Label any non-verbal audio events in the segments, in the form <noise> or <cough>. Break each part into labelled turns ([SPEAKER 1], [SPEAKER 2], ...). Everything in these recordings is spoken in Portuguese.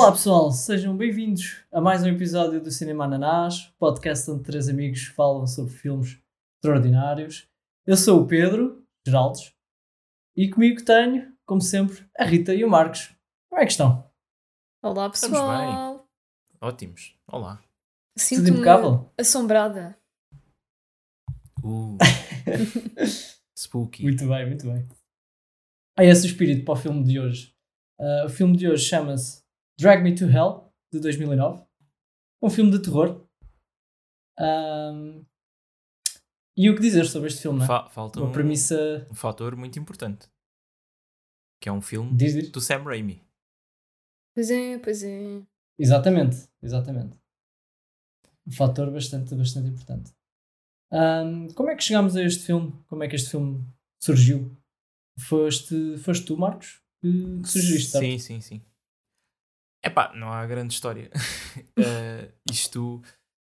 [SPEAKER 1] Olá pessoal, sejam bem-vindos a mais um episódio do Cinema Ananás, podcast onde três amigos falam sobre filmes extraordinários. Eu sou o Pedro Geraldes e comigo tenho, como sempre, a Rita e o Marcos. Como é que estão?
[SPEAKER 2] Olá
[SPEAKER 3] Estamos
[SPEAKER 2] pessoal.
[SPEAKER 3] Ótimos. Olá.
[SPEAKER 1] Tudo
[SPEAKER 2] Sinto-me
[SPEAKER 1] impecável?
[SPEAKER 2] assombrada.
[SPEAKER 3] Uh. <laughs> Spooky.
[SPEAKER 1] Muito bem, muito bem. É esse o espírito para o filme de hoje. Ah, o filme de hoje chama-se Drag Me to Hell, de 2009. Um filme de terror. Ahm, e o que dizer sobre este filme, é?
[SPEAKER 3] Fa- falta
[SPEAKER 1] Uma
[SPEAKER 3] um,
[SPEAKER 1] premissa.
[SPEAKER 3] um fator muito importante. Que é um filme
[SPEAKER 1] Diz, diz.
[SPEAKER 3] do Sam Raimi.
[SPEAKER 2] Pois é, pois é.
[SPEAKER 1] Exatamente, exatamente. Um fator bastante, bastante importante. Ahm, como é que chegámos a este filme? Como é que este filme surgiu? Foste, foste tu, Marcos, que, que sugeriste, certo?
[SPEAKER 3] Sim, sim, sim. Epá, não há grande história. <laughs> Eh, isto,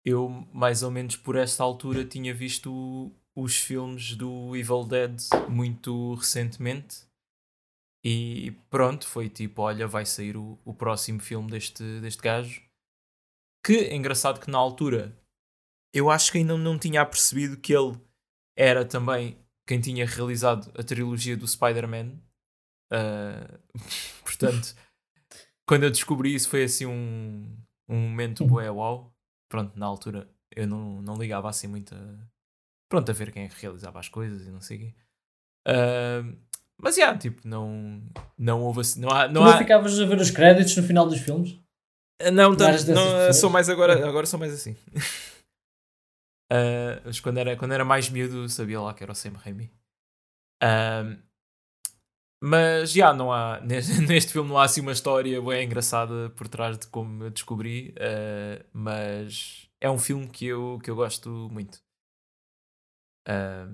[SPEAKER 3] eu mais ou menos por esta altura tinha visto os filmes do Evil Dead muito recentemente. E pronto, foi tipo, olha, vai sair o, o próximo filme deste, deste gajo. Que é engraçado que na altura eu acho que ainda não tinha percebido que ele era também quem tinha realizado a trilogia do Spider-Man. Uh, <laughs> portanto, quando eu descobri isso foi assim um, um momento bué uau. Pronto, na altura eu não, não ligava assim muito a, pronto, a ver quem é realizava as coisas e não sei o quê. Uh, mas, já, tipo, não, não houve assim, não há...
[SPEAKER 1] Tu
[SPEAKER 3] Não,
[SPEAKER 1] não
[SPEAKER 3] há,
[SPEAKER 1] ficavas a ver os créditos no final dos filmes?
[SPEAKER 3] não,
[SPEAKER 1] Não dessas
[SPEAKER 3] não,
[SPEAKER 1] pessoas?
[SPEAKER 3] sou mais agora, agora sou mais assim. <laughs> Ah, mas quando era, quando era mais miúdo sabia lá que era o Sam Raimi. Ah, mas já não há <laughs> neste, filme não há assim uma história bem engraçada por trás de como eu descobri, ah, mas é um filme que eu, que eu gosto muito. Ah,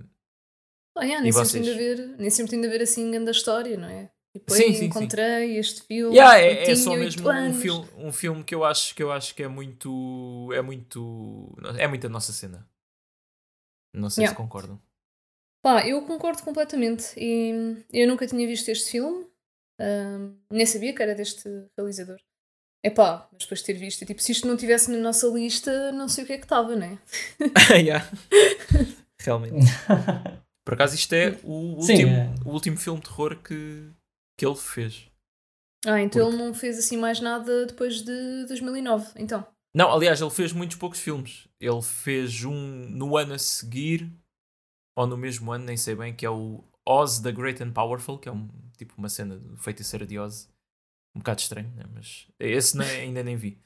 [SPEAKER 2] Ah, yeah,
[SPEAKER 3] E
[SPEAKER 2] nem, sempre
[SPEAKER 3] vocês?
[SPEAKER 2] haver, nem sempre tem de haver assim grande história, não é? Tipo,
[SPEAKER 3] Sim,
[SPEAKER 2] "Ei,
[SPEAKER 3] sim, sim.
[SPEAKER 2] encontrei este filme.
[SPEAKER 3] Yeah, é, é só mesmo um
[SPEAKER 2] anos."
[SPEAKER 3] filme, um filme que eu acho que eu acho que é muito é muito é muito a nossa cena. Não sei
[SPEAKER 2] Yeah.
[SPEAKER 3] se concordam.
[SPEAKER 2] Pá, eu concordo completamente. E eu nunca tinha visto este filme, ahm, nem sabia que era deste realizador. É pá, mas depois de ter visto, tipo, se isto não estivesse na nossa lista, não sei o que é que estava, né? <laughs>
[SPEAKER 3] Yeah. <laughs> Realmente. <laughs> Por acaso isto é o
[SPEAKER 1] Sim,
[SPEAKER 3] último,
[SPEAKER 1] é.
[SPEAKER 3] o último filme de terror que, que ele fez.
[SPEAKER 2] Ah, então
[SPEAKER 3] Porque-
[SPEAKER 2] ele não fez assim mais nada depois de 2009, então.
[SPEAKER 3] Não, aliás, ele fez muitos poucos filmes. Ele fez um no ano a seguir, ou no mesmo ano, nem sei bem, que é o Oz the Great and Powerful, que é um, tipo uma cena de feiticeira de Oz. Um bocado estranho, né? mas esse nem- <laughs> ainda nem vi.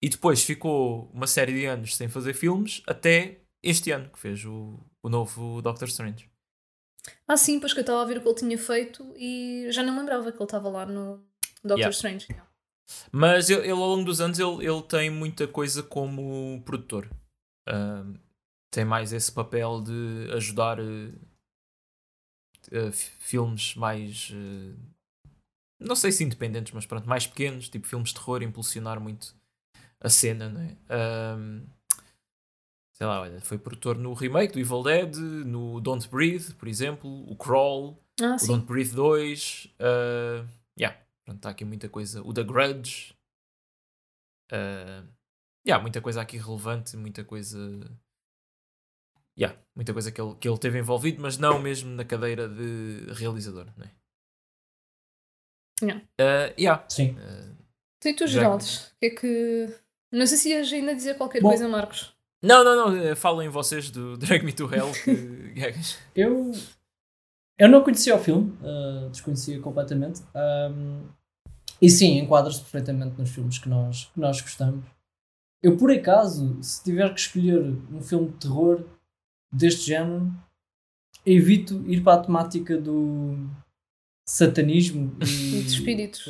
[SPEAKER 3] E depois ficou uma série de anos sem fazer filmes, até este ano, que fez o, o novo Doctor Strange.
[SPEAKER 2] Ah, sim, pois que eu estava a ver o que ele tinha feito e já não lembrava que ele estava lá no Doctor
[SPEAKER 3] Yeah.
[SPEAKER 2] Strange.
[SPEAKER 3] Mas ele, ele, ao longo dos anos ele, ele tem muita coisa como produtor. Ahm, tem mais esse papel de ajudar eh, fi- filmes mais eh, não sei se independentes, mas pronto, mais pequenos, tipo filmes de terror, impulsionar muito a cena, não é? Ahm, sei lá, olha, foi produtor no remake do Evil Dead, no Don't Breathe, por exemplo, o Crawl,
[SPEAKER 2] Ah,
[SPEAKER 3] o. Don't Breathe 2. Uh, yeah, pronto, está aqui muita coisa. O The Grudge. Uh, yeah, muita coisa aqui relevante, muita coisa. Yeah, muita coisa que ele, que ele teve envolvido, mas não mesmo na cadeira de realizador. Né?
[SPEAKER 2] Yeah.
[SPEAKER 3] Uh, yeah.
[SPEAKER 1] Sim.
[SPEAKER 3] Uh,
[SPEAKER 2] Tu e tu, Geraldes, o que é que. Não sei se ias ainda dizer qualquer
[SPEAKER 1] Bom.
[SPEAKER 2] coisa, Marcos.
[SPEAKER 3] não, não, não. Falem vocês do <laughs> Drag Me to Hell. Que, <laughs>
[SPEAKER 1] Eu, eu não conhecia o filme, uh, desconhecia completamente. Um, e sim, enquadra-se perfeitamente nos filmes que nós, que nós gostamos. Eu, por acaso, se tiver que escolher um filme de terror deste género, evito ir para a temática do satanismo
[SPEAKER 2] E <laughs> de espíritos.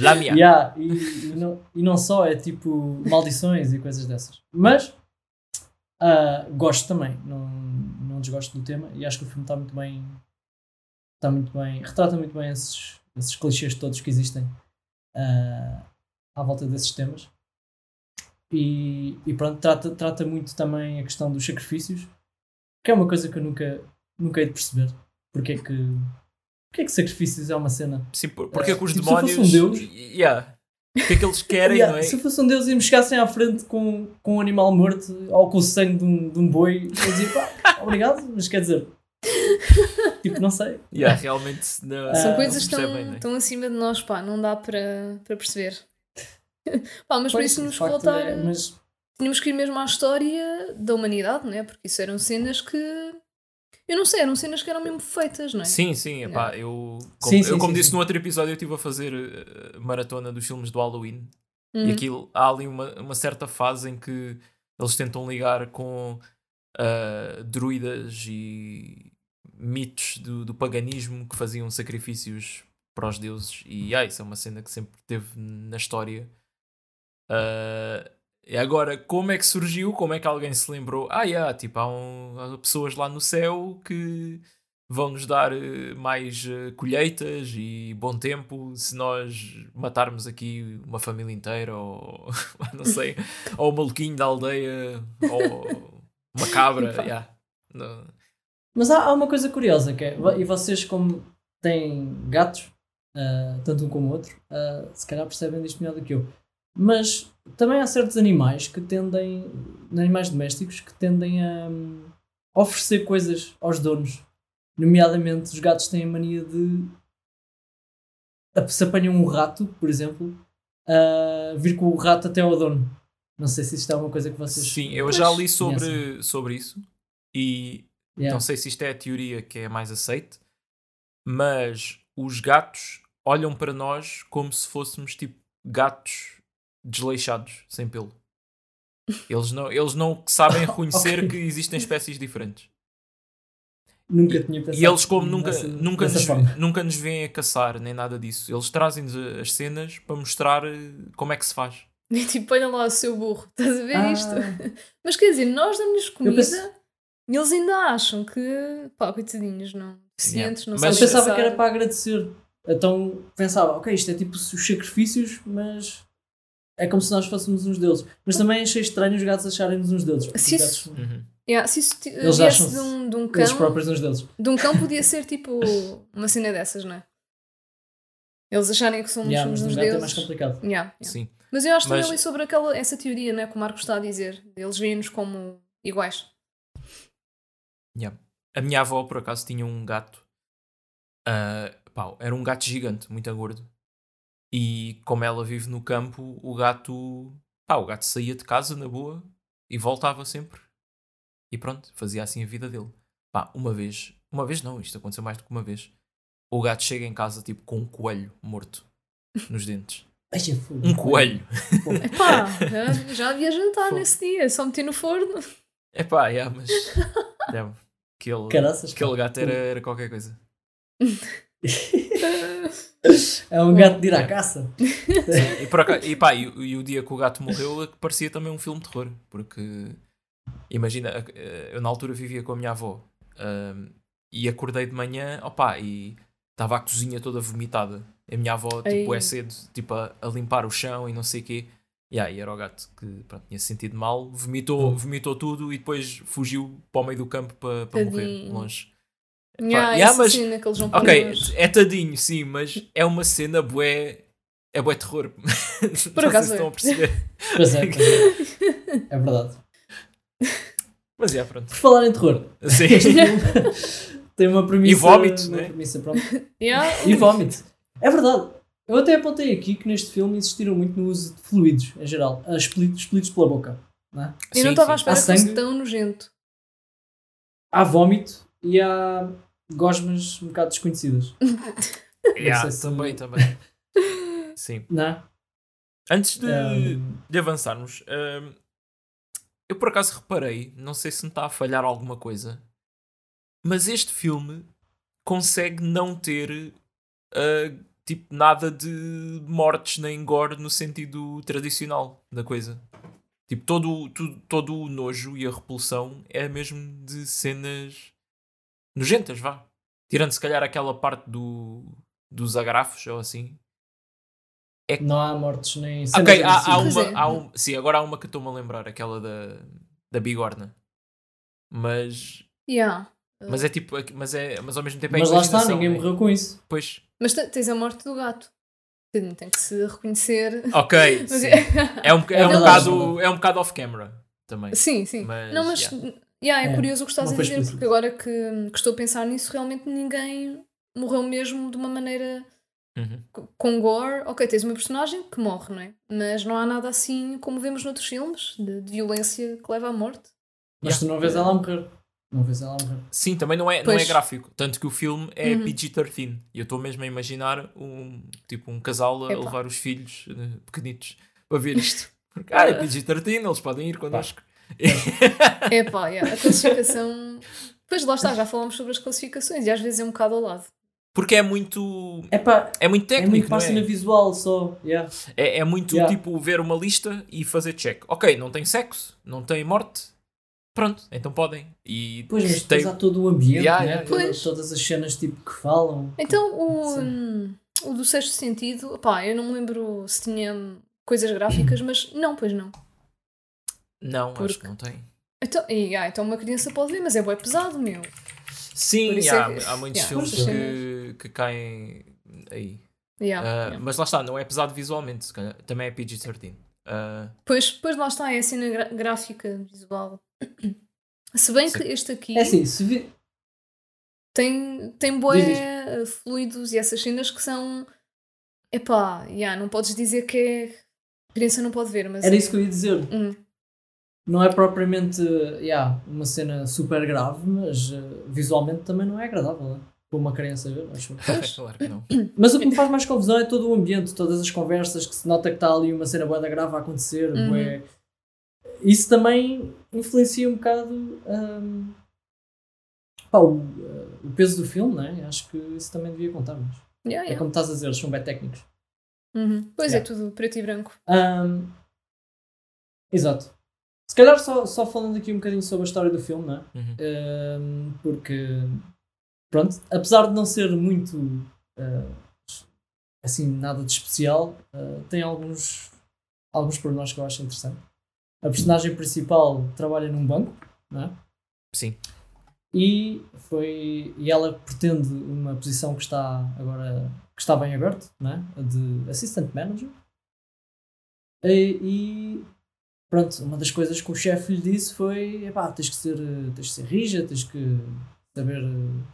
[SPEAKER 3] Lamia. <laughs>
[SPEAKER 1] Yeah, e, e não, e não só, é tipo maldições e coisas dessas. Mas ah, gosto também, não, não desgosto do tema e acho que o filme está muito bem. Está muito bem. Retrata muito bem esses, esses clichês todos que existem ah, à volta desses temas. E, e pronto, trata, trata muito também a questão dos sacrifícios, que é uma coisa que eu nunca, nunca hei de perceber. Porque é que Porquê é que sacrifícios é uma cena?
[SPEAKER 3] Sim, por- porque é que os
[SPEAKER 1] tipo, se eu
[SPEAKER 3] demónios.
[SPEAKER 1] fosse um deus-
[SPEAKER 3] Yeah. O que é que eles <laughs> querem,
[SPEAKER 1] Yeah,
[SPEAKER 3] não é?
[SPEAKER 1] Se eu fosse um deus e me chegassem à frente com, com um animal morto ou com o sangue de um, de um boi, eu dizia, pá, obrigado, mas quer dizer, tipo, não sei.
[SPEAKER 3] Yeah, realmente não,
[SPEAKER 1] Ah,
[SPEAKER 2] São coisas
[SPEAKER 3] se
[SPEAKER 2] tão,
[SPEAKER 3] percebem, não é?
[SPEAKER 2] tão acima de nós, pá, não dá para, para perceber. <laughs> pá, mas por
[SPEAKER 1] Pois,
[SPEAKER 2] isso tínhamos
[SPEAKER 1] de
[SPEAKER 2] que
[SPEAKER 1] facto,
[SPEAKER 2] voltar.
[SPEAKER 1] é, mas
[SPEAKER 2] Tínhamos que ir mesmo à história da humanidade, não é? Porque isso eram cenas que. Eu não sei, eram cenas que eram mesmo feitas, não é?
[SPEAKER 3] Sim, sim, epá, eu, como,
[SPEAKER 1] Sim,
[SPEAKER 3] eu
[SPEAKER 1] sim,
[SPEAKER 3] como
[SPEAKER 1] sim,
[SPEAKER 3] disse
[SPEAKER 1] sim.
[SPEAKER 3] no outro episódio, eu estive a fazer eh, maratona dos filmes do Halloween
[SPEAKER 2] Uhum.
[SPEAKER 3] e aquilo, há ali uma, uma certa fase em que eles tentam ligar com ah, druidas e mitos do, do paganismo que faziam sacrifícios para os deuses e ah, isso é uma cena que sempre teve na história. Ah, e agora, como é que surgiu? Como é que alguém se lembrou? Ah, yeah, tipo, há, um- há pessoas lá no céu que vão nos dar eh, mais eh, colheitas e bom tempo se nós matarmos aqui uma família inteira ou <laughs> não sei, ou um maluquinho da aldeia ou uma cabra. Yeah. Não-
[SPEAKER 1] Mas há, há uma coisa curiosa que é, e vocês como têm gatos, ah, tanto um como o outro, ah, se calhar percebem disto melhor do que eu. Mas também há certos animais que tendem, animais domésticos, que tendem a hum, oferecer coisas aos donos. Nomeadamente, os gatos têm a mania de. Se apanham um rato, por exemplo, a vir com o rato até ao dono. Não sei se isto é uma coisa que vocês.
[SPEAKER 3] Sim, eu já li
[SPEAKER 1] conhecem.
[SPEAKER 3] sobre, sobre isso e
[SPEAKER 1] Yeah.
[SPEAKER 3] Não sei se isto é a teoria que é mais aceite, mas os gatos olham para nós como se fôssemos tipo gatos desleixados, sem pelo. Eles não, eles não sabem <laughs> reconhecer
[SPEAKER 1] Ok.
[SPEAKER 3] que existem espécies diferentes.
[SPEAKER 1] Nunca tinha pensado
[SPEAKER 3] E eles, como nunca,
[SPEAKER 1] nessa-
[SPEAKER 3] nunca,
[SPEAKER 1] dessa
[SPEAKER 3] nos, nunca nos veem a caçar, nem nada disso, eles trazem-nos as cenas para mostrar eh, como é que se faz. <laughs>
[SPEAKER 2] E tipo, olha lá o seu burro, <laughs> estás a ver
[SPEAKER 1] Ah,
[SPEAKER 2] isto? Mas quer dizer, nós damos-lhes comida
[SPEAKER 1] penso-
[SPEAKER 2] e eles ainda acham que, pá, coitadinhos, não. Deficientes, não
[SPEAKER 3] Mas-
[SPEAKER 1] pensava
[SPEAKER 2] caçar.
[SPEAKER 1] que era para agradecer. Então pensava, ok, isto é tipo os sacrifícios, mas é como se nós fôssemos uns deuses. Mas também achei estranho os gatos acharem-nos uns deuses. porque
[SPEAKER 2] Se isso-
[SPEAKER 1] gatos
[SPEAKER 3] Uhum.
[SPEAKER 2] Yeah, se isso
[SPEAKER 1] Eles
[SPEAKER 2] viesse
[SPEAKER 1] acham-se
[SPEAKER 2] de um, de um
[SPEAKER 1] eles
[SPEAKER 2] cão,
[SPEAKER 1] próprios uns deuses.
[SPEAKER 2] de um cão podia ser tipo uma cena dessas, não é? Eles acharem que somos,
[SPEAKER 1] Yeah, um
[SPEAKER 2] uns
[SPEAKER 1] gato é
[SPEAKER 2] deuses.
[SPEAKER 1] mais complicado.
[SPEAKER 2] Yeah, yeah.
[SPEAKER 3] Sim.
[SPEAKER 2] Mas eu acho também
[SPEAKER 3] Mas-
[SPEAKER 2] ali sobre aquela, essa teoria né, que o Marco está a dizer. Eles veem-nos como iguais.
[SPEAKER 3] Yeah. A minha avó, por acaso, tinha um gato. ah, pá, era um gato gigante, muito gordo. E como ela vive no campo, o gato. Pá, o gato saía de casa na boa e voltava sempre. E pronto, fazia assim a vida dele. Pá, uma vez. Uma vez não, isto aconteceu mais do que uma vez. O gato chega em casa tipo com um coelho morto nos dentes. <laughs> Um coelho!
[SPEAKER 2] Epá, já, havia jantar
[SPEAKER 3] Fogo.
[SPEAKER 2] nesse dia, só meti no forno.
[SPEAKER 3] É pá, yeah, mas. <laughs> yeah, aquele,
[SPEAKER 1] Caraças,
[SPEAKER 3] aquele gato era, era qualquer coisa. <laughs>
[SPEAKER 1] É um gato de ir à caça.
[SPEAKER 3] E, por acaso- e pá, e, e o dia que o gato morreu parecia também um filme de terror, porque imagina, eh, eu na altura vivia com a minha avó ahm, e acordei de manhã, opá, e estava a cozinha toda vomitada. A minha avó, tipo,
[SPEAKER 2] Ei.
[SPEAKER 3] é cedo, tipo, a, a limpar o chão e não sei o quê. E aí era o gato que pronto, tinha se sentido mal, vomitou,
[SPEAKER 1] Hum.
[SPEAKER 3] vomitou tudo e depois fugiu para o meio do campo para, para morrer longe.
[SPEAKER 2] Yeah,
[SPEAKER 3] yeah, mas-
[SPEAKER 2] cena que eles vão para
[SPEAKER 3] Ok,
[SPEAKER 2] nós.
[SPEAKER 3] é tadinho, sim, mas é uma cena bué. É bué terror. <laughs> Não sei
[SPEAKER 2] acaso
[SPEAKER 3] se
[SPEAKER 2] é.
[SPEAKER 3] estão a perceber. <laughs>
[SPEAKER 1] Pois é, pois é. É verdade.
[SPEAKER 3] Mas é, pronto.
[SPEAKER 1] Por falar em terror,
[SPEAKER 3] Sim. <laughs>
[SPEAKER 1] este filme tem uma premissa.
[SPEAKER 3] E vómito,
[SPEAKER 1] uma
[SPEAKER 3] né?
[SPEAKER 1] premissa.
[SPEAKER 2] Yeah.
[SPEAKER 1] E vómito. É verdade. Eu até apontei aqui que neste filme insistiram muito no uso de fluidos, em geral. Uh, expelidos, expelidos pela boca. Não é?
[SPEAKER 2] Eu não
[SPEAKER 3] Sim,
[SPEAKER 2] estava à
[SPEAKER 3] sim.
[SPEAKER 2] espera que fosse tão nojento.
[SPEAKER 1] Há vómito e há gosmas um bocado desconhecidas. <laughs>
[SPEAKER 3] Yeah,
[SPEAKER 1] sei se-
[SPEAKER 3] Também, também. <laughs> Sim.
[SPEAKER 1] Não é?
[SPEAKER 3] Antes de,
[SPEAKER 1] Um,
[SPEAKER 3] de avançarmos, hum, eu por acaso reparei, não sei se me está a falhar alguma coisa, mas este filme consegue não ter ah, tipo nada de mortes nem gore no sentido tradicional da coisa. Tipo, todo, o- tu- todo o nojo e a repulsão é mesmo de cenas nojentas, vá. Tirando se calhar aquela parte do, dos agrafos ou assim.
[SPEAKER 1] não há mortes nem
[SPEAKER 3] Ok, há, há uma,
[SPEAKER 2] é.
[SPEAKER 3] há um, sim, agora há uma que estou-me a lembrar, aquela da, da bigorna. Mas
[SPEAKER 2] Yeah.
[SPEAKER 3] Mas é tipo, mas, é, mas ao mesmo tempo é
[SPEAKER 1] Mas lá está, ninguém
[SPEAKER 3] né?
[SPEAKER 1] morreu com isso.
[SPEAKER 3] Pois,
[SPEAKER 2] Mas te- tens a morte do gato. Tem que se reconhecer.
[SPEAKER 3] ok, <laughs>
[SPEAKER 2] Mas é-
[SPEAKER 3] É um, é,
[SPEAKER 1] É
[SPEAKER 3] um bocado, é um bocado off-camera também.
[SPEAKER 2] Sim, sim.
[SPEAKER 3] Mas,
[SPEAKER 2] não, mas yeah, é,
[SPEAKER 1] É,
[SPEAKER 2] curioso o que estás a dizer, porque agora que, que estou a pensar nisso, realmente ninguém morreu mesmo de uma maneira
[SPEAKER 3] Uhum.
[SPEAKER 2] com gore. Ok, tens uma personagem que morre, não é? Mas não há nada assim como vemos noutros filmes de, de violência que leva à morte.
[SPEAKER 1] Mas tu não vês ela a morrer. Não vês ela morrer.
[SPEAKER 3] Sim, também não é, não é gráfico. Tanto que o filme é
[SPEAKER 2] Uhum.
[SPEAKER 3] PG-13. E eu estou mesmo a imaginar um, tipo, um casal a
[SPEAKER 2] Epá.
[SPEAKER 3] levar os filhos eh, pequenitos para ver isto. Porque, ah, é PG-13, eles podem ir connosco.
[SPEAKER 2] É pá, yeah, a classificação. Pois lá está, já falámos sobre as classificações e às vezes é um bocado ao lado.
[SPEAKER 3] Porque é muito.
[SPEAKER 1] É pá,
[SPEAKER 3] É muito
[SPEAKER 1] é
[SPEAKER 3] técnico,
[SPEAKER 1] muito
[SPEAKER 3] não
[SPEAKER 1] página
[SPEAKER 3] é?
[SPEAKER 1] visual só. Yeah.
[SPEAKER 3] É, é muito
[SPEAKER 1] Yeah.
[SPEAKER 3] tipo ver uma lista e fazer check. Ok, não tem sexo, não tem morte. Pronto, então podem. E
[SPEAKER 1] Pois, mas
[SPEAKER 3] tem-
[SPEAKER 1] depois há todo o ambiente,
[SPEAKER 3] Yeah,
[SPEAKER 1] né?
[SPEAKER 3] yeah,
[SPEAKER 1] Toda-
[SPEAKER 2] Pois.
[SPEAKER 1] todas as cenas tipo que falam.
[SPEAKER 2] Então o,
[SPEAKER 1] Sim.
[SPEAKER 2] o do sexto sentido, pá, eu não me lembro se tinha coisas gráficas, <clears throat> mas não, pois não.
[SPEAKER 3] Não, acho
[SPEAKER 2] Porque-
[SPEAKER 3] que não tem.
[SPEAKER 2] Então, e, ah, então uma criança pode ver, mas é bué pesado, meu.
[SPEAKER 3] Sim,
[SPEAKER 2] é
[SPEAKER 3] há,
[SPEAKER 2] que-
[SPEAKER 3] há muitos
[SPEAKER 2] yeah,
[SPEAKER 3] filmes que, que caem aí.
[SPEAKER 2] Yeah,
[SPEAKER 3] Ah,
[SPEAKER 2] yeah.
[SPEAKER 3] Mas lá está, não é pesado visualmente, se calhar. também é PG-13. Ah,
[SPEAKER 2] Pois, pois lá está, é a cena gra- gráfica, visual. Se bem que
[SPEAKER 3] Sim.
[SPEAKER 2] este aqui
[SPEAKER 1] É assim, se vi...
[SPEAKER 2] tem, tem bué fluidos e essas cenas que são. Epá, yeah, não podes dizer que é. A criança não pode ver, mas.
[SPEAKER 1] era isso que eu ia dizer.
[SPEAKER 2] Hum.
[SPEAKER 1] Não é propriamente yeah, uma cena super grave, mas eh, visualmente também não é agradável né? para uma criança ver, acho. <laughs>
[SPEAKER 3] claro que não.
[SPEAKER 1] Mas o que me faz mais confusão é todo o ambiente, todas as conversas, que se nota que está ali uma cena bué da grave a acontecer.
[SPEAKER 2] Uhum.
[SPEAKER 1] bué- Isso também influencia um bocado hum, pá, o, eh, o peso do filme, né? Acho que isso também devia contar. Mas
[SPEAKER 2] Yeah,
[SPEAKER 1] É
[SPEAKER 2] yeah.
[SPEAKER 1] como estás a dizer, eles são bem técnicos.
[SPEAKER 2] Uhum. Pois é,
[SPEAKER 1] Yeah.
[SPEAKER 2] tudo preto e branco.
[SPEAKER 1] Hum, exato. Se calhar só, só falando aqui um bocadinho sobre a história do filme, não é?
[SPEAKER 3] Uhum.
[SPEAKER 1] Um, porque pronto, apesar de não ser muito uh, assim nada de especial, uh, tem alguns alguns pormenores que eu acho interessante. A personagem principal trabalha num banco, não é?
[SPEAKER 3] Sim.
[SPEAKER 1] E foi e ela pretende uma posição que está agora que está bem aberta, não é? De assistant manager. E, e, pronto, uma das coisas que o chefe lhe disse foi: epá, tens que ser, eh, tens que ser rija, tens que saber, eh,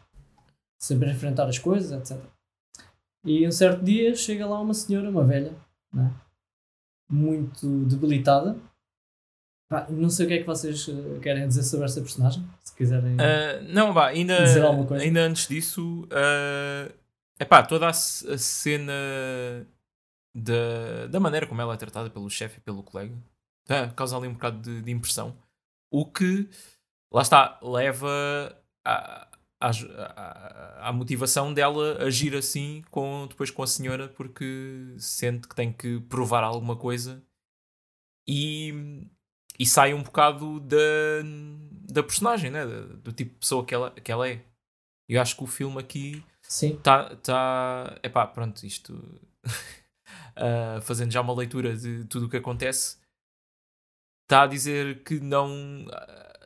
[SPEAKER 1] saber enfrentar as coisas, etc. E um certo dia chega lá uma senhora, uma velha, não é? muito debilitada. Pá, não sei o que é que vocês eh, querem dizer sobre esta personagem, se quiserem.
[SPEAKER 3] Ah, não, vá, ainda,
[SPEAKER 1] Dizer alguma coisa?
[SPEAKER 3] ainda antes disso, é epá, toda a cena da, da maneira como ela é tratada pelo chefe e pelo colega tá, causa ali um bocado de, de impressão. O que, lá está, leva à, à, à- à motivação dela agir assim com, depois com a senhora porque sente que tem que provar alguma coisa e, e sai um bocado da, da personagem, né? Da- do tipo de pessoa que ela, que ela é. Eu acho que o filme aqui está. Tá, epá, pronto, isto. <laughs> ah, fazendo já uma leitura de tudo o que acontece, está a dizer que não. ah,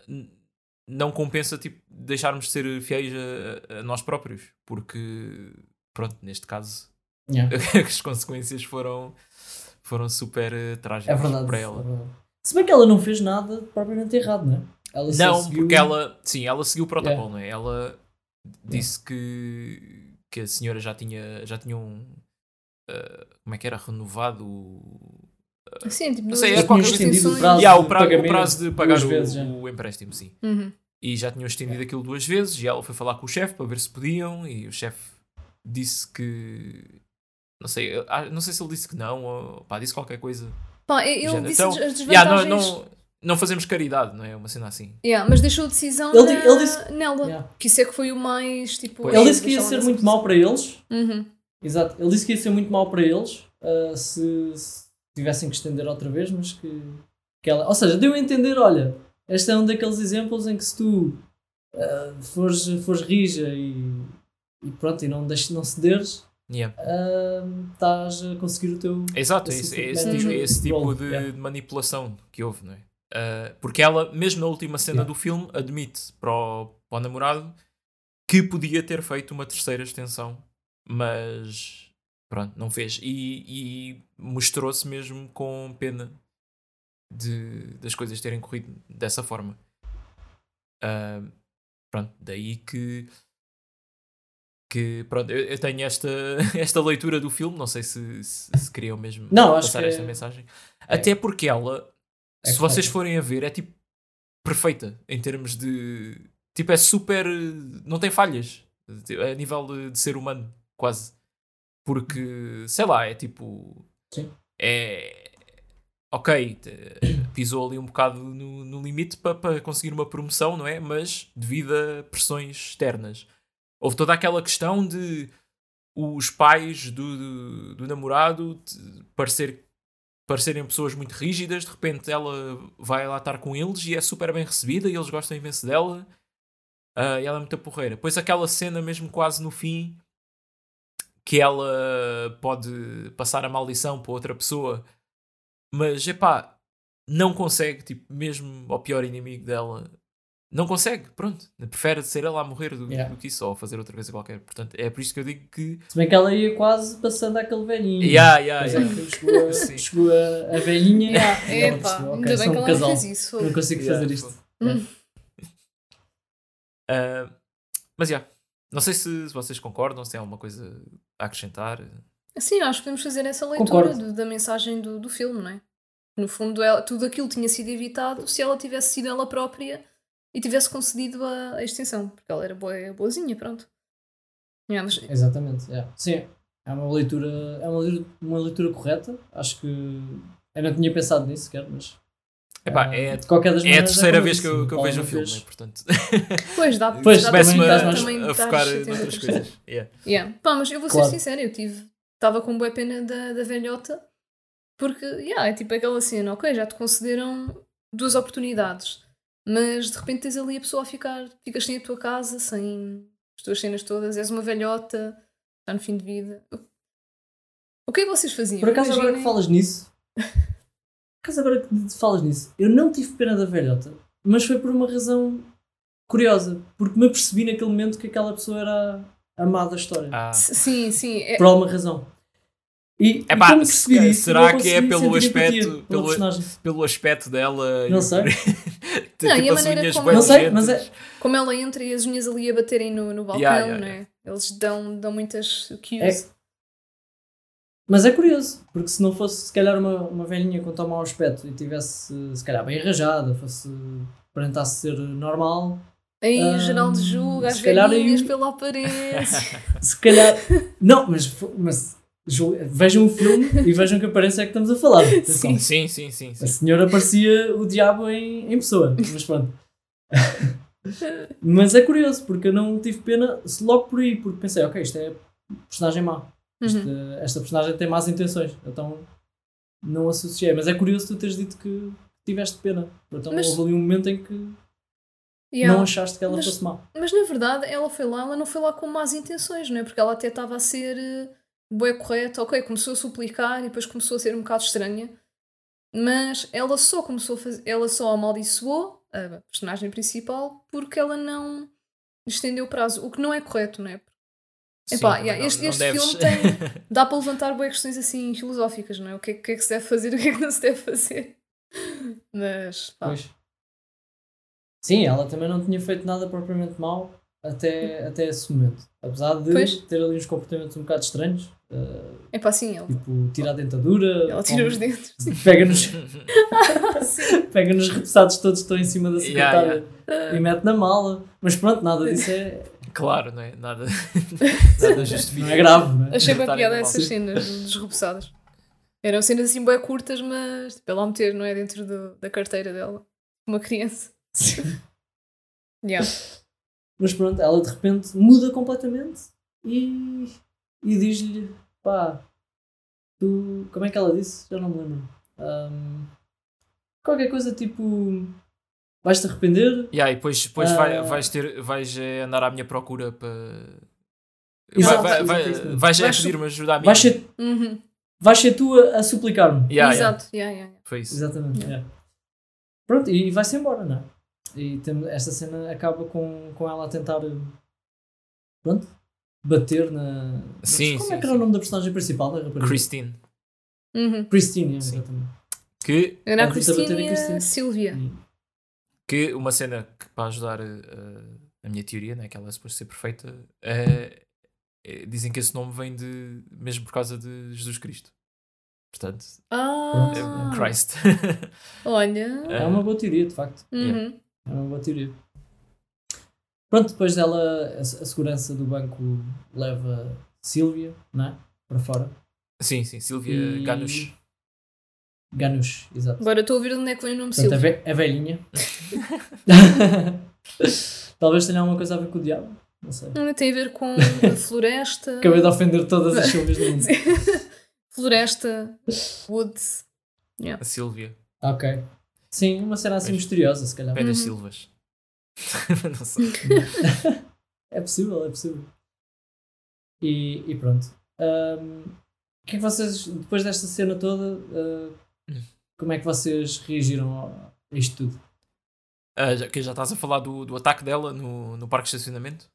[SPEAKER 3] não compensa tipo, deixarmos de ser fiéis a, a nós próprios, porque, pronto, neste caso,
[SPEAKER 1] yeah. <laughs>
[SPEAKER 3] as consequências foram, foram super eh, trágicas
[SPEAKER 1] é verdade.
[SPEAKER 3] para
[SPEAKER 1] é
[SPEAKER 3] ela.
[SPEAKER 1] verdade. Se bem que ela não fez nada propriamente errado, não é? Ela
[SPEAKER 3] Não,
[SPEAKER 1] seguiu-
[SPEAKER 3] porque ela, sim, ela seguiu o protocolo, não é? Ela disse que, que a senhora já tinha, já tinha um, ah, como é que era, renovado o,
[SPEAKER 2] Sim, tipo,
[SPEAKER 3] Não sei, é qualquer-
[SPEAKER 1] estendido o prazo.
[SPEAKER 3] Yeah, o, pra- o prazo de pagar o,
[SPEAKER 1] vezes,
[SPEAKER 3] o empréstimo, sim.
[SPEAKER 2] Uhum.
[SPEAKER 3] E já tinham estendido aquilo duas vezes e ela foi falar com o chefe para ver se podiam e o chefe disse que não sei, ah, não sei se ele disse que não ou pá, disse qualquer coisa.
[SPEAKER 2] Pá, ele disse
[SPEAKER 3] Então,
[SPEAKER 2] as desvantagens.
[SPEAKER 3] Yeah, não, não, não fazemos caridade, não é? Uma cena assim.
[SPEAKER 2] Yeah, mas deixou a decisão
[SPEAKER 1] Ele
[SPEAKER 2] na-
[SPEAKER 1] ele disse-
[SPEAKER 2] nela.
[SPEAKER 1] Yeah.
[SPEAKER 2] Que isso é que foi o mais tipo.
[SPEAKER 1] Ele
[SPEAKER 2] é,
[SPEAKER 1] disse que ia ser muito mau para eles.
[SPEAKER 2] Uhum.
[SPEAKER 1] Exato. Ele disse que ia ser muito mau para eles ah, se, se tivessem que estender outra vez, mas que, que ela. Ou seja, deu a entender: olha, este é um daqueles exemplos em que se tu ah, fores, fores rija e, e pronto, e não, deixes, não cederes,
[SPEAKER 3] Yeah.
[SPEAKER 1] ah, estás a conseguir o teu.
[SPEAKER 3] Exato, é
[SPEAKER 1] Esse
[SPEAKER 3] esse,
[SPEAKER 1] tipo
[SPEAKER 3] esse,
[SPEAKER 2] de
[SPEAKER 3] tipo, tipo de,
[SPEAKER 1] yeah.
[SPEAKER 3] manipulação que houve, não é? Ah, porque ela, mesmo na última cena
[SPEAKER 1] Yeah.
[SPEAKER 3] do filme, admite para o, para o namorado que podia ter feito uma terceira extensão, mas pronto, não fez. E, e mostrou-se mesmo com pena de, das coisas terem corrido dessa forma. Uh, pronto, daí que que pronto, eu, eu, tenho esta, <laughs> esta leitura do filme, não sei se, se, se queriam mesmo
[SPEAKER 1] não,
[SPEAKER 3] passar esta é... mensagem. Até porque ela, é se vocês forem a ver, é tipo perfeita em termos de tipo, é super não tem falhas a nível de, de ser humano, quase. Porque, sei lá, é tipo.
[SPEAKER 1] Sim.
[SPEAKER 3] É. Ok, pisou ali um bocado no, no limite para pa conseguir uma promoção, não é? Mas devido a pressões externas houve toda aquela questão de os pais do, do, do namorado parecer, parecerem pessoas muito rígidas, de repente ela vai lá estar com eles e é super bem recebida e eles gostam imenso dela uh, e ela é muito porreira. Depois aquela cena mesmo quase no fim que ela pode passar a maldição para outra pessoa, mas epá, não consegue, tipo, mesmo ao pior inimigo dela, não consegue, pronto. Prefere ser ela a morrer do, yeah. do, que isso ou fazer outra coisa qualquer. Portanto, é por isso que eu digo que.
[SPEAKER 1] Se bem que ela ia quase passando aquele velhinho.
[SPEAKER 3] Yeah, yeah,
[SPEAKER 1] yeah. É chegou, a, <laughs> chegou a, a velhinha <laughs>
[SPEAKER 2] yeah. e ela Epa, okay, ainda bem que ela casal. fez isso.
[SPEAKER 1] Não consigo yeah, fazer isto. Hum.
[SPEAKER 3] Uh, mas já. Yeah, não sei se vocês concordam, se tem alguma coisa a acrescentar.
[SPEAKER 2] Sim, acho que podemos fazer essa leitura do, da mensagem do, do filme, não é? No fundo, ela, tudo aquilo tinha sido evitado se ela tivesse sido ela própria e tivesse concedido a, a extensão, porque ela era boa, boazinha, pronto. Yeah, mas...
[SPEAKER 1] Exatamente, yeah. sim, é uma leitura, é uma, uma leitura correta, acho que eu não tinha pensado nisso sequer, mas
[SPEAKER 3] Epá, é, de qualquer das é a terceira vez que eu, que eu vejo o filme, portanto. <laughs>
[SPEAKER 2] Pois dá,
[SPEAKER 3] pois, começo-me a, a focar noutras coisas. Yeah.
[SPEAKER 2] Yeah. Pá, mas eu vou claro. ser sincera, eu tive, estava com boa pena da, da velhota, porque yeah, é tipo aquela cena, ok, já te concederam duas oportunidades. Mas de repente tens ali a pessoa a ficar, ficas sem a tua casa, sem as tuas cenas todas, és uma velhota, está no fim de vida. O que é que vocês faziam?
[SPEAKER 1] Por acaso, Imaginem... agora que falas nisso, <laughs> acaso, agora que falas nisso, eu não tive pena da velhota, mas foi por uma razão curiosa, porque me apercebi naquele momento que aquela pessoa era amada da história.
[SPEAKER 2] Ah. Sim, sim.
[SPEAKER 1] É... Por alguma razão. E,
[SPEAKER 3] Epá, e se, será que é pelo aspecto, pelo, pelo aspecto dela?
[SPEAKER 1] Não sei. <laughs>
[SPEAKER 2] tipo, não, e a maneira como,
[SPEAKER 1] não sei, mas é...
[SPEAKER 2] como ela entra e as unhas ali a baterem no, no balcão, yeah, yeah, não é? Eles dão, dão muitas cues. É.
[SPEAKER 1] Mas é curioso, porque se não fosse se calhar uma, uma velhinha com tão mau aspecto e tivesse se calhar bem arranjada, fosse aparentasse ser normal.
[SPEAKER 2] Aí um, Geraldo julga as velhinhas aí, pela aparência. <laughs>
[SPEAKER 1] se calhar. Não, mas, mas Vejam o filme e vejam que aparência é que estamos a falar.
[SPEAKER 3] Sim, sim, sim, sim, sim.
[SPEAKER 1] A senhora parecia o diabo em, em pessoa, mas pronto. <laughs> mas é curioso, porque eu não tive pena logo por aí, porque pensei, ok, isto é personagem má. Uhum. esta personagem tem más intenções, então não associei. Mas é curioso tu teres dito que tiveste pena. Então mas... houve ali um momento em que yeah. não achaste que ela
[SPEAKER 2] mas,
[SPEAKER 1] fosse má.
[SPEAKER 2] Mas na verdade ela foi lá, ela não foi lá com más intenções, não é? Porque ela até estava a ser eh, boa correta, ok, começou a suplicar e depois começou a ser um bocado estranha, mas ela só começou a fazer, ela só amaldiçoou a personagem principal porque ela não estendeu o prazo, o que não é correto, não é? Sim, Epá, não, yeah, este, este filme tem, <laughs> dá para levantar boas questões assim filosóficas, não é? O que, é, que é que se deve fazer e <laughs> o que é que não se deve fazer. Mas, pá. Pois.
[SPEAKER 1] Sim, ela também não tinha feito nada propriamente mal até, até esse momento. Apesar de pois. ter ali uns comportamentos um bocado estranhos. Uh,
[SPEAKER 2] é para assim, ele.
[SPEAKER 1] Tipo, tira a dentadura.
[SPEAKER 2] Ela tira os dentes. <laughs>
[SPEAKER 1] Pega nos. pega nos repassados todos que estão em cima da secretária yeah, yeah. e mete na mala. Mas pronto, nada disso é.
[SPEAKER 3] Claro, não é? <laughs> Nada, nada justifica.
[SPEAKER 1] Não é grave, não é?
[SPEAKER 2] Achei bem piada essas cenas dos repassados. Eram cenas assim bem curtas, mas tipo, ela meter, não é? Dentro do, da carteira dela. Uma criança. <laughs> yeah.
[SPEAKER 1] Mas pronto, ela de repente muda completamente e, e diz-lhe: pá, tu. Como é que ela disse? Já não me lembro. Um, qualquer coisa tipo. Vais-te arrepender?
[SPEAKER 3] Yeah, e depois, depois uh, vai, vais, ter, vais eh, andar à minha procura para. Exato, vai, vai, vai, vais vais pedir-me ajuda a mim.
[SPEAKER 1] Vais ser, uhum. vais ser tu a, a suplicar-me.
[SPEAKER 2] Yeah, Exato, yeah. Yeah,
[SPEAKER 3] Foi isso.
[SPEAKER 1] Exatamente. Yeah. Pronto, e vai-se embora, não é? E temos, esta cena acaba com, com ela a tentar pronto, bater na.
[SPEAKER 3] Sim,
[SPEAKER 1] Como
[SPEAKER 3] sim,
[SPEAKER 1] é que era
[SPEAKER 3] sim.
[SPEAKER 1] o nome da personagem principal da rapariga?
[SPEAKER 3] Christine.
[SPEAKER 2] Uhum.
[SPEAKER 1] Christine, exatamente.
[SPEAKER 3] Que,
[SPEAKER 2] Era a e a
[SPEAKER 1] Cristina.
[SPEAKER 2] Silvia.
[SPEAKER 3] Que uma cena que para ajudar uh, a minha teoria, né, que ela é suposto ser perfeita, é- é- dizem que esse nome vem de mesmo por causa de Jesus Cristo. Portanto,
[SPEAKER 2] Ah, <laughs>
[SPEAKER 3] é Christ.
[SPEAKER 2] olha.
[SPEAKER 1] É uma boa teoria, de facto.
[SPEAKER 2] Uhum.
[SPEAKER 1] É uma boa teoria. Pronto, depois dela, a, segurança do banco leva Sílvia, não é? Para fora.
[SPEAKER 3] sim, sim, Silvia
[SPEAKER 1] E-
[SPEAKER 3] Ganush.
[SPEAKER 1] Ganush, exato.
[SPEAKER 2] Agora estou a ouvir de onde é que vem o nome
[SPEAKER 1] Portanto, a,
[SPEAKER 2] Silvia.
[SPEAKER 1] ve a velhinha. <laughs> Talvez tenha alguma coisa a ver com o diabo. Não sei.
[SPEAKER 2] Não, Tem a ver com <laughs> a floresta.
[SPEAKER 1] Acabei de ofender todas as Silvias do mundo. <laughs>
[SPEAKER 2] floresta, woods.
[SPEAKER 3] A Silvia.
[SPEAKER 1] Ok. Sim, uma cena assim
[SPEAKER 3] Pois.
[SPEAKER 1] misteriosa, se calhar.
[SPEAKER 3] Vem das
[SPEAKER 2] Uhum.
[SPEAKER 3] Silvas. Não sei.
[SPEAKER 1] É possível, é possível. E, e pronto. O que é que vocês, depois desta cena toda, ah, como é que vocês reagiram a isto tudo?
[SPEAKER 3] Ah, já, que já estás a falar do, do ataque dela no, no parque de estacionamento?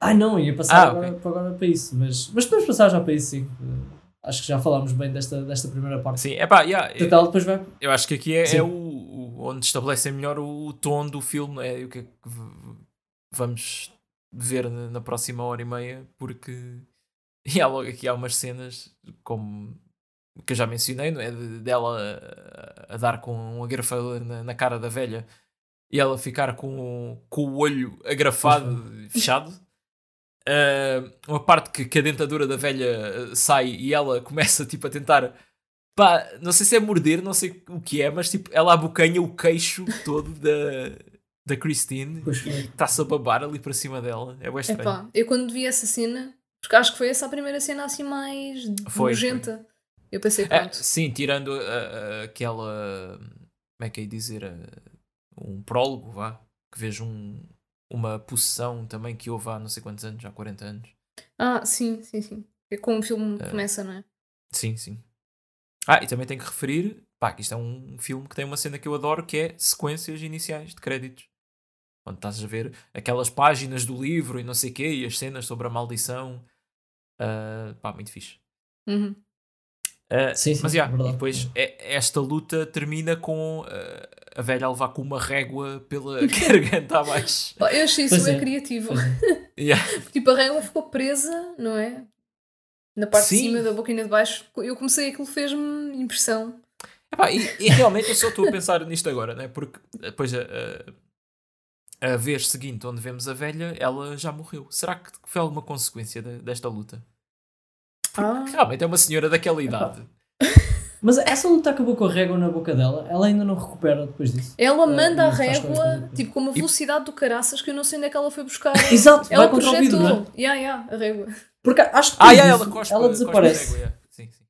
[SPEAKER 1] Ah, não, ia passar
[SPEAKER 3] Ah,
[SPEAKER 1] agora,
[SPEAKER 3] ok.
[SPEAKER 1] para, agora para isso, mas, mas podemos passar já para isso, sim. Acho que já falámos bem desta, desta primeira parte.
[SPEAKER 3] Sim, é pá, yeah,
[SPEAKER 1] ela depois vai.
[SPEAKER 3] eu acho que aqui é, é o, o- onde estabelecem melhor o, o tom do filme, é o que é que vamos ver na, na próxima hora e meia, porque <laughs> e há logo aqui há umas cenas como que eu já mencionei, não é? De- dela a, a dar com um agrafador na, na cara da velha e ela ficar com, com o olho agrafado, fechado. Ah, uma parte que, que a dentadura da velha ah, sai e ela <laughs> começa tipo a tentar pá, não sei se é morder, não sei o que é, mas tipo, ela abocanha o queixo todo da, da Christine
[SPEAKER 1] foi.
[SPEAKER 3] está-se a babar ali para cima dela. É bem estranho.
[SPEAKER 2] Epá, eu quando vi essa cena, porque acho que foi essa a primeira cena assim mais
[SPEAKER 3] Foi,
[SPEAKER 2] nojenta. Eu pensei,
[SPEAKER 3] É,
[SPEAKER 2] pronto.
[SPEAKER 3] sim, tirando ah, ah, aquela. Como é que é dizer? ah, um prólogo, vá. Que vejo um, uma possessão também que houve há não sei quantos anos, há 40 anos.
[SPEAKER 2] Ah, sim, sim, sim. É como o filme
[SPEAKER 3] É.
[SPEAKER 2] começa, não é?
[SPEAKER 3] Sim, sim. Ah, e também tenho que referir, pá, que isto é um filme que tem uma cena que eu adoro, que é sequências iniciais de créditos. Onde estás a ver aquelas páginas do livro e não sei o quê, e as cenas sobre a maldição. Ah, pá, muito fixe.
[SPEAKER 2] Uhum.
[SPEAKER 3] Ah,
[SPEAKER 1] Sim, sim,
[SPEAKER 3] mas,
[SPEAKER 1] é
[SPEAKER 3] já, e depois é- esta luta termina com ah, a velha a levar com uma régua pela <laughs> garganta abaixo.
[SPEAKER 2] Eu achei isso bem
[SPEAKER 1] é.
[SPEAKER 2] criativo.
[SPEAKER 1] É. <laughs>
[SPEAKER 3] Yeah.
[SPEAKER 2] Tipo, a régua ficou presa, não é? Na parte
[SPEAKER 3] Sim.
[SPEAKER 2] de cima da boquinha de baixo. Eu comecei, aquilo fez-me impressão.
[SPEAKER 3] Epá, e, e realmente eu só estou a pensar nisto agora, né? porque depois a, a, a vez seguinte onde vemos a velha, ela já morreu. Será que foi alguma consequência de- desta luta?
[SPEAKER 2] Ah,
[SPEAKER 3] Realmente é uma senhora daquela idade. <laughs>
[SPEAKER 1] Mas essa luta acabou com a régua na boca dela. Ela ainda não recupera depois disso.
[SPEAKER 2] ela
[SPEAKER 1] Ah,
[SPEAKER 2] manda a régua, tipo, com uma velocidade do caraças que eu não sei onde é que ela foi buscar. <laughs>
[SPEAKER 1] Exato,
[SPEAKER 2] Ela
[SPEAKER 1] vai contra o vidro, não é?
[SPEAKER 2] Yeah, yeah, a régua.
[SPEAKER 1] Porque acho que
[SPEAKER 3] Ah,
[SPEAKER 1] depois
[SPEAKER 3] yeah, ela cospe,
[SPEAKER 1] ela desaparece.
[SPEAKER 3] régua, yeah. Sim, sim.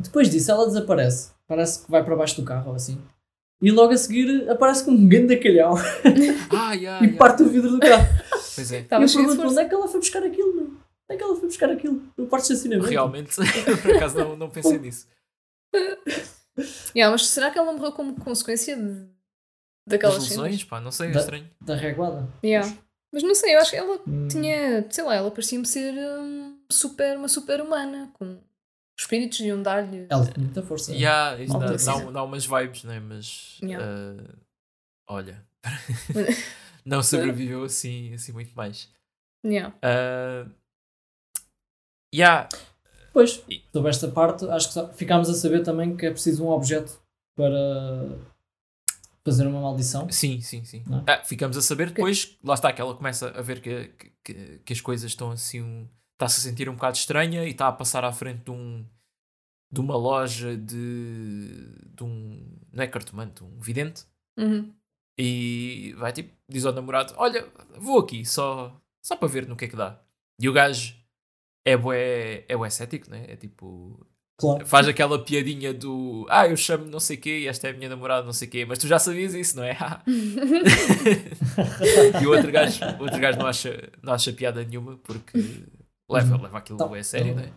[SPEAKER 1] Depois disso, ela desaparece. Parece que vai para baixo do carro ou assim. E logo a seguir aparece com um grande calhau <laughs>
[SPEAKER 3] Ah, yeah,
[SPEAKER 1] e
[SPEAKER 3] yeah.
[SPEAKER 1] parte o vidro do carro.
[SPEAKER 3] Pois é.
[SPEAKER 1] e eu pergunto onde é que ela foi buscar aquilo, meu? Onde é que ela foi buscar aquilo? No parque de estacionamento.
[SPEAKER 3] Realmente, <laughs> por acaso não, não pensei nisso. <laughs>
[SPEAKER 2] Yeah, mas será que ela morreu como consequência de... daquelas
[SPEAKER 3] As
[SPEAKER 2] cenas?
[SPEAKER 3] lesões, pá, não sei, é
[SPEAKER 1] Da-
[SPEAKER 3] estranho.
[SPEAKER 1] Da reguada.
[SPEAKER 2] Yeah. Mas não sei, eu acho que ela
[SPEAKER 1] Hum.
[SPEAKER 2] tinha, sei lá, ela parecia-me ser hum, super, uma super humana, com espíritos iam dar-lhe.
[SPEAKER 1] Ela tinha muita força.
[SPEAKER 3] Yeah, dá, dá, dá umas vibes, né? mas
[SPEAKER 2] Yeah.
[SPEAKER 3] ah, olha, <laughs> não sobreviveu assim, assim muito mais.
[SPEAKER 2] Yeah.
[SPEAKER 3] Uh, yeah,
[SPEAKER 1] Pois, sobre esta parte, acho que só- ficámos a saber também que é preciso um objeto para fazer uma maldição.
[SPEAKER 3] sim, sim, sim.
[SPEAKER 1] Não
[SPEAKER 3] Ah, ficamos a saber depois, lá está, que ela começa a ver que, que, que as coisas estão assim, um- está-se a sentir um bocado estranha e está a passar à frente de um de uma loja de, de um, não é cartomante, um vidente
[SPEAKER 2] Uhum.
[SPEAKER 3] e vai tipo, diz ao namorado, olha, vou aqui só, só para ver no que é que dá. E o gajo é bué, é bué cético, né? É tipo,
[SPEAKER 1] Claro.
[SPEAKER 3] faz aquela piadinha do ah, eu chamo não sei quê e esta é a minha namorada não sei quê, mas tu já sabias isso, não é? <laughs> e o outro gajo, o outro gajo não, acha, não acha piada nenhuma porque leva, leva aquilo
[SPEAKER 1] Tá,
[SPEAKER 3] é sério, não é?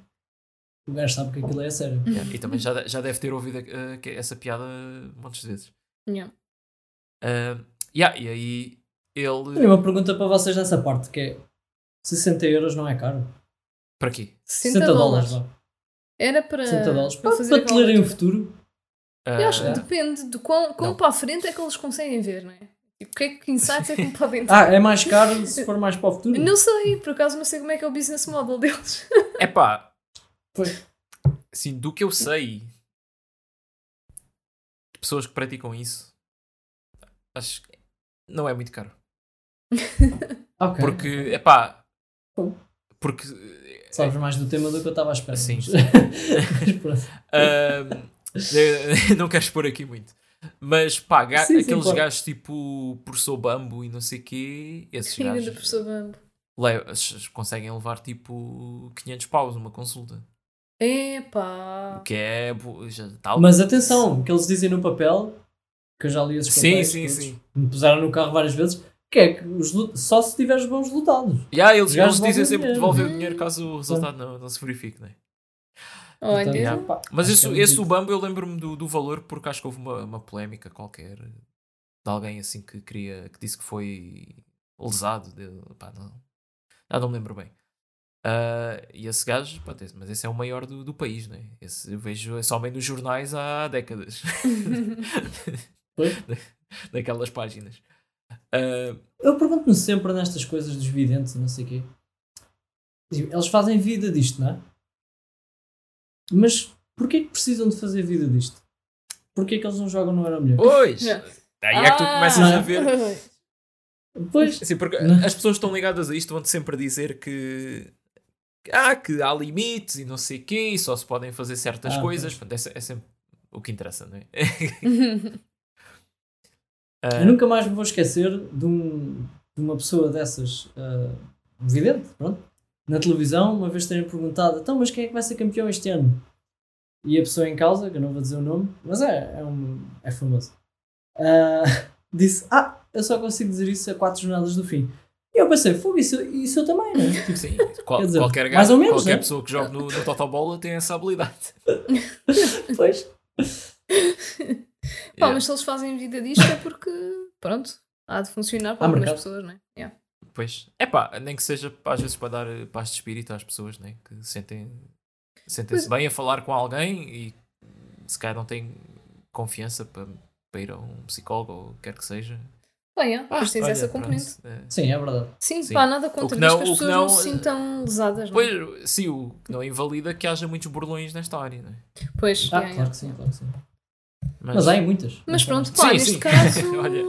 [SPEAKER 1] O gajo sabe que aquilo é sério.
[SPEAKER 3] Yeah, E também já, já deve ter ouvido uh, essa piada montes de vezes.
[SPEAKER 2] Yeah.
[SPEAKER 3] Uh, yeah, e aí ele.
[SPEAKER 1] Tenho uma pergunta para vocês nessa parte, que é 60 euros não é caro.
[SPEAKER 3] Para quê?
[SPEAKER 2] 60 dólares.
[SPEAKER 1] vá.
[SPEAKER 2] Era para,
[SPEAKER 1] 60 dólares.
[SPEAKER 2] para
[SPEAKER 1] Para,
[SPEAKER 2] fazer
[SPEAKER 1] para te lerem o futuro.
[SPEAKER 2] Eu acho que
[SPEAKER 3] Ah,
[SPEAKER 2] depende de quão, quão para a frente é que eles conseguem ver, não é? Tipo, o que é que insights é que me <laughs> podem ter?
[SPEAKER 1] Ah, é mais caro se for mais para o futuro.
[SPEAKER 2] Não sei, por acaso não sei como é que é o business model deles. <laughs>
[SPEAKER 3] É pá,
[SPEAKER 1] Pois.
[SPEAKER 3] assim, do que eu sei, de pessoas que praticam isso, acho que não é muito caro. <laughs>
[SPEAKER 1] Ok.
[SPEAKER 3] Porque, é pá. Porque
[SPEAKER 1] Sabes mais do tema do que eu estava à espera.
[SPEAKER 3] Sim. <laughs> eh, não quero expor aqui muito. Mas pá, ga-
[SPEAKER 1] Sim, sim,
[SPEAKER 3] aqueles
[SPEAKER 1] claro.
[SPEAKER 3] gajos tipo professor Bambo e não sei quê, esses
[SPEAKER 2] Ainda da
[SPEAKER 3] gajos
[SPEAKER 2] professor Bambo.
[SPEAKER 3] conseguem levar tipo 500 paus uma consulta.
[SPEAKER 2] Epá.
[SPEAKER 3] O que é. Já, tal.
[SPEAKER 1] Mas atenção, o que eles dizem no papel, que eu já li esses
[SPEAKER 3] sim,
[SPEAKER 1] papéis,
[SPEAKER 3] sim,
[SPEAKER 1] todos,
[SPEAKER 3] sim.
[SPEAKER 1] me puseram no carro várias vezes, que é que os só se tiveres bons resultados.
[SPEAKER 3] Yeah, eles, eles dizem sempre devolver o
[SPEAKER 2] dinheiro.
[SPEAKER 3] dinheiro caso o resultado não, não se verifique?
[SPEAKER 2] Olha,
[SPEAKER 1] Portanto,
[SPEAKER 3] yeah. Mas esse,
[SPEAKER 1] é
[SPEAKER 3] esse o. Bambo eu lembro-me do, do valor porque acho que houve uma, uma polémica qualquer de alguém assim que queria que disse que foi lesado. De, pá, não, ah, não me lembro bem. Ah, e esse gajo, pá, esse- mas esse é o maior do, do país, né? Esse eu vejo somente nos jornais há décadas. <laughs> Daquelas páginas. Ah,
[SPEAKER 1] Eu pergunto-me sempre nestas coisas dos videntes e não sei o quê. Eles fazem vida disto, não é? Mas porquê que precisam de fazer vida disto? Porquê que eles não jogam no Euro Milhões?
[SPEAKER 3] pois!
[SPEAKER 2] Yeah.
[SPEAKER 3] Aí é que tu
[SPEAKER 2] Ah!
[SPEAKER 3] começas a ver. <laughs>
[SPEAKER 1] Pois,
[SPEAKER 3] Sim, porque
[SPEAKER 1] Não.
[SPEAKER 3] as pessoas que estão ligadas a isto vão-te sempre dizer que. Ah, que há limites e não sei o quê, e só se podem fazer certas
[SPEAKER 1] Ah,
[SPEAKER 3] coisas.
[SPEAKER 1] pois.
[SPEAKER 3] Portanto, é, é sempre o que interessa, não é? <laughs> <laughs>
[SPEAKER 1] eu nunca mais me vou esquecer de, um- de uma pessoa dessas, ah, vidente, pronto, na televisão, uma vez terem perguntado: então, mas quem é que vai ser campeão este ano? E a pessoa em causa, que eu não vou dizer o nome, mas é, é, um, é famoso, ah, <laughs> disse: Ah, eu só consigo dizer isso a quatro jornadas do fim. E eu pensei: Fogo, isso, isso eu também, não é? Tipo,
[SPEAKER 3] Sim, qual-
[SPEAKER 1] Quer dizer,
[SPEAKER 3] qualquer,
[SPEAKER 1] ou menos,
[SPEAKER 3] qualquer
[SPEAKER 1] né?
[SPEAKER 3] pessoa que joga no, no Totobola tem essa habilidade. <laughs>
[SPEAKER 1] Pois. <laughs>
[SPEAKER 2] Pá,
[SPEAKER 3] Yeah.
[SPEAKER 2] mas se eles fazem vida disto é porque, pronto, há de funcionar para
[SPEAKER 1] Há
[SPEAKER 2] algumas
[SPEAKER 1] mercado.
[SPEAKER 2] pessoas, não é? Yeah.
[SPEAKER 3] Pois, é pá, nem que seja às vezes para dar eh, paz de espírito às pessoas, né? que sentem, sentem-se bem a falar com alguém e se calhar não têm confiança para, para ir a um psicólogo ou o que quer que seja.
[SPEAKER 2] Bem, yeah, depois tens
[SPEAKER 3] olha,
[SPEAKER 2] essa
[SPEAKER 3] pronto,
[SPEAKER 2] componente.
[SPEAKER 3] é.
[SPEAKER 1] Sim, é verdade.
[SPEAKER 2] Sim,
[SPEAKER 3] Sim.
[SPEAKER 2] pá, nada contra
[SPEAKER 3] não-
[SPEAKER 2] que as pessoas não,
[SPEAKER 3] não-
[SPEAKER 2] se sintam lesadas, não é?
[SPEAKER 3] Pois, sim, o que não invalida que haja muitos burlões nesta área, né?
[SPEAKER 2] Pois,
[SPEAKER 1] Ah,
[SPEAKER 2] yeah,
[SPEAKER 1] claro
[SPEAKER 2] yeah.
[SPEAKER 1] que sim, claro que sim.
[SPEAKER 3] Mas,
[SPEAKER 1] Mas há em muitas.
[SPEAKER 2] Mas pronto,
[SPEAKER 3] Sim,
[SPEAKER 2] pá, neste
[SPEAKER 3] sim.
[SPEAKER 2] caso. <laughs>
[SPEAKER 3] Olha.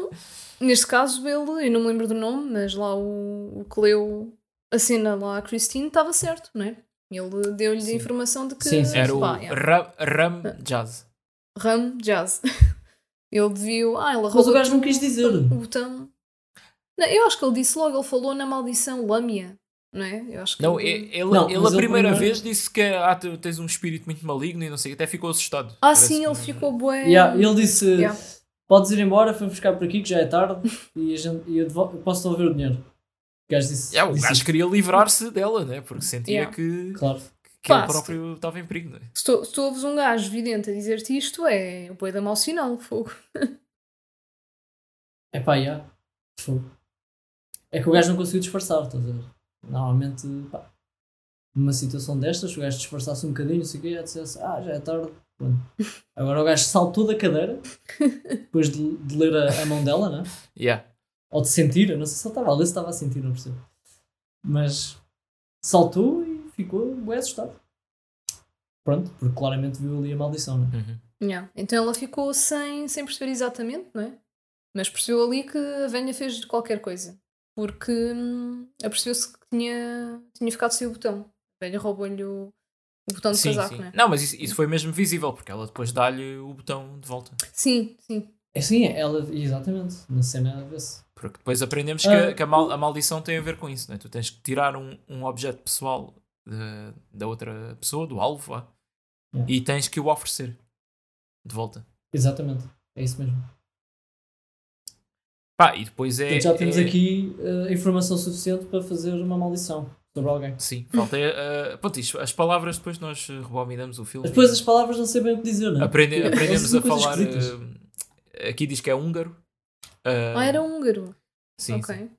[SPEAKER 2] Neste caso, ele, eu não me lembro do nome, mas lá o, o que leu a cena lá a Christine estava certo, não é? Ele deu-lhe a
[SPEAKER 3] Sim.
[SPEAKER 2] informação de que
[SPEAKER 1] Sim, sim.
[SPEAKER 3] era o
[SPEAKER 2] pá, yeah,
[SPEAKER 3] Ram, Ram Jazz.
[SPEAKER 2] Ram Jazz. <laughs> ele viu. Ah, ele
[SPEAKER 1] Mas
[SPEAKER 2] roubou
[SPEAKER 1] o gajo não quis dizer.
[SPEAKER 2] o botão. Não, eu acho que ele disse logo, ele falou na maldição Lâmia, não é? Eu acho que
[SPEAKER 3] Não,
[SPEAKER 2] ele-
[SPEAKER 3] ele,
[SPEAKER 1] Não,
[SPEAKER 3] ele a primeira
[SPEAKER 1] primeiro-
[SPEAKER 3] vez disse que ah, tu tens um espírito muito maligno e não sei, até ficou assustado.
[SPEAKER 2] Ah,
[SPEAKER 3] Parece
[SPEAKER 2] sim,
[SPEAKER 3] que-
[SPEAKER 2] ele ficou bué.
[SPEAKER 1] Yeah, ele disse:
[SPEAKER 2] Yeah.
[SPEAKER 1] Podes ir embora, foi buscar por aqui que já é tarde e, a gente, e eu, posso devolver o dinheiro. O gajo disse:
[SPEAKER 3] Yeah, o
[SPEAKER 1] disse
[SPEAKER 3] gajo
[SPEAKER 1] isso.
[SPEAKER 3] queria livrar-se dela, né? porque sentia
[SPEAKER 2] Yeah.
[SPEAKER 3] que,
[SPEAKER 1] Claro.
[SPEAKER 3] que
[SPEAKER 2] Pá,
[SPEAKER 3] ele
[SPEAKER 2] se-
[SPEAKER 3] próprio estava em perigo. Né?
[SPEAKER 2] Se tu, se tu ouves um gajo vidente a dizer-te isto, é o boi da mau sinal, fogo.
[SPEAKER 1] É pá, yeah. Fogo. É que o gajo não conseguiu disfarçar, estás a ver? Normalmente, pá, numa situação destas, se o gajo disfarçasse um bocadinho, não sei o quê, já dissesse: Ah, já é tarde. Pronto. <laughs> Agora o gajo saltou da cadeira <laughs> depois de, de ler a, a mão dela, né?
[SPEAKER 3] Yeah.
[SPEAKER 1] ou de sentir, eu não sei se ele estava a ler, se estava a sentir, não percebo. Mas saltou e ficou bem assustado. Pronto, porque claramente viu ali a maldição, né?
[SPEAKER 3] Uhum.
[SPEAKER 2] Yeah. Então ela ficou sem, sem perceber exatamente, não é? Mas percebeu ali que a velha fez qualquer coisa. Porque hum, apercebeu-se que tinha, tinha ficado sem o botão. A velha roubou-lhe o, o botão do
[SPEAKER 3] Sim,
[SPEAKER 2] casaco,
[SPEAKER 3] sim.
[SPEAKER 2] não é?
[SPEAKER 3] Não, mas isso, isso foi mesmo visível, porque ela depois dá-lhe o botão de volta.
[SPEAKER 2] Sim, sim.
[SPEAKER 1] É sim, ela, exatamente, na cena a ver-se.
[SPEAKER 3] Porque depois aprendemos que,
[SPEAKER 1] Ah.
[SPEAKER 3] a, que a, mal- a maldição tem a ver com isso, né? Tu tens que tirar um, um objeto pessoal de- da outra pessoa, do alvo,
[SPEAKER 1] Yeah.
[SPEAKER 3] e tens que o oferecer de volta.
[SPEAKER 1] Exatamente, é isso mesmo.
[SPEAKER 3] Pá, e depois é.
[SPEAKER 1] Portanto, já temos
[SPEAKER 3] é-
[SPEAKER 1] aqui eh, informação suficiente para fazer uma maldição sobre alguém.
[SPEAKER 3] Sim, falta. Uh, pronto, isto, as palavras depois nós rebominamos o filme.
[SPEAKER 1] Depois as palavras não sei bem o que dizer, não é?
[SPEAKER 3] Aprende- aprendemos a falar. uh, aqui diz que é húngaro. Uh,
[SPEAKER 2] Ah, era húngaro.
[SPEAKER 3] Sim,
[SPEAKER 2] ok.
[SPEAKER 3] sim.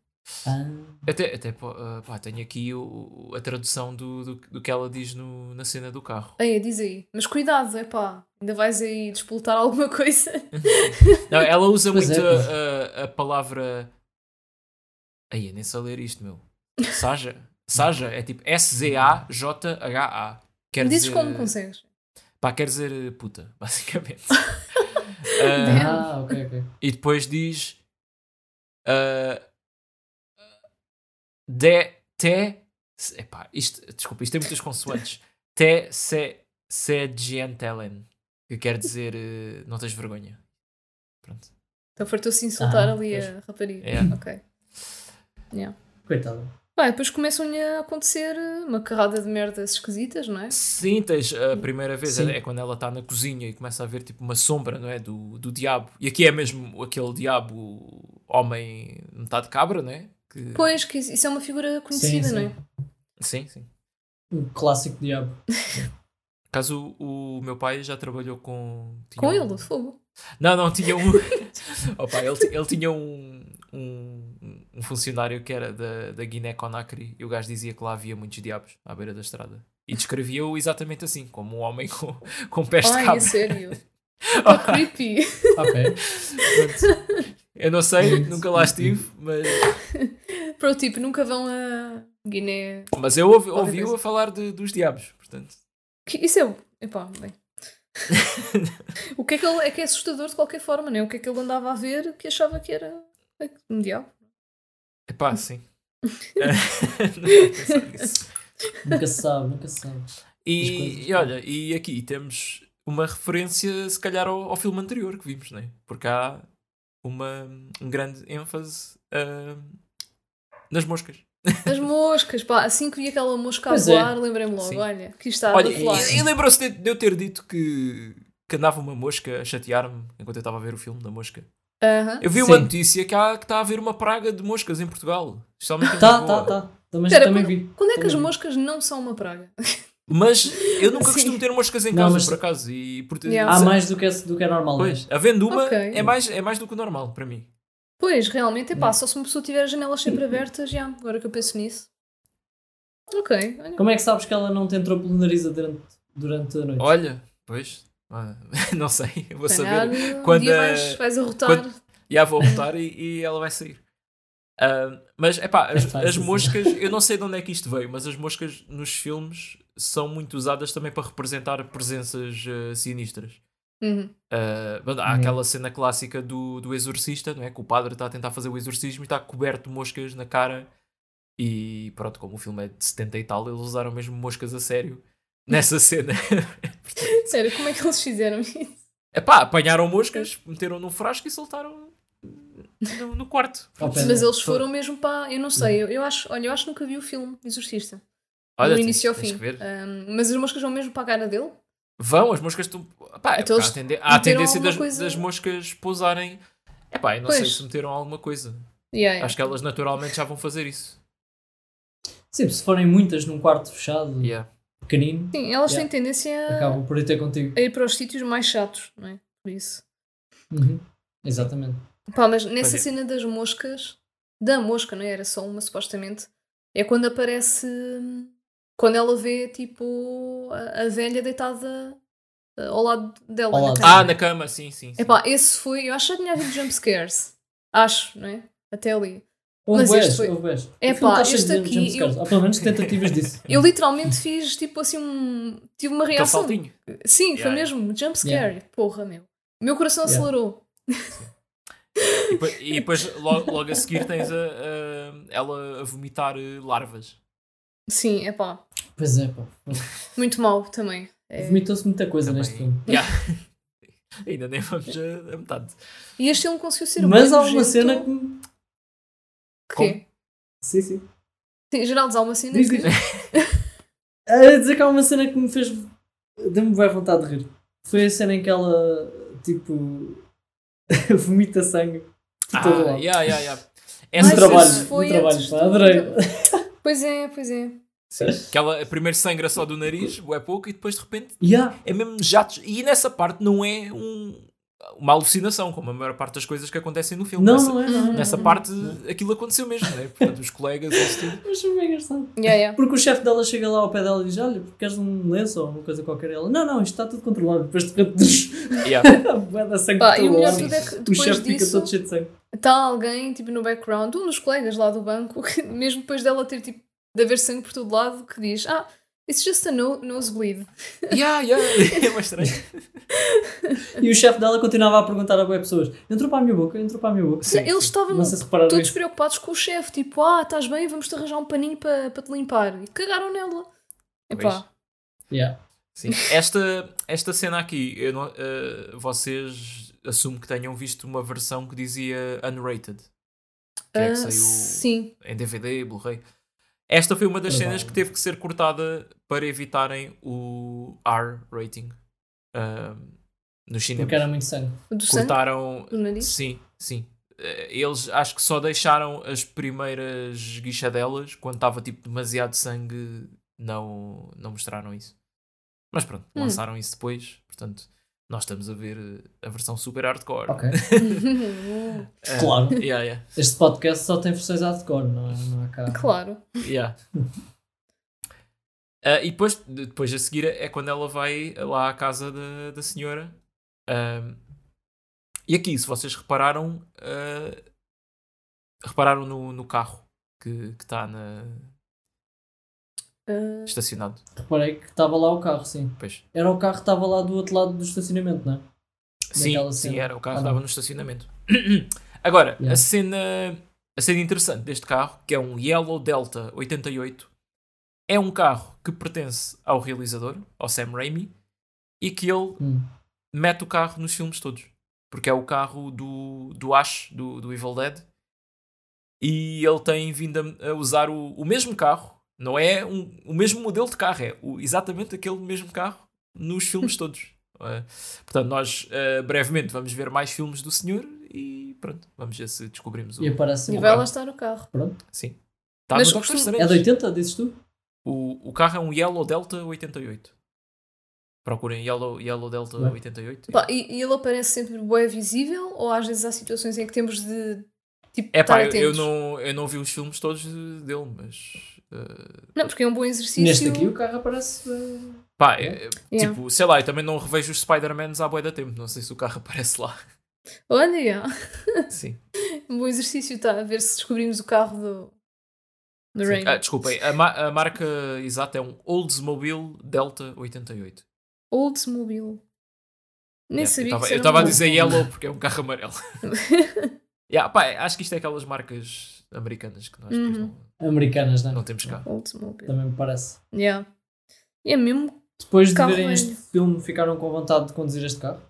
[SPEAKER 1] Ah,
[SPEAKER 3] Até, até pá, ah, pá, tenho aqui o- a tradução do, do, do que ela diz no, na cena do carro.
[SPEAKER 2] Aí, diz aí. Mas cuidado, é pá. Ainda vais aí despoltar alguma coisa. <laughs>
[SPEAKER 3] Não, ela usa
[SPEAKER 1] Pois
[SPEAKER 3] muito
[SPEAKER 1] é,
[SPEAKER 3] a, a, a palavra. Aí, eu nem sei ler isto, meu. Saja. Saja é tipo S-Z-A-J-H-A. Quer
[SPEAKER 2] Dizes
[SPEAKER 3] dizer.
[SPEAKER 2] como consegues.
[SPEAKER 3] Pá, quer dizer eh, puta, <laughs> basicamente. <laughs>
[SPEAKER 2] Damn.
[SPEAKER 3] Ah,
[SPEAKER 1] ok, ok.
[SPEAKER 3] e depois diz. ah, de. Te. Epá, isto, desculpa, isto tem muitas consoantes. Te se. Se gentelen. Que quer dizer. eh, não tens vergonha. Pronto.
[SPEAKER 2] Então fartou-se insultar
[SPEAKER 1] Ah,
[SPEAKER 2] ali
[SPEAKER 1] pois.
[SPEAKER 2] a rapariga.
[SPEAKER 3] É.
[SPEAKER 2] Ok.
[SPEAKER 1] Coitado.
[SPEAKER 2] Bem, depois começam-lhe a acontecer uma carrada de merdas esquisitas, não é?
[SPEAKER 3] Sim, tens a primeira vez
[SPEAKER 1] Sim.
[SPEAKER 3] é, é quando ela está na cozinha e começa a ver tipo uma sombra, não é? Do, do diabo. E aqui é mesmo aquele diabo, homem metade cabra, não é? Que...
[SPEAKER 2] Pois, que isso é uma figura conhecida,
[SPEAKER 1] sim.
[SPEAKER 2] não é?
[SPEAKER 3] Sim, sim.
[SPEAKER 1] Um clássico diabo.
[SPEAKER 3] Caso o, o meu pai já trabalhou com. tinha
[SPEAKER 2] Com
[SPEAKER 3] um-
[SPEAKER 2] ele, de fogo.
[SPEAKER 3] Não, não, tinha um. <laughs> Opa, ele, ele tinha um, um, um funcionário que era da, da Guiné-Conakry e o gajo dizia que lá havia muitos diabos à beira da estrada. E descrevia-o exatamente assim, como um homem com, com pés de
[SPEAKER 2] Ai,
[SPEAKER 3] cabra.
[SPEAKER 2] é sério. Oh, <laughs> creepy. <laughs>
[SPEAKER 1] Ok.
[SPEAKER 3] Pronto. Eu não sei, nunca lá estive, mas,
[SPEAKER 2] Pro tipo, nunca vão a Guiné.
[SPEAKER 3] mas eu ouvi, ouvi-o a falar de, dos diabos, portanto.
[SPEAKER 2] Que- Isso é. Epá, bem. <laughs> o que é que ele. É que é assustador de qualquer forma, não é? O que é que ele andava a ver que achava que era um diabo?
[SPEAKER 3] Epá, sim. <laughs> <laughs> Nunca nisso.
[SPEAKER 1] Nunca se sabe, nunca se sabe.
[SPEAKER 3] E, e olha, e aqui temos uma referência, se calhar, ao, ao filme anterior que vimos, não é? Porque há uma, um grande ênfase ah, nas moscas.
[SPEAKER 2] As moscas, pá, assim que vi aquela mosca a
[SPEAKER 1] Pois é.
[SPEAKER 2] voar, lembrei-me logo,
[SPEAKER 3] Sim.
[SPEAKER 2] olha, que está
[SPEAKER 3] olha,
[SPEAKER 2] a
[SPEAKER 3] e,
[SPEAKER 2] voar.
[SPEAKER 3] e lembrou-se de, de eu ter dito que, que andava uma mosca a chatear-me enquanto eu estava a ver o filme da mosca.
[SPEAKER 2] Aham.
[SPEAKER 3] Eu vi uma
[SPEAKER 1] Sim.
[SPEAKER 3] notícia que há- que está a haver uma praga de moscas em Portugal. Especialmente em
[SPEAKER 1] Tá, tá, tá. Também, também
[SPEAKER 2] quando,
[SPEAKER 1] vi.
[SPEAKER 2] quando é que as
[SPEAKER 1] Também vi.
[SPEAKER 2] moscas não são uma praga? <laughs>
[SPEAKER 3] Mas eu nunca
[SPEAKER 2] Sim.
[SPEAKER 3] costumo ter moscas em
[SPEAKER 1] Não,
[SPEAKER 3] casa,
[SPEAKER 1] mas-
[SPEAKER 3] por acaso. E, por,
[SPEAKER 2] Yeah.
[SPEAKER 1] Há mais do que, é- do que é normal. não é?
[SPEAKER 3] Pois, havendo uma,
[SPEAKER 2] Ok.
[SPEAKER 3] é, mais, é mais do que o normal para mim.
[SPEAKER 2] Pois, realmente, é pá,
[SPEAKER 1] Não.
[SPEAKER 2] só se uma pessoa tiver as janelas sempre abertas, já, agora que eu penso nisso. Ok, olha.
[SPEAKER 1] Como é que sabes que ela não te entrou pelo nariz durante, durante a noite?
[SPEAKER 3] Olha, pois, ah, <laughs> não sei, eu vou saber.
[SPEAKER 2] um
[SPEAKER 3] quando
[SPEAKER 2] dia
[SPEAKER 3] a-
[SPEAKER 2] vais, vais arrotar.
[SPEAKER 3] quando- Já vou <laughs> botar e, e ela vai sair. Ah, mas, epá, as,
[SPEAKER 1] É
[SPEAKER 3] as moscas, <laughs> eu não sei de onde é que isto veio, mas as moscas nos filmes são muito usadas também para representar presenças ah, sinistras.
[SPEAKER 2] Uhum.
[SPEAKER 3] Uh, há
[SPEAKER 1] Hum.
[SPEAKER 3] aquela cena clássica do, do exorcista, não é? Que o padre está a tentar fazer o exorcismo e está coberto de moscas na cara. E pronto, como o filme é de 70 e tal, eles usaram mesmo moscas a sério <laughs> nessa cena. <laughs>
[SPEAKER 2] Sério, como é que eles fizeram isso?
[SPEAKER 3] Epá, apanharam moscas, meteram num frasco e soltaram no, no quarto. <laughs>
[SPEAKER 2] Mas eles foram mesmo para. Eu não sei, eu, eu acho, olha, eu acho que nunca vi o filme Exorcista.
[SPEAKER 3] Olha,
[SPEAKER 2] do
[SPEAKER 3] tens-
[SPEAKER 2] início ao fim. Ahm, mas as moscas vão mesmo para a cara dele?
[SPEAKER 3] Vão, as moscas estão. Epá,
[SPEAKER 2] Então
[SPEAKER 3] há, tende- há a tendência das,
[SPEAKER 2] coisa-
[SPEAKER 3] das moscas pousarem. Epá, eu não sei
[SPEAKER 2] Pois.
[SPEAKER 3] se meteram alguma coisa.
[SPEAKER 2] Yeah, yeah.
[SPEAKER 3] Acho que elas naturalmente já vão fazer isso.
[SPEAKER 1] Sim, se forem muitas num quarto fechado,
[SPEAKER 3] Yeah.
[SPEAKER 1] pequenino,
[SPEAKER 2] Sim, elas
[SPEAKER 1] Yeah.
[SPEAKER 2] têm tendência a,
[SPEAKER 1] acabam por ir ter contigo.
[SPEAKER 2] a ir para os sítios mais chatos, não é? Por isso.
[SPEAKER 1] Uhum. Exatamente.
[SPEAKER 2] Pá, mas nessa
[SPEAKER 3] Pois é.
[SPEAKER 2] cena das moscas, da mosca, não é? Era só uma supostamente. É quando aparece. Quando ela vê, tipo, a, a velha deitada eh, ao lado dela.
[SPEAKER 1] Ao
[SPEAKER 2] na cama.
[SPEAKER 3] Ah, na cama, sim, sim. sim.
[SPEAKER 2] Epá, esse foi. Eu acho que já tinha havido jump scares. Acho, não é? Até ali.
[SPEAKER 1] Houve
[SPEAKER 2] Mas este foi-. É pá, este aqui,
[SPEAKER 1] jumpscares.
[SPEAKER 2] eu-
[SPEAKER 1] Ou pelo menos tentativas disso. <laughs>
[SPEAKER 2] Eu literalmente fiz, tipo, assim, um. Tive uma reação.
[SPEAKER 3] saltinho.
[SPEAKER 2] Sim, foi
[SPEAKER 3] Yeah,
[SPEAKER 2] mesmo. Jump scare.
[SPEAKER 1] Yeah.
[SPEAKER 2] Porra, meu. O meu coração
[SPEAKER 1] Yeah.
[SPEAKER 2] acelerou.
[SPEAKER 3] E depois, e depois logo, logo a seguir tens a, a- ela a vomitar eh, larvas.
[SPEAKER 2] Sim, é pá.
[SPEAKER 1] Pois é, pá.
[SPEAKER 2] Muito mal também. É.
[SPEAKER 1] Vomitou-se muita coisa
[SPEAKER 3] Também.
[SPEAKER 1] neste filme. <laughs>
[SPEAKER 3] Yeah. Ainda nem vamos a, a metade.
[SPEAKER 2] E este filme conseguiu ser
[SPEAKER 1] Mas
[SPEAKER 2] bué
[SPEAKER 1] há uma cena que. me-
[SPEAKER 2] quê?
[SPEAKER 1] Sim, sim.
[SPEAKER 2] Sim, Geraldo, há uma cena
[SPEAKER 1] Diz,
[SPEAKER 2] que...
[SPEAKER 1] diz. <laughs> A dizer que há uma cena que me fez. Deu-me bem vontade de rir. Foi a cena em que ela, tipo. <laughs> vomita sangue. por todo
[SPEAKER 3] Ah,
[SPEAKER 1] lado.
[SPEAKER 3] yeah, yeah, yeah. Essa
[SPEAKER 1] Um
[SPEAKER 2] isso
[SPEAKER 1] trabalho, um trabalho,
[SPEAKER 2] do-
[SPEAKER 1] adorei.
[SPEAKER 2] Pois é, pois é.
[SPEAKER 3] Sim. Que ela primeiro sangra só do nariz, é pouco, e depois de repente
[SPEAKER 1] Yeah.
[SPEAKER 3] é mesmo jatos. E nessa parte não é um. uma alucinação, como a maior parte das coisas que acontecem no filme.
[SPEAKER 1] Não,
[SPEAKER 3] nessa
[SPEAKER 1] não é. Não, é,
[SPEAKER 3] nessa
[SPEAKER 1] não é.
[SPEAKER 3] parte,
[SPEAKER 1] Não.
[SPEAKER 3] aquilo aconteceu mesmo, né? Portanto, os colegas, isso tudo.
[SPEAKER 1] Mas foi bem engraçado.
[SPEAKER 2] Yeah, yeah.
[SPEAKER 1] Porque o chefe dela chega lá ao pé dela e diz: Olha, queres um lenço ou uma coisa qualquer? Ela: Não, não, isto está tudo controlado. Depois de repente,
[SPEAKER 3] Yeah.
[SPEAKER 1] a <laughs> bué da sangue
[SPEAKER 2] Pá,
[SPEAKER 1] por
[SPEAKER 2] e o
[SPEAKER 1] todo
[SPEAKER 2] melhor de tudo é que
[SPEAKER 1] O chefe fica
[SPEAKER 2] disso
[SPEAKER 1] todo cheio de sangue.
[SPEAKER 2] está alguém tipo no background, um dos colegas lá do banco, <laughs> que mesmo depois dela ter tipo de haver sangue por todo lado, que diz: Ah, it's just a no nosebleed. <laughs>
[SPEAKER 3] Yeah, yeah. <laughs> É mais estranho.
[SPEAKER 1] E o chefe dela continuava a perguntar a boas pessoas: Entrou para a minha boca, entrou para a minha boca.
[SPEAKER 3] Sim,
[SPEAKER 2] Eles estavam
[SPEAKER 1] se
[SPEAKER 2] todos
[SPEAKER 1] isso.
[SPEAKER 2] preocupados com o chefe, tipo, ah, estás bem, vamos-te arranjar um paninho para para te limpar. E cagaram nela. Epá,
[SPEAKER 1] Yeah.
[SPEAKER 3] Sim. Esta, esta cena aqui, eu não- eh, vocês assumo que tenham visto uma versão que dizia unrated. Que é
[SPEAKER 2] ah,
[SPEAKER 3] que saiu
[SPEAKER 2] sim.
[SPEAKER 3] em DVD, Blu-ray. Esta foi uma das
[SPEAKER 1] Provável.
[SPEAKER 3] cenas que teve que ser cortada para evitarem o R rating ahm, nos cinemas.
[SPEAKER 1] Porque era muito sangue.
[SPEAKER 2] Do sangue,
[SPEAKER 3] Cortaram.
[SPEAKER 2] do nariz.
[SPEAKER 3] Sim, sim. Eh, Eles acho que só deixaram as primeiras guichadelas quando estava tipo demasiado sangue, não, não mostraram isso. Mas pronto,
[SPEAKER 2] Hum.
[SPEAKER 3] lançaram isso depois, portanto, nós estamos a ver eh, a versão super hardcore.
[SPEAKER 1] Ok.
[SPEAKER 3] Eh, <laughs>
[SPEAKER 1] Claro.
[SPEAKER 3] Yeah, yeah,
[SPEAKER 1] Este podcast só tem versões hardcore, não, é- não cá.
[SPEAKER 2] claro.
[SPEAKER 3] yeah. <laughs> Eh, e depois, depois a seguir é quando ela vai lá à casa da, da senhora. Ahm, e aqui, se vocês repararam, eh, repararam no, no carro que está na,
[SPEAKER 2] Ah,
[SPEAKER 3] estacionado.
[SPEAKER 1] Reparei que estava lá o carro, sim.
[SPEAKER 3] Pois.
[SPEAKER 1] Era o carro que estava lá do outro lado do estacionamento, não é?
[SPEAKER 3] Sim, sim, era. O carro
[SPEAKER 1] Ah,
[SPEAKER 3] estava
[SPEAKER 1] não.
[SPEAKER 3] no estacionamento. <clears throat> Agora,
[SPEAKER 1] Yeah.
[SPEAKER 3] a cena a cena interessante deste carro, que é um Yellow Delta 88, é um carro que pertence ao realizador, ao Sam Raimi, e que ele
[SPEAKER 1] Hum.
[SPEAKER 3] mete o carro nos filmes todos. Porque é o carro do, do Ash, do, do Evil Dead. E ele tem vindo a, a usar o, o mesmo carro. Não é um, o mesmo modelo de carro, é o- exatamente aquele mesmo carro nos filmes <laughs> todos. Eh, portanto, nós eh, brevemente vamos ver mais filmes do senhor e pronto, vamos ver se descobrimos o.
[SPEAKER 1] E aparece.
[SPEAKER 2] E
[SPEAKER 3] O
[SPEAKER 2] vai
[SPEAKER 3] carro.
[SPEAKER 2] lá estar o carro.
[SPEAKER 1] Pronto.
[SPEAKER 3] Sim. Está
[SPEAKER 2] Mas
[SPEAKER 3] Strange.
[SPEAKER 1] É de 80, dizes tu?
[SPEAKER 3] O, o carro é um Yellow Delta 88. Procurem Yellow, Yellow Delta
[SPEAKER 1] Bem.
[SPEAKER 3] 88.
[SPEAKER 2] Pá, e, e ele aparece sempre bué visível ou às vezes há situações em que temos de tipo,
[SPEAKER 3] É pá,
[SPEAKER 2] estar
[SPEAKER 3] eu, eu não, eu não vi os filmes todos dele, mas. Eh,
[SPEAKER 2] Não, porque é um bom exercício.
[SPEAKER 1] Neste aqui o carro aparece. eh,
[SPEAKER 3] pá,
[SPEAKER 1] É?
[SPEAKER 3] eh,
[SPEAKER 2] Yeah.
[SPEAKER 3] tipo, sei lá, eu também não revejo os Spider-Mans há boia da tempo. Não sei se o carro <laughs> aparece lá.
[SPEAKER 2] Olha, yeah.
[SPEAKER 3] Sim. <laughs>
[SPEAKER 2] um bom exercício está a ver se descobrimos o carro do, do
[SPEAKER 3] Sim.
[SPEAKER 2] Rain.
[SPEAKER 3] Ah, desculpem, a, ma- a marca exata é um Oldsmobile Delta 88.
[SPEAKER 2] Oldsmobile. Nem
[SPEAKER 3] Yeah,
[SPEAKER 2] sabia
[SPEAKER 3] eu estava-
[SPEAKER 2] isso
[SPEAKER 3] Eu
[SPEAKER 2] era
[SPEAKER 3] estava a
[SPEAKER 2] um-
[SPEAKER 3] dizer Yellow porque é um carro amarelo. <laughs> Yeah, pá, acho que isto é aquelas marcas americanas que nós depois
[SPEAKER 2] Uhum.
[SPEAKER 3] não,
[SPEAKER 1] americanas, não é?
[SPEAKER 3] não temos cá.
[SPEAKER 2] Oldsmobile.
[SPEAKER 1] Também me parece.
[SPEAKER 2] Yeah. E é mesmo.
[SPEAKER 1] Depois de verem este filme, ficaram com vontade de conduzir este carro?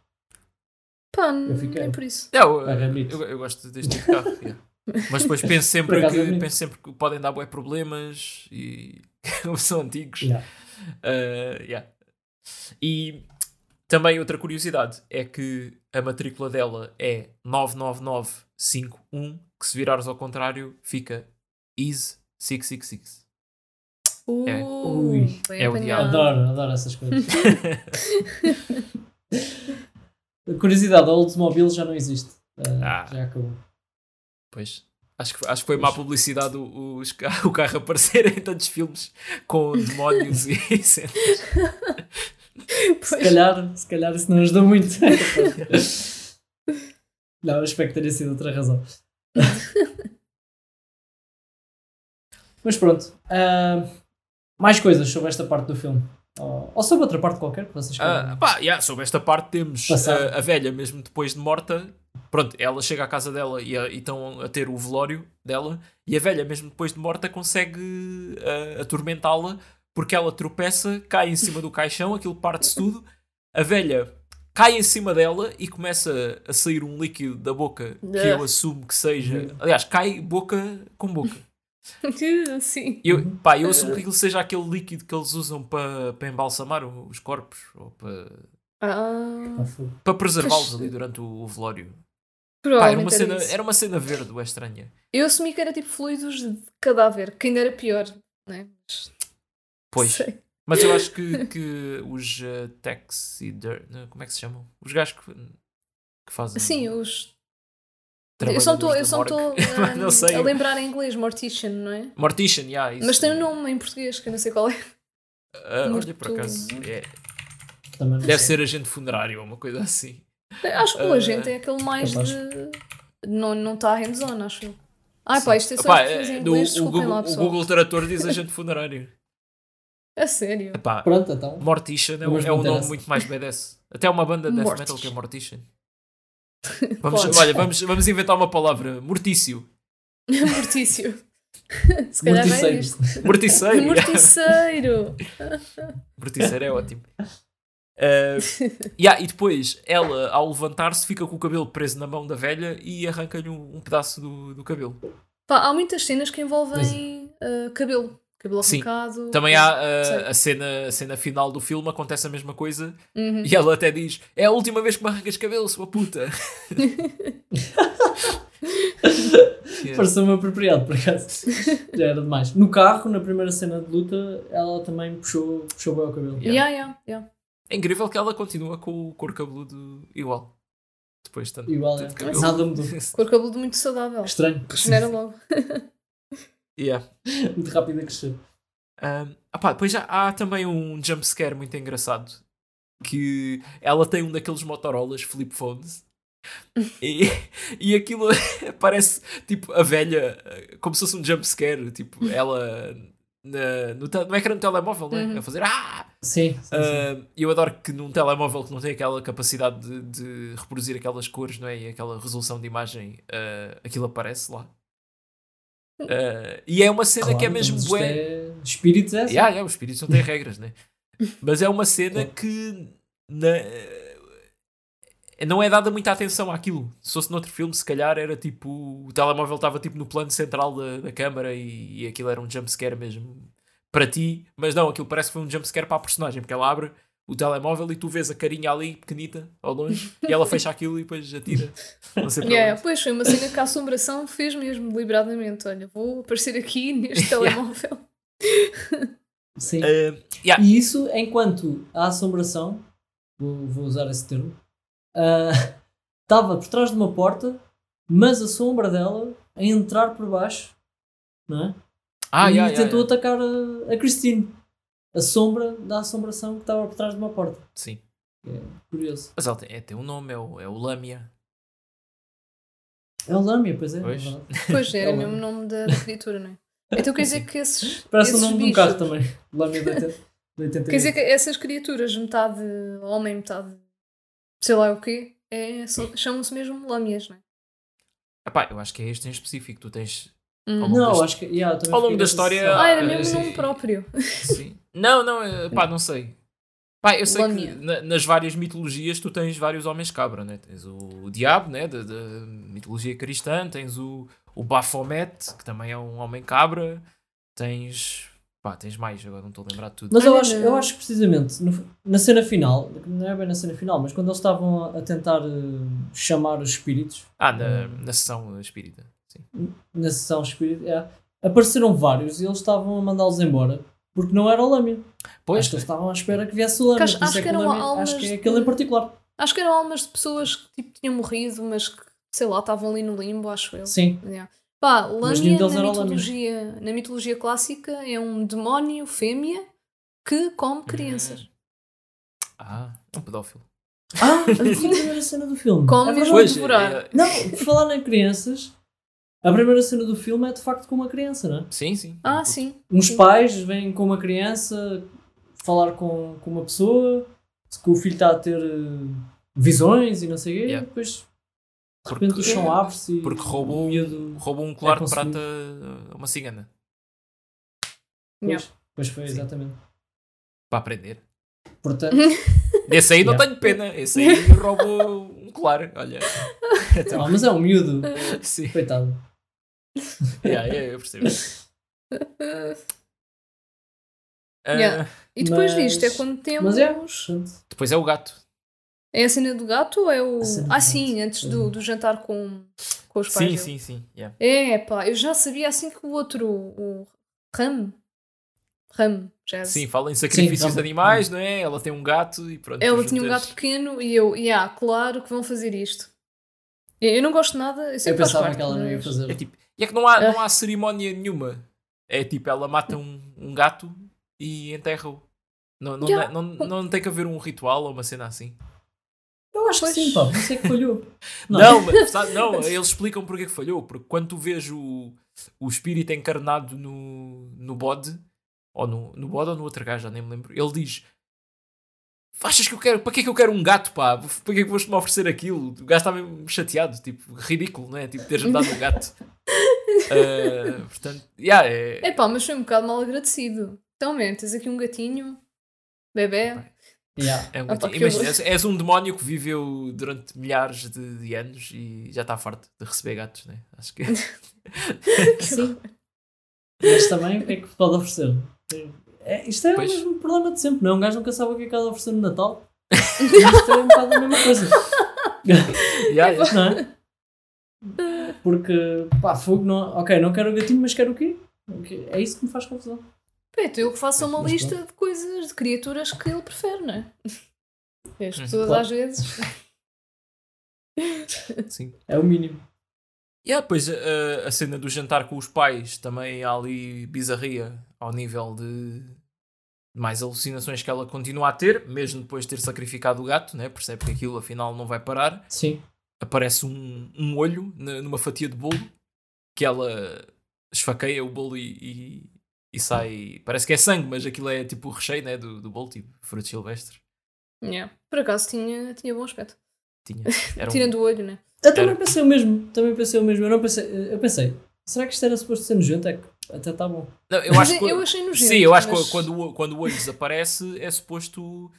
[SPEAKER 2] Pá,
[SPEAKER 1] Eu fiquei.
[SPEAKER 2] nem por isso.
[SPEAKER 3] Eu,
[SPEAKER 1] É bonito.
[SPEAKER 3] eu, eu gosto deste tipo de carro. yeah. <laughs> Mas depois penso sempre,
[SPEAKER 1] é
[SPEAKER 3] que,
[SPEAKER 1] bonito.
[SPEAKER 3] penso sempre que podem dar bué problemas e <laughs> são antigos.
[SPEAKER 1] Yeah.
[SPEAKER 3] Uh, yeah. E também outra curiosidade é que a matrícula dela é 99951, que se virares ao contrário fica IS 666. É.
[SPEAKER 2] Uh,
[SPEAKER 1] Ui.
[SPEAKER 2] bem
[SPEAKER 3] É o
[SPEAKER 2] apanhado.
[SPEAKER 1] Adoro, adoro essas coisas. <laughs> Curiosidade, a Oldsmobile já não existe. Eh,
[SPEAKER 3] Ah.
[SPEAKER 1] Já acabou.
[SPEAKER 3] Pois. Acho que, acho que foi má publicidade o, ca- <laughs> o carro aparecer em tantos filmes com demónios e <laughs> cenas.
[SPEAKER 1] Se calhar, se calhar isso não ajudou muito. não, eu espero que tenha sido outra razão. <laughs> Mas pronto. ah, mais coisas sobre esta parte do filme. Ou, ou sobre outra parte qualquer que vocês
[SPEAKER 3] Ah,
[SPEAKER 1] queiram.
[SPEAKER 3] pá, yeah, sobre esta parte temos
[SPEAKER 1] Passado.
[SPEAKER 3] ah, a velha, mesmo depois de morta. Pronto, ela chega à casa dela e, a- e estão a ter o velório dela. E a velha, mesmo depois de morta, consegue ah, atormentá-la porque ela tropeça, cai em cima do caixão, aquilo parte-se tudo. A velha cai em cima dela e começa a sair um líquido da boca que eu assumo que seja. Aliás, cai boca com boca. <laughs>
[SPEAKER 2] Sim.
[SPEAKER 3] Eu, pá, eu assumo que aquilo seja aquele líquido que eles usam para embalsamar os corpos ou para,
[SPEAKER 2] Ah,
[SPEAKER 1] Ah,
[SPEAKER 3] preservá-los ali durante o, o velório. Pá, era, uma cena, era uma cena verde, é estranha.
[SPEAKER 2] Eu assumi que era tipo fluidos de cadáver, que ainda era pior, né?
[SPEAKER 3] Pois.
[SPEAKER 2] sei.
[SPEAKER 3] Mas eu acho que, que os uh, taxider... Como é que se chamam? Os gajos que... que fazem.
[SPEAKER 2] Sim, os. Eu só estou <laughs>
[SPEAKER 3] sei.
[SPEAKER 2] a lembrar em inglês Mortician, não é?
[SPEAKER 3] Mortician, yeah, isso.
[SPEAKER 2] Mas tem um nome em português que eu não sei qual é.
[SPEAKER 3] Ah, olha, por acaso. é- deve ser agente funerário ou uma coisa assim.
[SPEAKER 2] Acho que o
[SPEAKER 3] Ah,
[SPEAKER 2] agente é aquele mais
[SPEAKER 1] capaz.
[SPEAKER 2] de. Não está não tá hands-on, acho eu. Ai pá, isto é só
[SPEAKER 3] Epá,
[SPEAKER 2] português em
[SPEAKER 3] é,
[SPEAKER 2] inglês,
[SPEAKER 3] o, Google,
[SPEAKER 2] lá,
[SPEAKER 3] o. Google Tradutor diz agente funerário.
[SPEAKER 2] A sério.
[SPEAKER 3] Epá,
[SPEAKER 1] Pronto, então.
[SPEAKER 3] Mortician é, um- é um nome muito mais badass. Até uma banda de death
[SPEAKER 2] Mortis.
[SPEAKER 3] metal que é Mortician. <laughs> Vamos, olha, vamos, vamos inventar uma palavra. Mortício. <laughs>
[SPEAKER 2] Mortício. <laughs> Se calhar é
[SPEAKER 1] Morticeiro.
[SPEAKER 2] isto.
[SPEAKER 3] Morticeiro.
[SPEAKER 2] Morticeiro.
[SPEAKER 3] Morticeiro é ótimo. Uh, yeah, e depois ela, ao levantar-se, fica com o cabelo preso na mão da velha e arranca-lhe um, um pedaço do, do cabelo.
[SPEAKER 2] Pá, há muitas cenas que envolvem ah, cabelo. Cabelo
[SPEAKER 3] Sim. Também há uh, a, cena, a cena final do filme, acontece a mesma coisa
[SPEAKER 2] Uhum.
[SPEAKER 3] e ela até diz: É a última vez que me arrancas cabelo, sua puta. Yeah. <laughs>
[SPEAKER 1] Pareceu-me apropriado, por acaso. Já era demais. No carro, na primeira cena de luta, ela também puxou, puxou bem o cabelo.
[SPEAKER 3] Yeah.
[SPEAKER 2] Yeah, yeah, yeah.
[SPEAKER 3] É incrível que ela continua com o cor cabeludo igual. Depois de tanto,
[SPEAKER 1] Igual,
[SPEAKER 3] tanto
[SPEAKER 1] é.
[SPEAKER 3] cabelo.
[SPEAKER 1] Nada mudou. <laughs>
[SPEAKER 2] Cor cabeludo muito saudável.
[SPEAKER 1] Estranho.
[SPEAKER 2] Regenera logo. <laughs>
[SPEAKER 3] yeah.
[SPEAKER 1] Muito rápido a crescer.
[SPEAKER 3] Um, opá, depois já há também um jumpscare muito engraçado que ela tem um daqueles Motorolas flip phones e, <laughs> e aquilo <laughs> parece tipo a velha eh, como se fosse um jumpscare tipo ela na, no, te- no ecrã do telemóvel não é?
[SPEAKER 2] Uhum.
[SPEAKER 3] a fazer ah!
[SPEAKER 1] Sim, sim, sim.
[SPEAKER 3] Uh, eu adoro que num telemóvel que não tem aquela capacidade de, de reproduzir aquelas cores não é? e aquela resolução de imagem uh, aquilo aparece lá Uh, e é uma cena
[SPEAKER 1] Claro,
[SPEAKER 3] que é mesmo bué
[SPEAKER 1] é... Espíritos é assim.
[SPEAKER 3] Yeah, yeah, os espíritos não têm regras, né? Mas é uma cena que na- não é dada muita atenção àquilo. Se fosse noutro filme, se calhar era tipo. O telemóvel estava tipo no plano central da, da câmara e, e aquilo era um jumpscare mesmo para ti. Mas não, aquilo parece que foi um jumpscare para a personagem, porque ela abre o telemóvel e tu vês a carinha ali, pequenita, ao longe, e ela fecha aquilo e depois atira. Não sei
[SPEAKER 2] Yeah,
[SPEAKER 3] onde.
[SPEAKER 2] pois foi uma cena que a assombração fez mesmo deliberadamente. Olha, vou aparecer aqui <laughs> neste telemóvel.
[SPEAKER 1] Sim.
[SPEAKER 3] Uh, yeah.
[SPEAKER 1] E isso, enquanto a assombração, vou, vou usar esse termo, ah, estava por trás de uma porta, mas a sombra dela a entrar por baixo, não é?
[SPEAKER 3] Ah,
[SPEAKER 1] e
[SPEAKER 3] yeah, yeah,
[SPEAKER 1] tentou
[SPEAKER 3] yeah.
[SPEAKER 1] atacar a, a Christine. A sombra da assombração que estava por trás de uma porta.
[SPEAKER 3] Sim.
[SPEAKER 1] Curioso.
[SPEAKER 3] Mas ela tem, é, tem um nome, é o, é o Lâmia.
[SPEAKER 1] É o Lâmia, pois é. é
[SPEAKER 3] Pois.
[SPEAKER 1] verdade. <laughs>
[SPEAKER 2] Pois era
[SPEAKER 1] É
[SPEAKER 2] mesmo o nome da, da criatura, não é? Então quer dizer que esses. <laughs>
[SPEAKER 1] Parece o
[SPEAKER 2] esses
[SPEAKER 1] nome de um
[SPEAKER 2] bichos-
[SPEAKER 1] carro também. Lâmia de 80. de 88.
[SPEAKER 2] Quer dizer que essas criaturas, metade homem, metade sei lá o quê, é, chamam-se mesmo lâmias, não é?
[SPEAKER 3] Epá, eu acho que é este em específico. Tu tens.
[SPEAKER 2] Hum.
[SPEAKER 3] Ao longo
[SPEAKER 1] Não,
[SPEAKER 3] da-
[SPEAKER 1] acho que. Yeah,
[SPEAKER 3] ao longo da história-.
[SPEAKER 2] Ah, era
[SPEAKER 3] Ah,
[SPEAKER 2] mesmo nome próprio.
[SPEAKER 3] Sim. <laughs> não, não, eh, pá, não sei. Pá, eu sei que na- nas várias mitologias tu tens vários homens cabra, né? Tens o, o diabo, né? Da, da mitologia cristã, tens o, o Baphomet, que também é um homem cabra, tens. Pá, tens mais, agora não estou a lembrar de tudo.
[SPEAKER 1] Mas eu acho, eu acho que precisamente no- na cena final, não é bem na cena final, mas quando eles estavam a, tentar eh, chamar os espíritos,
[SPEAKER 3] Ah, na, na sessão espírita. Sim.
[SPEAKER 1] na sessão espírita, é, apareceram vários e eles estavam a mandá-los embora porque não era o Lâmia.
[SPEAKER 3] Pois,
[SPEAKER 1] acho que eles estavam à espera que viesse o Lâmia.
[SPEAKER 2] Acho- acho
[SPEAKER 1] é
[SPEAKER 2] que eram
[SPEAKER 1] Lâmia-
[SPEAKER 2] almas
[SPEAKER 1] acho que é
[SPEAKER 2] de-
[SPEAKER 1] aquele em particular.
[SPEAKER 2] Acho que eram almas de pessoas que tipo, tinham morrido, mas que, sei lá, estavam ali no limbo, acho eu.
[SPEAKER 1] Sim.
[SPEAKER 2] Yeah. Pá,
[SPEAKER 1] deles
[SPEAKER 2] na mitologia, na mitologia clássica é um demónio fêmea que come crianças.
[SPEAKER 3] ah, é um pedófilo.
[SPEAKER 1] Ah, a primeira cena do filme.
[SPEAKER 2] Como
[SPEAKER 1] É
[SPEAKER 2] mesmo
[SPEAKER 1] verdade.
[SPEAKER 2] devorar.
[SPEAKER 3] é-
[SPEAKER 1] Não, por falar em crianças, a primeira cena do filme é de facto com uma criança, não é?
[SPEAKER 3] sim, sim.
[SPEAKER 2] Ah, sim.
[SPEAKER 1] Uns
[SPEAKER 2] Sim.
[SPEAKER 1] pais vêm com uma criança falar com, com uma pessoa, que o filho está a ter eh, visões e não sei o quê,
[SPEAKER 3] Yeah.
[SPEAKER 1] e depois de
[SPEAKER 3] Porque-
[SPEAKER 1] repente o chão abre-se e
[SPEAKER 3] Porque roubou,
[SPEAKER 1] o miúdo-
[SPEAKER 3] roubou um colar
[SPEAKER 1] é
[SPEAKER 3] de prata a uma cigana.
[SPEAKER 2] Yeah.
[SPEAKER 1] Pois, pois foi,
[SPEAKER 3] Sim.
[SPEAKER 1] exatamente.
[SPEAKER 3] Para aprender.
[SPEAKER 1] Portanto, <laughs>
[SPEAKER 3] Desse aí não
[SPEAKER 1] Yeah.
[SPEAKER 3] tenho pena. Esse aí roubou um colar. Olha. Então,
[SPEAKER 1] ah, mas é um miúdo, <laughs>
[SPEAKER 3] sim.
[SPEAKER 1] coitado. <laughs>
[SPEAKER 3] Yeah, yeah, eu percebo. Ah, <laughs>
[SPEAKER 2] Yeah. E depois
[SPEAKER 1] Mas-
[SPEAKER 2] disto é quando temos.
[SPEAKER 1] mas é.
[SPEAKER 3] Depois é o gato.
[SPEAKER 2] É a cena do gato ou é o. Ah, sim, antes do, do jantar com, com os pais.
[SPEAKER 3] Sim,
[SPEAKER 2] dele.
[SPEAKER 3] sim, sim. yeah.
[SPEAKER 2] É, pá, eu já sabia assim que o outro, o Ram. Ram, já
[SPEAKER 3] Sim, fala em sacrifícios
[SPEAKER 1] Sim,
[SPEAKER 3] de animais, não é? Ela tem um gato e pronto.
[SPEAKER 2] Ela tinha um gato pequeno e eu, yeah, claro que vão fazer isto. Eu não gosto nada, eu
[SPEAKER 1] Eu pensava
[SPEAKER 2] parte,
[SPEAKER 1] que ela não ia fazer.
[SPEAKER 3] É tipo, e é que não há,
[SPEAKER 2] Ah.
[SPEAKER 3] não há cerimónia nenhuma. É tipo, ela mata um, um gato e enterra-o. Não, não,
[SPEAKER 2] Yeah.
[SPEAKER 3] não, não, tem que haver um ritual ou uma cena assim.
[SPEAKER 1] Eu acho
[SPEAKER 2] Pois.
[SPEAKER 1] que sim, pá, por isso é que falhou. <laughs>
[SPEAKER 3] Não, mas, sabe, não, <laughs> eles explicam porque é que falhou. Porque quando tu vês o, o espírito encarnado no, no bode, ou no, no bode ou no outro gajo, já nem me lembro, ele diz: Achas que eu quero? Para que é que eu quero um gato, pá? Para que é que foste-me oferecer aquilo? O gajo está mesmo chateado, tipo, ridículo, não é? Tipo, teres-me dado um gato. Ah, <laughs> portanto, yeah, é,
[SPEAKER 2] É pá, mas foi um bocado mal agradecido. Então, man, tens aqui um gatinho, bebê.
[SPEAKER 1] Yeah.
[SPEAKER 3] É um gatinho.
[SPEAKER 2] que
[SPEAKER 3] Imagina, és, és um demónio que viveu durante milhares de, de anos e já está farto de receber gatos, né? Acho que. <laughs> <laughs>
[SPEAKER 1] Sim. Mas também o que é que pode oferecer? É, isto é
[SPEAKER 3] Pois.
[SPEAKER 1] o mesmo problema de sempre, não é? Um gajo nunca sabe o que é que há de oferecer no Natal. <laughs> isto é um bocado a mesma coisa.
[SPEAKER 3] Yeah, yeah.
[SPEAKER 1] Não é? Porque, pá, fogo não. Ok, não quero o gatinho, mas quero o quê? É isso que me faz confusão.
[SPEAKER 2] Pá, então eu que faço uma
[SPEAKER 1] Mas
[SPEAKER 2] lista de coisas, de criaturas que ele prefere, não é? E As pessoas
[SPEAKER 1] Claro.
[SPEAKER 2] às vezes.
[SPEAKER 3] Sim.
[SPEAKER 1] É o mínimo.
[SPEAKER 3] Yeah, pois a, a cena do jantar com os pais também há ali bizarria ao nível de mais alucinações que ela continua a ter, mesmo depois de ter sacrificado o gato, né? percebe que aquilo afinal não vai parar.
[SPEAKER 1] Sim.
[SPEAKER 3] Aparece um, um olho na- numa fatia de bolo que ela esfaqueia o bolo e, e, e sai. Parece que é sangue, mas aquilo é tipo o recheio né? do, do bolo, tipo fruto silvestre.
[SPEAKER 2] Yeah. Por acaso tinha, tinha bom aspecto.
[SPEAKER 3] Tinha, <laughs> era um-
[SPEAKER 2] Tirando o olho, né?
[SPEAKER 1] Eu também
[SPEAKER 3] Era.
[SPEAKER 1] pensei o mesmo. Também pensei o mesmo. Eu não pensei. Eu pensei, será que isto era suposto ser nojento? É que até está bom.
[SPEAKER 3] Não, eu acho que,
[SPEAKER 2] eu achei nojento.
[SPEAKER 3] Sim, eu acho
[SPEAKER 2] mas-
[SPEAKER 3] que quando, o- quando o olho desaparece é suposto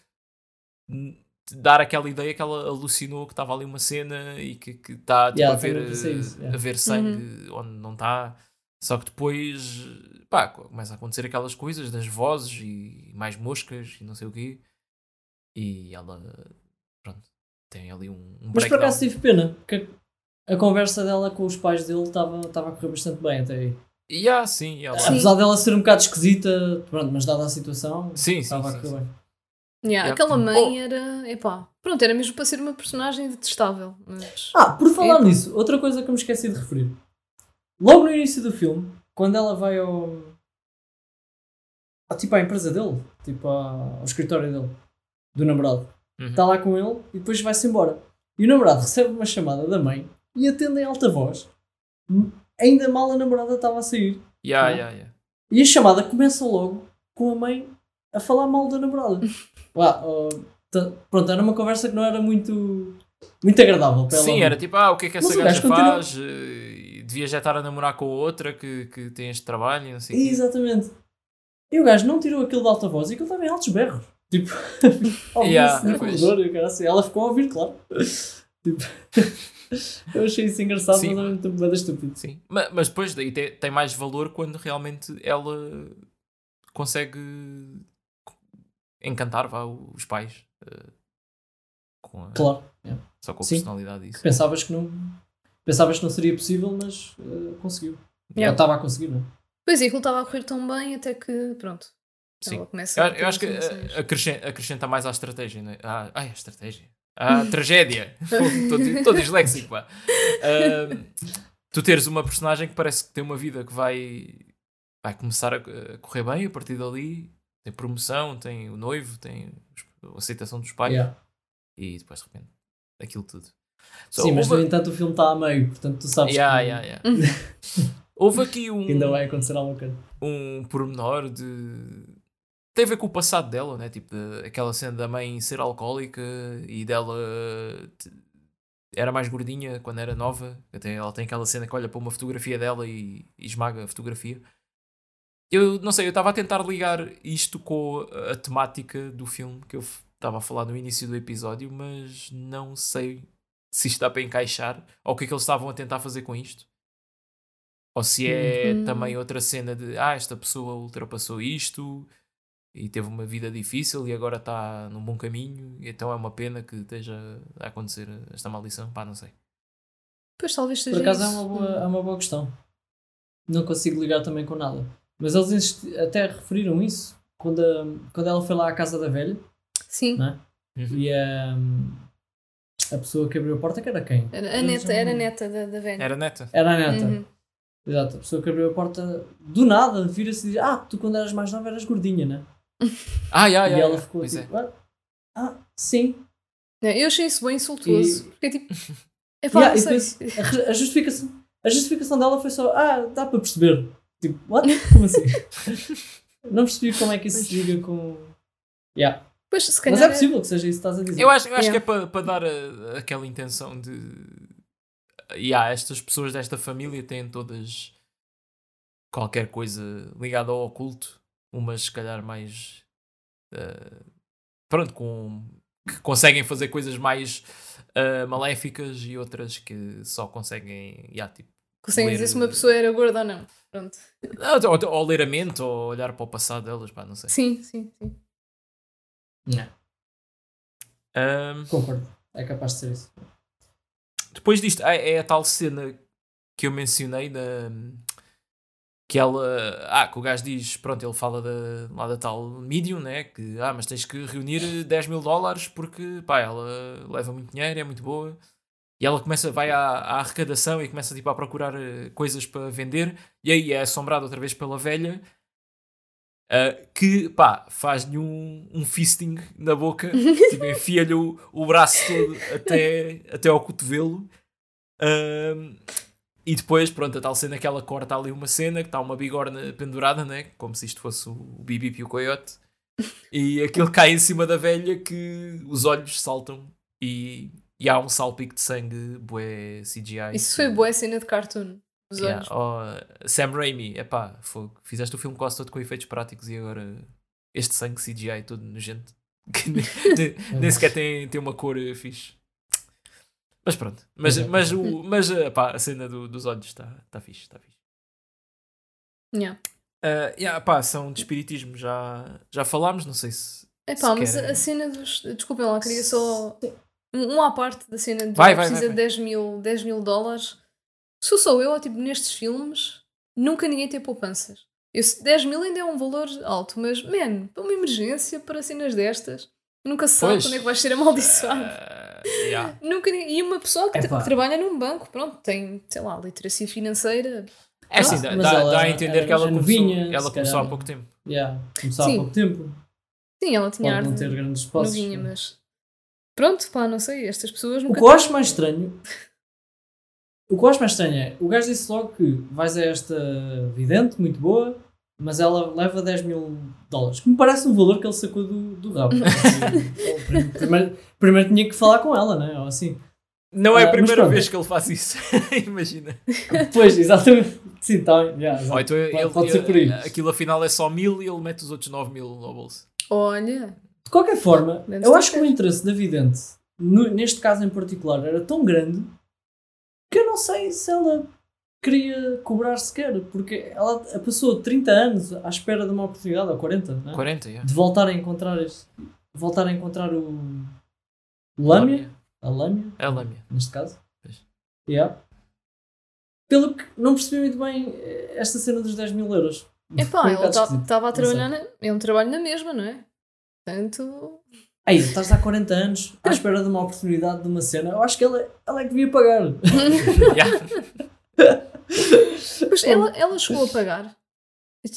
[SPEAKER 3] dar aquela ideia que ela alucinou que estava ali uma cena e que está tipo,
[SPEAKER 1] Yeah,
[SPEAKER 3] a, ver,
[SPEAKER 1] isso,
[SPEAKER 3] eh,
[SPEAKER 1] yeah.
[SPEAKER 3] a ver sangue onde não está. Só que depois pá, começa a acontecer aquelas coisas das vozes e mais moscas e não sei o quê. E ela pronto, tem ali um, um
[SPEAKER 1] Mas por acaso tive pena, porque a conversa dela com os pais dele estava estava a correr bastante bem até aí.
[SPEAKER 3] Yeah, sim, ela...
[SPEAKER 2] Sim.
[SPEAKER 1] Apesar dela ser um bocado esquisita, pronto, mas dada a situação,
[SPEAKER 3] Sim,
[SPEAKER 1] estava
[SPEAKER 3] sim,
[SPEAKER 1] a correr.
[SPEAKER 2] Yeah,
[SPEAKER 3] Yeah.
[SPEAKER 2] Aquela
[SPEAKER 3] Oh.
[SPEAKER 2] mãe era. Epá, pronto, era mesmo para ser uma personagem detestável. Mas.
[SPEAKER 1] Ah, por falar
[SPEAKER 2] Epa.
[SPEAKER 1] nisso, outra coisa que eu me esqueci de referir. Logo no início do filme, quando ela vai ao. ao- tipo à empresa dele, tipo à- ao escritório dele, do namorado,
[SPEAKER 3] Uhum.
[SPEAKER 1] está lá com ele e depois vai-se embora. E o namorado recebe uma chamada da mãe e atende em alta voz. Ainda mal a namorada estava a sair.
[SPEAKER 3] Yeah,
[SPEAKER 1] Não.
[SPEAKER 3] yeah, yeah.
[SPEAKER 1] E a chamada começa logo com a mãe a falar mal da namorada. <laughs> Lá, tá- pronto, era uma conversa que não era muito, muito agradável para ela.
[SPEAKER 3] Sim, era tipo, ah, o que é que essa gaja
[SPEAKER 1] continua-
[SPEAKER 3] faz? Eh, Devia já estar a namorar com outra que, que tem este trabalho e não sei o.
[SPEAKER 1] Exatamente. E o gajo não tirou aquilo de alta voz e aquilo estava em altos berros. Tipo, <laughs>
[SPEAKER 3] Yeah,
[SPEAKER 1] no corredor e o cara assim, ela ficou a ouvir, claro. <laughs> Tipo, <laughs> eu achei isso engraçado,
[SPEAKER 3] Sim.
[SPEAKER 1] mas era muito bem estúpido.
[SPEAKER 3] Sim. Ma- Mas, depois daí tem, tem mais valor quando realmente ela consegue encantar vá, os pais. eh, com a-
[SPEAKER 1] Claro. yeah.
[SPEAKER 3] Só com a
[SPEAKER 1] Sim.
[SPEAKER 3] personalidade isso.
[SPEAKER 1] Pensavas que não. Pensavas que não seria possível, mas eh, conseguiu.
[SPEAKER 2] Yeah.
[SPEAKER 1] Estava a conseguir, não é?
[SPEAKER 2] Pois é, aquilo estava a correr tão bem até que. Pronto.
[SPEAKER 3] Sim.
[SPEAKER 2] Ela começa
[SPEAKER 3] Eu,
[SPEAKER 2] a
[SPEAKER 3] eu acho que acrescenta, acrescenta mais à estratégia. Né? Ah, ai, a estratégia. A tragédia. <laughs> Estou disléxico. pá. Ahm, tu teres uma personagem que parece que tem uma vida que vai, vai começar a, correr bem a partir dali. Tem promoção, tem o noivo, tem a aceitação dos pais.
[SPEAKER 1] Yeah.
[SPEAKER 3] E depois de repente aquilo tudo. So,
[SPEAKER 1] Sim, mas no entanto o filme está a meio, portanto tu sabes
[SPEAKER 3] Yeah,
[SPEAKER 1] que,
[SPEAKER 3] yeah, yeah. <laughs> houve aqui um,
[SPEAKER 1] ainda vai acontecer alguma coisa.
[SPEAKER 3] um pormenor de. Tem a ver com o passado dela, né? Tipo, de- aquela cena da mãe ser alcoólica e dela. te- Era mais gordinha quando era nova. Até ela tem aquela cena que olha para uma fotografia dela e, e esmaga a fotografia. Eu não sei, eu estava a tentar ligar isto com a, a temática do filme que eu estava a falar no início do episódio, mas não sei se isto dá para encaixar ou o que é que eles estavam a tentar fazer com isto. Ou se é
[SPEAKER 2] Hum.
[SPEAKER 3] também outra cena de ah, esta pessoa ultrapassou isto e teve uma vida difícil e agora está num bom caminho, e então é uma pena que esteja a acontecer esta maldição. Pá, não sei.
[SPEAKER 2] Pois talvez seja
[SPEAKER 1] Por acaso é
[SPEAKER 2] isso.
[SPEAKER 1] uma, boa, é uma boa questão. Não consigo ligar também com nada. Mas eles insisti- até referiram isso quando, a- quando ela foi lá à casa da velha
[SPEAKER 2] Sim.
[SPEAKER 1] É? e, a, a pessoa que abriu a porta, que era quem?
[SPEAKER 2] Era a neta, era a neta da, da velha.
[SPEAKER 3] Era neta.
[SPEAKER 1] Era a neta.
[SPEAKER 2] Uhum.
[SPEAKER 1] Exato, a pessoa que abriu a porta do nada vira-se e diz: Ah, tu quando eras mais nova eras gordinha, né?
[SPEAKER 3] Ah, já,
[SPEAKER 1] e
[SPEAKER 3] já,
[SPEAKER 1] ela ficou
[SPEAKER 3] Pois é.
[SPEAKER 1] tipo: ah, ah, sim.
[SPEAKER 2] Não, Eu achei isso bem insultuoso.
[SPEAKER 1] E-
[SPEAKER 2] Porque tipo. <laughs> É pá,
[SPEAKER 1] Yeah, e depois a, justificação, a justificação dela foi só: Ah, dá para perceber. Tipo, what? <laughs> Como assim? Não percebi como é que isso se liga com. Yeah.
[SPEAKER 2] Pois, se
[SPEAKER 1] Mas
[SPEAKER 2] calhar.
[SPEAKER 1] é possível que seja isso que estás a dizer.
[SPEAKER 3] Eu acho, eu acho
[SPEAKER 2] Yeah.
[SPEAKER 3] que é para dar a- aquela intenção de. E há estas pessoas desta família têm todas qualquer coisa ligada ao oculto. Umas, se calhar, mais. eh, pronto, com. que conseguem fazer coisas mais eh, maléficas e outras que só conseguem. Yeah, tipo,
[SPEAKER 2] Conseguem dizer se uma pessoa era gorda ou não. Pronto.
[SPEAKER 3] ou, ou, ou ler a mente ou olhar para o passado delas, pá, não sei.
[SPEAKER 2] Sim, sim, sim.
[SPEAKER 1] Yeah,
[SPEAKER 3] Ahm,
[SPEAKER 1] concordo. É capaz de ser isso.
[SPEAKER 3] Depois disto, é, é a tal cena que eu mencionei da. Que ela. Ah, que o gajo diz. Pronto, ele fala da, lá da tal medium, né? Que. Ah, mas tens que reunir 10 mil dólares porque. Pá, ela leva muito dinheiro, é muito boa. E ela começa, vai à, à arrecadação e começa tipo, a procurar eh, coisas para vender. E aí é assombrada outra vez pela velha. ah, que, pá, faz-lhe um, um fisting na boca. <laughs> tipo, enfia-lhe o, o braço todo até, até ao cotovelo. Ahm, e depois, pronto, a tal cena que ela corta ali uma cena, que está uma bigorna pendurada, né? Como se isto fosse o Bibip e o Coyote. E aquilo cai em cima da velha que os olhos saltam e, e há um salpico de sangue, bué CGI.
[SPEAKER 2] Isso foi boa cena de cartoon. Os
[SPEAKER 3] Yeah,
[SPEAKER 2] olhos.
[SPEAKER 3] oh, Sam Raimi, epá, fogo. Fizeste o filme quase todo com efeitos práticos e agora este sangue CGI todo nojento. <laughs> Que nem, nem- <laughs> nem sequer tem, tem uma cor eh, fixe. Mas pronto. Mas,
[SPEAKER 1] Exato.
[SPEAKER 3] mas, o, mas epá, a cena do- dos olhos está tá fixe. Está fixe.
[SPEAKER 2] Yeah.
[SPEAKER 3] Ah, yeah, pá, são de espiritismo, já, já falámos, não sei se.
[SPEAKER 2] Epá,
[SPEAKER 3] se
[SPEAKER 2] mas
[SPEAKER 3] querem-
[SPEAKER 2] a cena dos. Desculpem lá, queria só. Um, à parte da cena de
[SPEAKER 3] Vai,
[SPEAKER 2] ela
[SPEAKER 3] vai,
[SPEAKER 2] precisa
[SPEAKER 3] vai,
[SPEAKER 2] de 10 mil, 10 mil dólares. Se sou eu, tipo, nestes filmes, nunca ninguém tem poupanças. Eu, se- 10 mil ainda é um valor alto, mas, man, para uma emergência, para cenas destas, nunca se sabe quando é que vais ser amaldiçoado.
[SPEAKER 3] Ah, yeah. <laughs>
[SPEAKER 2] Nunca, e uma pessoa que,
[SPEAKER 1] Epá.
[SPEAKER 2] trabalha num banco, pronto, tem, sei lá, literacia financeira.
[SPEAKER 3] É assim,
[SPEAKER 1] Ah,
[SPEAKER 3] dá, dá-
[SPEAKER 1] ela
[SPEAKER 3] dá a entender que ela começou,
[SPEAKER 1] novinha,
[SPEAKER 3] ela começou há
[SPEAKER 1] calhar.
[SPEAKER 3] pouco tempo.
[SPEAKER 1] Yeah. Começou há
[SPEAKER 2] Sim.
[SPEAKER 1] pouco tempo.
[SPEAKER 2] Sim, ela tinha
[SPEAKER 1] Pode não ter grandes posses.
[SPEAKER 2] novinha, mas. Pronto, pá, não sei, estas pessoas
[SPEAKER 1] O
[SPEAKER 2] nunca
[SPEAKER 1] que eu acho mais estranho. O que eu acho mais estranho é. O gajo disse logo que vais a esta vidente, muito boa, mas ela leva 10 mil dólares. Que me parece um valor que ele sacou do, do rabo. <laughs> Primeiro, primeiro tinha que falar com ela, né? Ou assim.
[SPEAKER 3] Não é
[SPEAKER 1] Ah,
[SPEAKER 3] a
[SPEAKER 1] mas
[SPEAKER 3] primeira vez que ele faz isso. <laughs> Imagina.
[SPEAKER 1] Pois, exatamente. Sim, tá, bem, yeah,
[SPEAKER 3] então
[SPEAKER 1] Pode-
[SPEAKER 3] ele-
[SPEAKER 1] pode ser por aí.
[SPEAKER 3] Aquilo afinal é só mil e ele mete os outros 9 mil no bolso.
[SPEAKER 2] Olha,
[SPEAKER 1] De qualquer forma,
[SPEAKER 2] Deve
[SPEAKER 1] eu acho que o interesse da vidente, no- neste caso em particular, era tão grande que eu não sei se ela queria cobrar sequer, porque ela passou 30 anos à espera de uma oportunidade, ou 40, não é?
[SPEAKER 3] 40, yeah.
[SPEAKER 1] de voltar a encontrar este, voltar a encontrar o Lâmia, a Lâmia,
[SPEAKER 3] É a lâmina.
[SPEAKER 1] neste caso.
[SPEAKER 3] Pois.
[SPEAKER 1] Yeah. Pelo que não percebi muito bem eh, esta cena dos 10 mil euros.
[SPEAKER 2] epá,
[SPEAKER 1] esquisito.
[SPEAKER 2] estava a trabalhar, na, é um trabalho na mesma, não é? Portanto,
[SPEAKER 1] Aí, estás há 40 anos à espera de uma oportunidade de uma cena. Eu acho que ela, ela é que devia pagar. <laughs>
[SPEAKER 3] Yeah. <laughs>
[SPEAKER 2] Pois ela, ela chegou a pagar.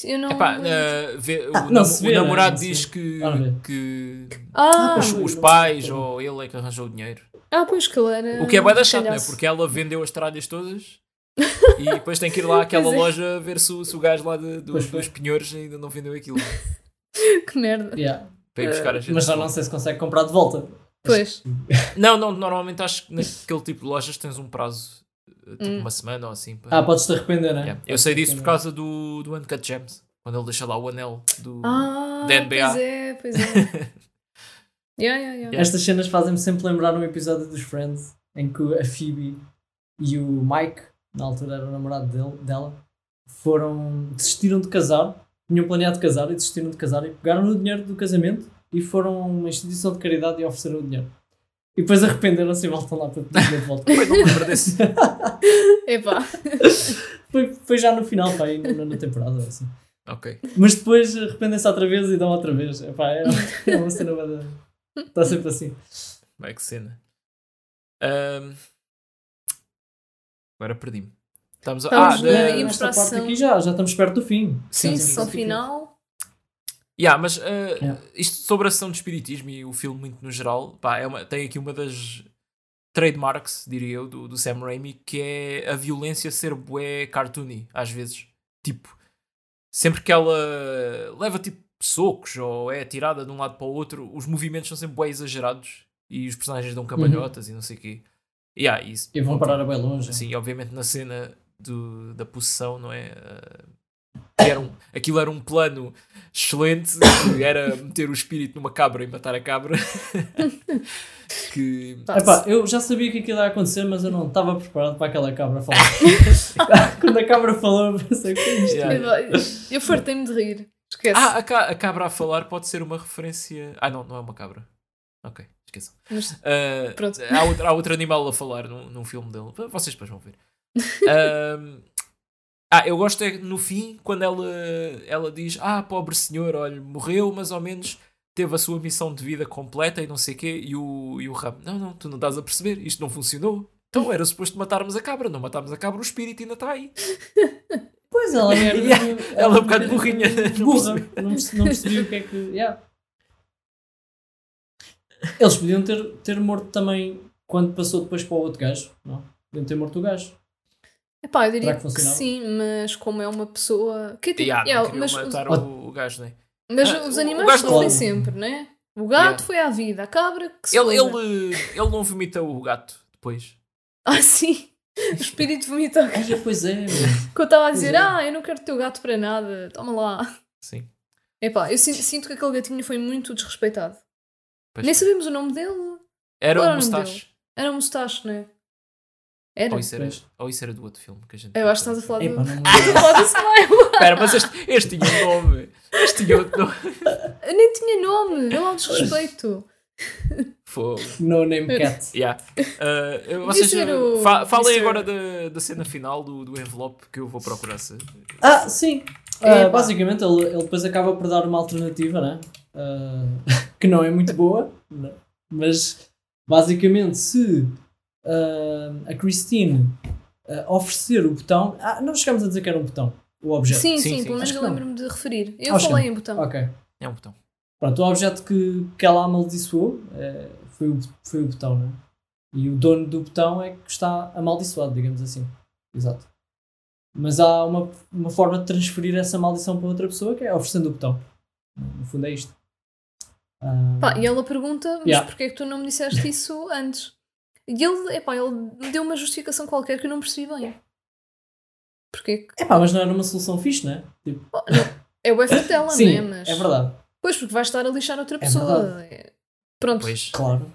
[SPEAKER 2] Eu não.
[SPEAKER 3] Epá, eh, vê- o,
[SPEAKER 1] Ah, não
[SPEAKER 3] o
[SPEAKER 1] vê, né?
[SPEAKER 3] namorado
[SPEAKER 1] Não
[SPEAKER 3] diz
[SPEAKER 1] vê.
[SPEAKER 3] que,
[SPEAKER 1] vê.
[SPEAKER 3] que
[SPEAKER 2] ah,
[SPEAKER 3] os,
[SPEAKER 1] não
[SPEAKER 3] pais ou ele é que arranjou o dinheiro.
[SPEAKER 2] ah, pois que ele era.
[SPEAKER 3] O que é bué da chato, né?
[SPEAKER 2] calhaço.
[SPEAKER 3] Porque ela vendeu as tralhas todas <laughs> e depois tem que ir lá àquela
[SPEAKER 2] é.
[SPEAKER 3] loja ver se, o- se o gajo lá de- do-
[SPEAKER 1] Pois foi.
[SPEAKER 3] dos penhores ainda não vendeu aquilo <laughs>
[SPEAKER 2] Que merda.
[SPEAKER 1] Yeah.
[SPEAKER 3] para ir buscar as
[SPEAKER 1] Eh, Mas já não sei se consegue comprar de volta.
[SPEAKER 2] Pois.
[SPEAKER 3] Não, não, normalmente acho que <laughs> naquele tipo de lojas tens um prazo, tipo
[SPEAKER 2] Hum.
[SPEAKER 3] uma semana ou assim. para-
[SPEAKER 1] Ah, podes-te arrepender, né?
[SPEAKER 3] Yeah. Eu sei disso por causa do, do Uncut Gems, quando ele deixa lá o anel do.
[SPEAKER 2] Ah,
[SPEAKER 3] Da NBA.
[SPEAKER 2] pois é, pois é. <laughs> yeah, yeah, yeah.
[SPEAKER 1] Estas cenas fazem-me sempre lembrar um episódio dos Friends em que a Phoebe e o Mike, na altura era o namorado dele, dela, foram. desistiram de casar, tinham planeado casar e desistiram de casar e pegaram o dinheiro do casamento e foram a uma instituição de caridade e ofereceram o dinheiro. E depois arrependeram-se e voltam lá para pedir de volta.
[SPEAKER 3] Pois, não lembro desse. <laughs>
[SPEAKER 2] Epá.
[SPEAKER 1] foi, foi já no final, pá, aí na nona temporada. Assim.
[SPEAKER 3] Ok.
[SPEAKER 1] Mas depois arrependem-se outra vez e dão outra vez. Epá, é, é uma cena. Está sempre assim.
[SPEAKER 3] Vai que cena. Ahm, agora perdi-me. Estamos a.
[SPEAKER 2] Estamos
[SPEAKER 3] ah,
[SPEAKER 2] na-
[SPEAKER 3] da-
[SPEAKER 1] Nesta parte
[SPEAKER 2] ação.
[SPEAKER 1] aqui já, já estamos perto do fim.
[SPEAKER 2] Sim,
[SPEAKER 3] sim,
[SPEAKER 2] só final.
[SPEAKER 3] Yeah, mas uh,
[SPEAKER 1] Yeah.
[SPEAKER 3] isto sobre a sessão de espiritismo e o filme muito no geral, pá, é uma- tem aqui uma das trademarks, diria eu, do, do Sam Raimi, que é a violência ser bué cartoony, às vezes. Tipo, sempre que ela leva tipo socos ou é atirada de um lado para o outro, os movimentos são sempre bué exagerados e os personagens dão cambalhotas e não sei o quê. Yeah, isso,
[SPEAKER 1] E vão parar bem longe.
[SPEAKER 3] Sim, obviamente na cena do, da possessão, não é? Ah, era um, aquilo era um plano excelente, que era meter o espírito numa cabra e matar a cabra. <laughs> que
[SPEAKER 2] Pá,
[SPEAKER 1] Epá, eu já sabia que aquilo ia acontecer, mas eu não estava preparado para aquela cabra falar. <laughs> Quando a cabra falou, eu pensei, o que é isto?
[SPEAKER 3] Yeah.
[SPEAKER 2] Eu, fartei-me de rir. Esquece.
[SPEAKER 3] Ah, a, ca- a cabra a falar pode ser uma referência. Ah, não, não é uma cabra. Ok, esqueçam.
[SPEAKER 2] Mas-
[SPEAKER 3] Ah,
[SPEAKER 2] Pronto.
[SPEAKER 3] há, outro, há outro animal a falar num, num filme dele. Vocês depois vão ver. <laughs> Ahm, ah, eu gosto é no fim, quando ela, ela diz: Ah, pobre senhor, olha, morreu, mas ao menos teve a sua missão de vida completa e não sei o quê. E o, e o Ram: Não, não, tu não estás a perceber, isto não funcionou. Então era suposto matarmos a cabra, não matámos a cabra, o espírito ainda está aí. <laughs>
[SPEAKER 1] Pois ela era. <laughs>
[SPEAKER 3] Yeah, ela é um bocado burrinha, não
[SPEAKER 1] Burra. Não, perce- não percebi o que é que. yeah. Eles podiam ter, ter morto também quando passou depois para o outro gajo. Não? Podiam ter morto o gajo.
[SPEAKER 2] Epá, eu diria
[SPEAKER 1] Será que
[SPEAKER 2] que, sim, mas como é uma pessoa. Que é tipo,
[SPEAKER 3] Yeah,
[SPEAKER 2] yeah,
[SPEAKER 3] queriam
[SPEAKER 2] mas
[SPEAKER 3] matar
[SPEAKER 2] os,
[SPEAKER 3] o, o gajo, não é?
[SPEAKER 2] mas
[SPEAKER 3] Ah,
[SPEAKER 2] os
[SPEAKER 3] o- o
[SPEAKER 2] animais sofrem
[SPEAKER 1] não-
[SPEAKER 2] sempre, né? O gato
[SPEAKER 3] Yeah.
[SPEAKER 2] foi à vida, a cabra que se
[SPEAKER 3] Ele, ele, ele não vomita o gato depois. <laughs>
[SPEAKER 2] Ah, sim! O espírito vomita o <laughs> gato.
[SPEAKER 1] Pois é.
[SPEAKER 2] Que eu estava a dizer,
[SPEAKER 1] é.
[SPEAKER 2] ah, eu não quero teu gato para nada, toma lá.
[SPEAKER 3] Sim.
[SPEAKER 2] Epá, eu sinto, sinto que aquele gatinho foi muito desrespeitado.
[SPEAKER 3] Pois
[SPEAKER 2] Nem
[SPEAKER 3] foi.
[SPEAKER 2] sabemos o nome dele.
[SPEAKER 3] Era
[SPEAKER 2] Qual
[SPEAKER 3] o
[SPEAKER 2] o
[SPEAKER 3] Mustache.
[SPEAKER 2] Era um mustache, não é? Era.
[SPEAKER 3] Ou isso, era, ou isso era do outro filme que a gente.
[SPEAKER 2] Eu acho que estás a falar do. <laughs>
[SPEAKER 1] Não
[SPEAKER 2] Estás a falar do Smile.
[SPEAKER 3] Espera, mas este, este tinha um nome. Este tinha outro nome. <laughs>
[SPEAKER 2] Eu nem tinha nome, vê lá o desrespeito.
[SPEAKER 3] Fogo.
[SPEAKER 1] No Name Cat.
[SPEAKER 3] Yeah. Uh, vocês
[SPEAKER 2] o
[SPEAKER 3] fa- falem
[SPEAKER 2] Mr.
[SPEAKER 3] agora da, da cena final do, do envelope que eu vou procurar. Se...
[SPEAKER 1] Ah, sim.
[SPEAKER 2] Epá.
[SPEAKER 1] basicamente, ele, ele depois acaba por dar uma alternativa, né? Ah, <laughs> que não é muito boa, né? mas basicamente, se ah, a Christine ah, oferecer o botão. Ah, não chegamos a dizer que era um botão, o objeto.
[SPEAKER 2] Sim,
[SPEAKER 3] Sim,
[SPEAKER 2] sim,
[SPEAKER 3] sim.
[SPEAKER 2] pelo menos eu lembro-me de referir. Eu
[SPEAKER 1] Acho
[SPEAKER 2] falei
[SPEAKER 1] não.
[SPEAKER 2] em botão.
[SPEAKER 1] Ok.
[SPEAKER 3] É um botão.
[SPEAKER 1] Pronto, o objeto que, que ela amaldiçoou eh, foi, o, foi o botão, né? E o dono do botão é que está amaldiçoado, digamos assim. Exato. Mas há uma, uma forma de transferir essa maldição para outra pessoa que é oferecendo o botão. No fundo é isto.
[SPEAKER 2] Pá, e ela pergunta, mas
[SPEAKER 1] Yeah.
[SPEAKER 2] porquê é que tu não me disseste isso antes? E ele, epá, ele deu uma justificação qualquer que eu não percebi bem. Porquê que.
[SPEAKER 1] Epá, mas não era uma solução fixe, né? Tipo,
[SPEAKER 2] Oh, não, é o efeito dela, <laughs>
[SPEAKER 1] sim,
[SPEAKER 2] não é? Mas...
[SPEAKER 1] é verdade.
[SPEAKER 2] Pois, porque vais estar a lixar outra
[SPEAKER 1] É
[SPEAKER 2] pessoa. É- Pronto,
[SPEAKER 3] Pois.
[SPEAKER 1] Claro.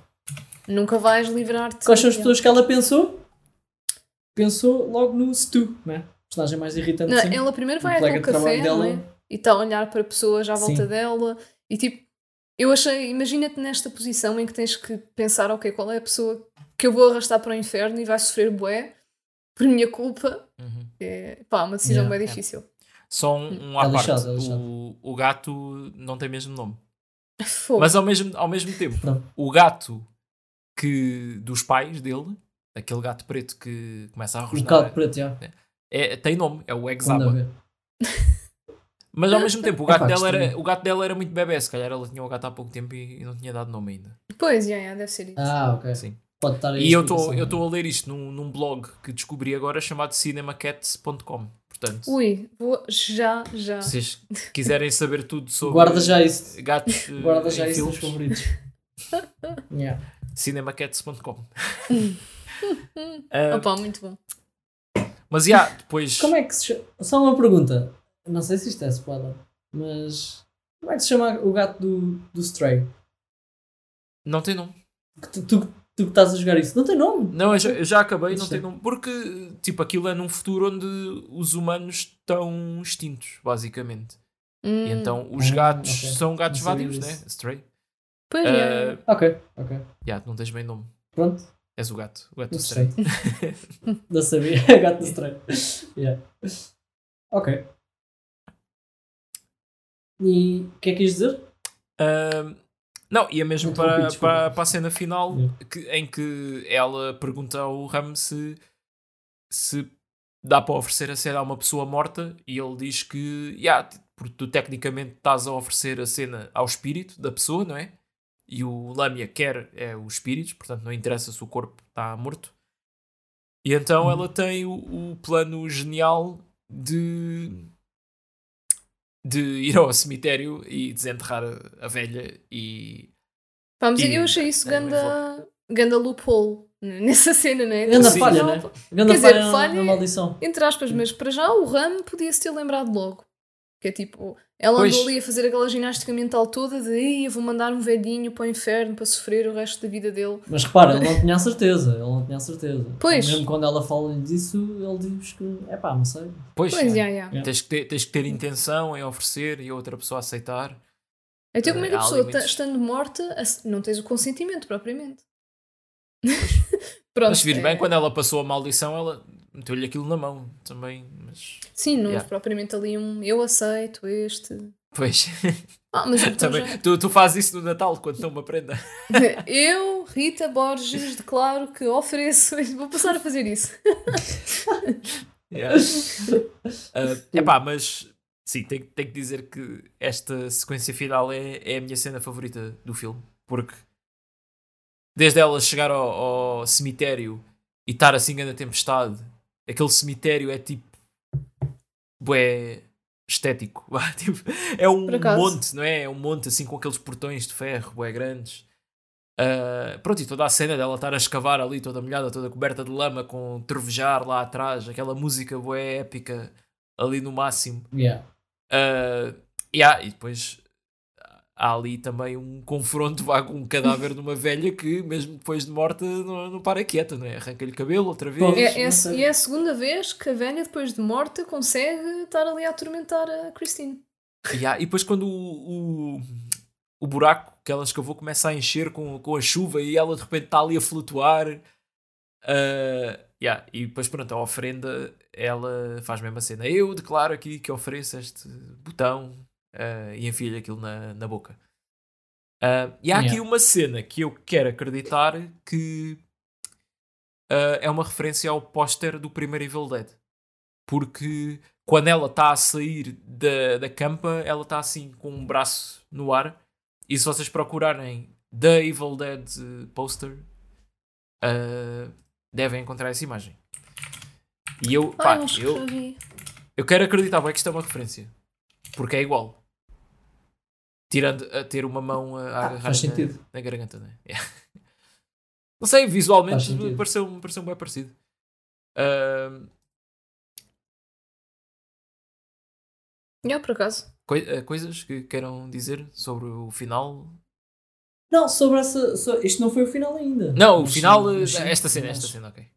[SPEAKER 2] nunca vais livrar-te.
[SPEAKER 1] Quais são as pessoas que ela pensou? Pensou logo no Stu, né? Personagem mais irritante
[SPEAKER 2] Não,
[SPEAKER 1] sempre.
[SPEAKER 2] ela primeiro vai
[SPEAKER 1] de trabalho
[SPEAKER 2] café,
[SPEAKER 1] dela.
[SPEAKER 2] é? E está a olhar para pessoas à volta
[SPEAKER 1] Sim.
[SPEAKER 2] dela e tipo, eu achei, imagina-te nesta posição em que tens que pensar, ok, qual é a pessoa que eu vou arrastar para o inferno e vai sofrer bué por minha culpa.
[SPEAKER 3] Uhum.
[SPEAKER 2] É, pá, uma decisão
[SPEAKER 1] Yeah.
[SPEAKER 2] bem difícil.
[SPEAKER 3] Só um, um
[SPEAKER 1] É
[SPEAKER 3] à parte.
[SPEAKER 1] lixado, é lixado.
[SPEAKER 3] O, o gato não tem mesmo nome.
[SPEAKER 2] Fogo.
[SPEAKER 3] Mas ao mesmo, ao mesmo tempo,
[SPEAKER 1] Não.
[SPEAKER 3] o gato que dos pais dele, aquele gato preto que começa a
[SPEAKER 1] Um
[SPEAKER 3] rosnar,
[SPEAKER 1] bocado preto, já.
[SPEAKER 3] é, tem nome, é o Exaba. Mas ao mesmo tempo, o gato,
[SPEAKER 1] Epá,
[SPEAKER 3] dela era, o gato dela era muito bebê. Se calhar ela tinha o gato há pouco tempo e, e não tinha dado nome ainda.
[SPEAKER 2] Pois, yeah, yeah, deve ser isso.
[SPEAKER 1] Ah, ok.
[SPEAKER 3] Sim.
[SPEAKER 1] Pode estar aí.
[SPEAKER 3] E eu estou
[SPEAKER 1] explicação.
[SPEAKER 3] eu estou a ler isto num, num blog que descobri agora chamado cinemacats.com. Portanto,
[SPEAKER 2] Ui, vou já, já.
[SPEAKER 3] se vocês quiserem saber tudo sobre
[SPEAKER 1] Guarda já isso.
[SPEAKER 3] gatos eh,
[SPEAKER 1] Guarda já isso nos favoritos. <laughs> yeah.
[SPEAKER 3] cinemacats.com. Ah, <laughs>
[SPEAKER 2] Opa, muito bom.
[SPEAKER 3] mas já, depois.
[SPEAKER 1] Como é que se chama? Só uma pergunta. Não sei se isto é spoiler, mas como é que se chama o gato do, do Stray?
[SPEAKER 3] Não tem nome.
[SPEAKER 1] Que Tu, tu, tu que estás a jogar isso, não tem nome.
[SPEAKER 3] Não, eu já, eu já acabei, não
[SPEAKER 1] Isso
[SPEAKER 3] tem nome. Porque, tipo, aquilo é num futuro onde os humanos estão extintos, basicamente.
[SPEAKER 2] Hum,
[SPEAKER 3] E então os
[SPEAKER 1] Ah,
[SPEAKER 3] gatos
[SPEAKER 1] ok.
[SPEAKER 3] são gatos
[SPEAKER 1] Não
[SPEAKER 3] vadios, né? Stray.
[SPEAKER 2] Pois
[SPEAKER 3] Ah,
[SPEAKER 2] é.
[SPEAKER 1] Ok, ok.
[SPEAKER 3] já, não tens bem nome.
[SPEAKER 1] Pronto,
[SPEAKER 3] És o gato. O gato do Stray. <laughs>
[SPEAKER 1] Não sabia. <laughs> gato do <laughs> Stray. Yeah. Ok. E o que é que quis dizer?
[SPEAKER 3] Ahm, Não, e é mesmo para, para, para a cena final
[SPEAKER 1] Yeah.
[SPEAKER 3] que- em que ela pergunta ao Ram se, se dá para oferecer a cena a uma pessoa morta e ele diz que yeah, porque tu tecnicamente estás a oferecer a cena ao espírito da pessoa, não é? E o Lamia quer é os espíritos, portanto não interessa se o corpo está morto. E então
[SPEAKER 1] Uhum.
[SPEAKER 3] ela tem o, o plano genial de de ir ao cemitério e desenterrar a, velha e
[SPEAKER 2] Pá, mas
[SPEAKER 3] E-
[SPEAKER 2] eu achei isso
[SPEAKER 3] é,
[SPEAKER 2] ganda, ganda loophole nessa cena, né?
[SPEAKER 1] Ganda
[SPEAKER 2] Tipo,
[SPEAKER 1] falha,
[SPEAKER 2] não,
[SPEAKER 1] né? Grande
[SPEAKER 2] Quer dizer,
[SPEAKER 1] falha na-
[SPEAKER 2] falha-
[SPEAKER 1] na maldição.
[SPEAKER 2] Entre aspas, mas para já o Ram podia-se ter lembrado logo. Que é tipo, ela
[SPEAKER 3] Pois.
[SPEAKER 2] andou ali a fazer aquela ginástica mental toda de "Ih, eu vou mandar um velhinho para o inferno para sofrer o resto da vida dele.
[SPEAKER 1] Mas repara, ele não tinha a certeza. Ele não tinha a certeza.
[SPEAKER 2] Pois.
[SPEAKER 1] Mesmo quando ela fala disso, ele diz que é pá, não sei.
[SPEAKER 3] Pois,
[SPEAKER 2] Pois,
[SPEAKER 3] é.
[SPEAKER 2] já, já.
[SPEAKER 1] Yeah.
[SPEAKER 3] Tens, que ter, tens que ter intenção em oferecer e a outra pessoa aceitar.
[SPEAKER 2] Então como é que a pessoa,
[SPEAKER 3] limites.
[SPEAKER 2] ta- estando morta, não tens o consentimento propriamente? <laughs> Pronto.
[SPEAKER 3] mas se vir
[SPEAKER 2] é-
[SPEAKER 3] bem, quando ela passou a maldição, ela meteu-lhe aquilo na mão também. Mas
[SPEAKER 2] Sim, não
[SPEAKER 3] Yeah.
[SPEAKER 2] houve propriamente ali um eu aceito este.
[SPEAKER 3] pois,
[SPEAKER 2] Ah, mas <laughs>
[SPEAKER 3] também,
[SPEAKER 2] já-
[SPEAKER 3] tu, tu fazes isso no Natal quando não me aprenda. <laughs>
[SPEAKER 2] Eu, Rita Borges, declaro que ofereço. <laughs> Vou passar a fazer isso.
[SPEAKER 3] Yeah. Ah, epá, mas sim, tenho, tenho que dizer que esta sequência final é, é a minha cena favorita do filme. Porque desde ela chegar ao, ao cemitério e estar assim na tempestade, aquele cemitério é tipo. Bué estético. <laughs> tipo, é um monte, não é? É um monte assim com aqueles portões de ferro, bué grandes. Ah, pronto, e toda a cena dela estar a escavar ali, toda molhada, toda coberta de lama, com trovejar lá atrás, aquela música bué épica ali no máximo.
[SPEAKER 1] Yeah.
[SPEAKER 3] Ah, yeah, e depois há ali também um confronto vá, com um cadáver de uma velha que, mesmo depois de morta, não, não para quieta, não é? Arranca-lhe cabelo outra vez.
[SPEAKER 2] É, é- e é a segunda vez que a velha, depois de morta, consegue estar ali a atormentar a Christine.
[SPEAKER 3] Yeah, e depois quando o, o, o buraco que ela escavou começa a encher com, com a chuva e ela de repente está ali a flutuar. ah, yeah, e depois pronto, a oferenda ela faz mesmo a cena. Eu declaro aqui que ofereço este botão ah, e enfio-lhe aquilo na, na boca. Ah, e há aqui
[SPEAKER 1] Yeah.
[SPEAKER 3] uma cena que eu quero acreditar que ah, é uma referência ao póster do primeiro Evil Dead. Porque quando ela está a sair da, da campa, ela está assim com um braço no ar. E se vocês procurarem The Evil Dead eh, poster, ah, devem encontrar essa imagem. E eu, pá,
[SPEAKER 2] eu
[SPEAKER 3] eu, eu quero acreditar bem que isto é uma referência. Porque é igual. Tirando a ter uma mão a,
[SPEAKER 1] Ah,
[SPEAKER 3] agarrar
[SPEAKER 1] faz
[SPEAKER 3] na,
[SPEAKER 1] sentido.
[SPEAKER 3] na garganta, não é? <laughs> Yeah. Não sei, visualmente
[SPEAKER 1] sentido.
[SPEAKER 3] pareceu, pareceu bem parecido. Ahm,
[SPEAKER 2] Já, por acaso.
[SPEAKER 3] coi- eh, coisas que queiram dizer sobre o final?
[SPEAKER 1] Não, sobre essa. so- isto não foi o final ainda.
[SPEAKER 3] Não, o final,
[SPEAKER 1] sim,
[SPEAKER 3] eh,
[SPEAKER 1] sim,
[SPEAKER 3] esta cena, esta cena, ok.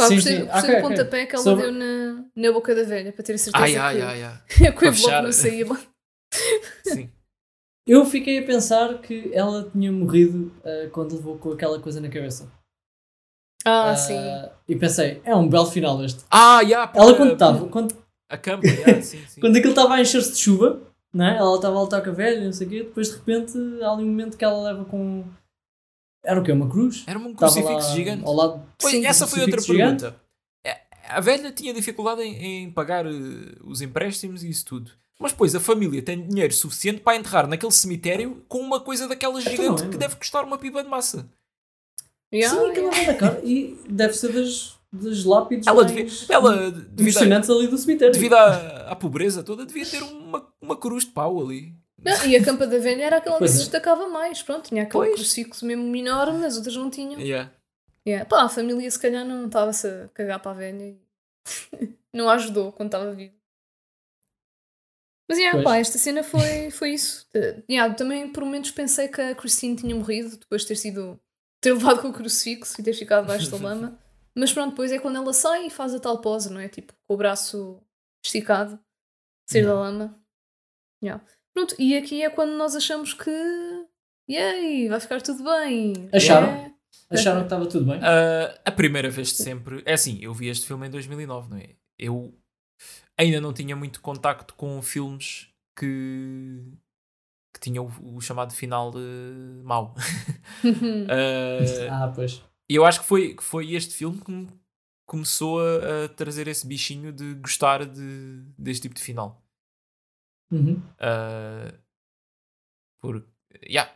[SPEAKER 2] Pá,
[SPEAKER 1] Sim,
[SPEAKER 2] gostei,
[SPEAKER 1] sim.
[SPEAKER 2] gostei
[SPEAKER 1] Ok,
[SPEAKER 2] do
[SPEAKER 1] ok.
[SPEAKER 2] pontapé que ela
[SPEAKER 1] Sobre-
[SPEAKER 2] deu na, na boca da velha, para ter a certeza
[SPEAKER 3] Ai,
[SPEAKER 2] que,
[SPEAKER 3] ai, ai, ai. <laughs>
[SPEAKER 2] que o envelope
[SPEAKER 3] fechar.
[SPEAKER 2] não saía.
[SPEAKER 3] Sim.
[SPEAKER 1] Eu fiquei a pensar que ela tinha morrido ah, quando levou com aquela coisa na cabeça.
[SPEAKER 2] Ah,
[SPEAKER 1] Ah,
[SPEAKER 2] sim.
[SPEAKER 1] E pensei, é um belo final este.
[SPEAKER 3] Ah, yeah,
[SPEAKER 1] Ela
[SPEAKER 3] porque-
[SPEAKER 1] quando estava, quando,
[SPEAKER 3] A yeah, sim, <laughs> sim.
[SPEAKER 1] quando aquilo estava a encher-se de chuva, né? ela estava a lutar com a velha, não sei o quê, depois de repente há ali um momento que ela leva com. Era o quê? Uma cruz?
[SPEAKER 3] Era um crucifixo
[SPEAKER 1] lá
[SPEAKER 3] gigante.
[SPEAKER 1] Ao lado.
[SPEAKER 3] Pois,
[SPEAKER 2] Sim,
[SPEAKER 3] essa foi outra
[SPEAKER 1] gigante.
[SPEAKER 3] pergunta. É, A velha tinha dificuldade em, em pagar eh, os empréstimos e isso tudo. Mas depois a família tem dinheiro suficiente para enterrar naquele cemitério com uma coisa daquelas
[SPEAKER 1] Então
[SPEAKER 3] gigante
[SPEAKER 1] não é,
[SPEAKER 3] que
[SPEAKER 1] não.
[SPEAKER 3] deve custar uma pipa de massa.
[SPEAKER 2] Yeah,
[SPEAKER 1] Sim, aquilo é da cara. E deve ser das, das lápides
[SPEAKER 3] Ela, devia, ela devido, a,
[SPEAKER 1] impressionantes ali do cemitério.
[SPEAKER 3] devido à, à pobreza toda, devia ter uma, uma cruz de pau ali.
[SPEAKER 2] Não, e a campa da velha era aquela que
[SPEAKER 1] Pois
[SPEAKER 2] se
[SPEAKER 1] é.
[SPEAKER 2] destacava mais. Pronto, tinha aquele crucifixo mesmo enorme, as outras não tinham.
[SPEAKER 3] Yeah.
[SPEAKER 2] Yeah. Pá, a família se calhar não estava-se a cagar para a velha e <laughs> não a ajudou quando estava viva. Mas yeah,
[SPEAKER 1] Pois.
[SPEAKER 2] pá, esta cena foi, foi isso. Eh, yeah, também por momentos pensei que a Christine tinha morrido depois de ter sido ter levado com o crucifixo e ter ficado debaixo da lama. Mas pronto, depois é quando ela sai e faz a tal pose, não é? Tipo, com o braço esticado, sair da lama. Yeah. Pronto, e aqui é quando nós achamos que yay, vai ficar tudo bem.
[SPEAKER 1] Acharam?
[SPEAKER 2] É.
[SPEAKER 1] Acharam que estava tudo bem?
[SPEAKER 3] Ah, a primeira vez de sempre. É assim, eu vi este filme em 2009, não é? Eu ainda não tinha muito contacto com filmes que que tinha o, o chamado final uh, mau. Uh, <laughs> <laughs>
[SPEAKER 1] Ah, pois.
[SPEAKER 3] E eu acho que foi, que foi este filme que me começou a, a trazer esse bichinho de gostar de, deste tipo de final.
[SPEAKER 1] Uhum.
[SPEAKER 3] Uh, por, yeah,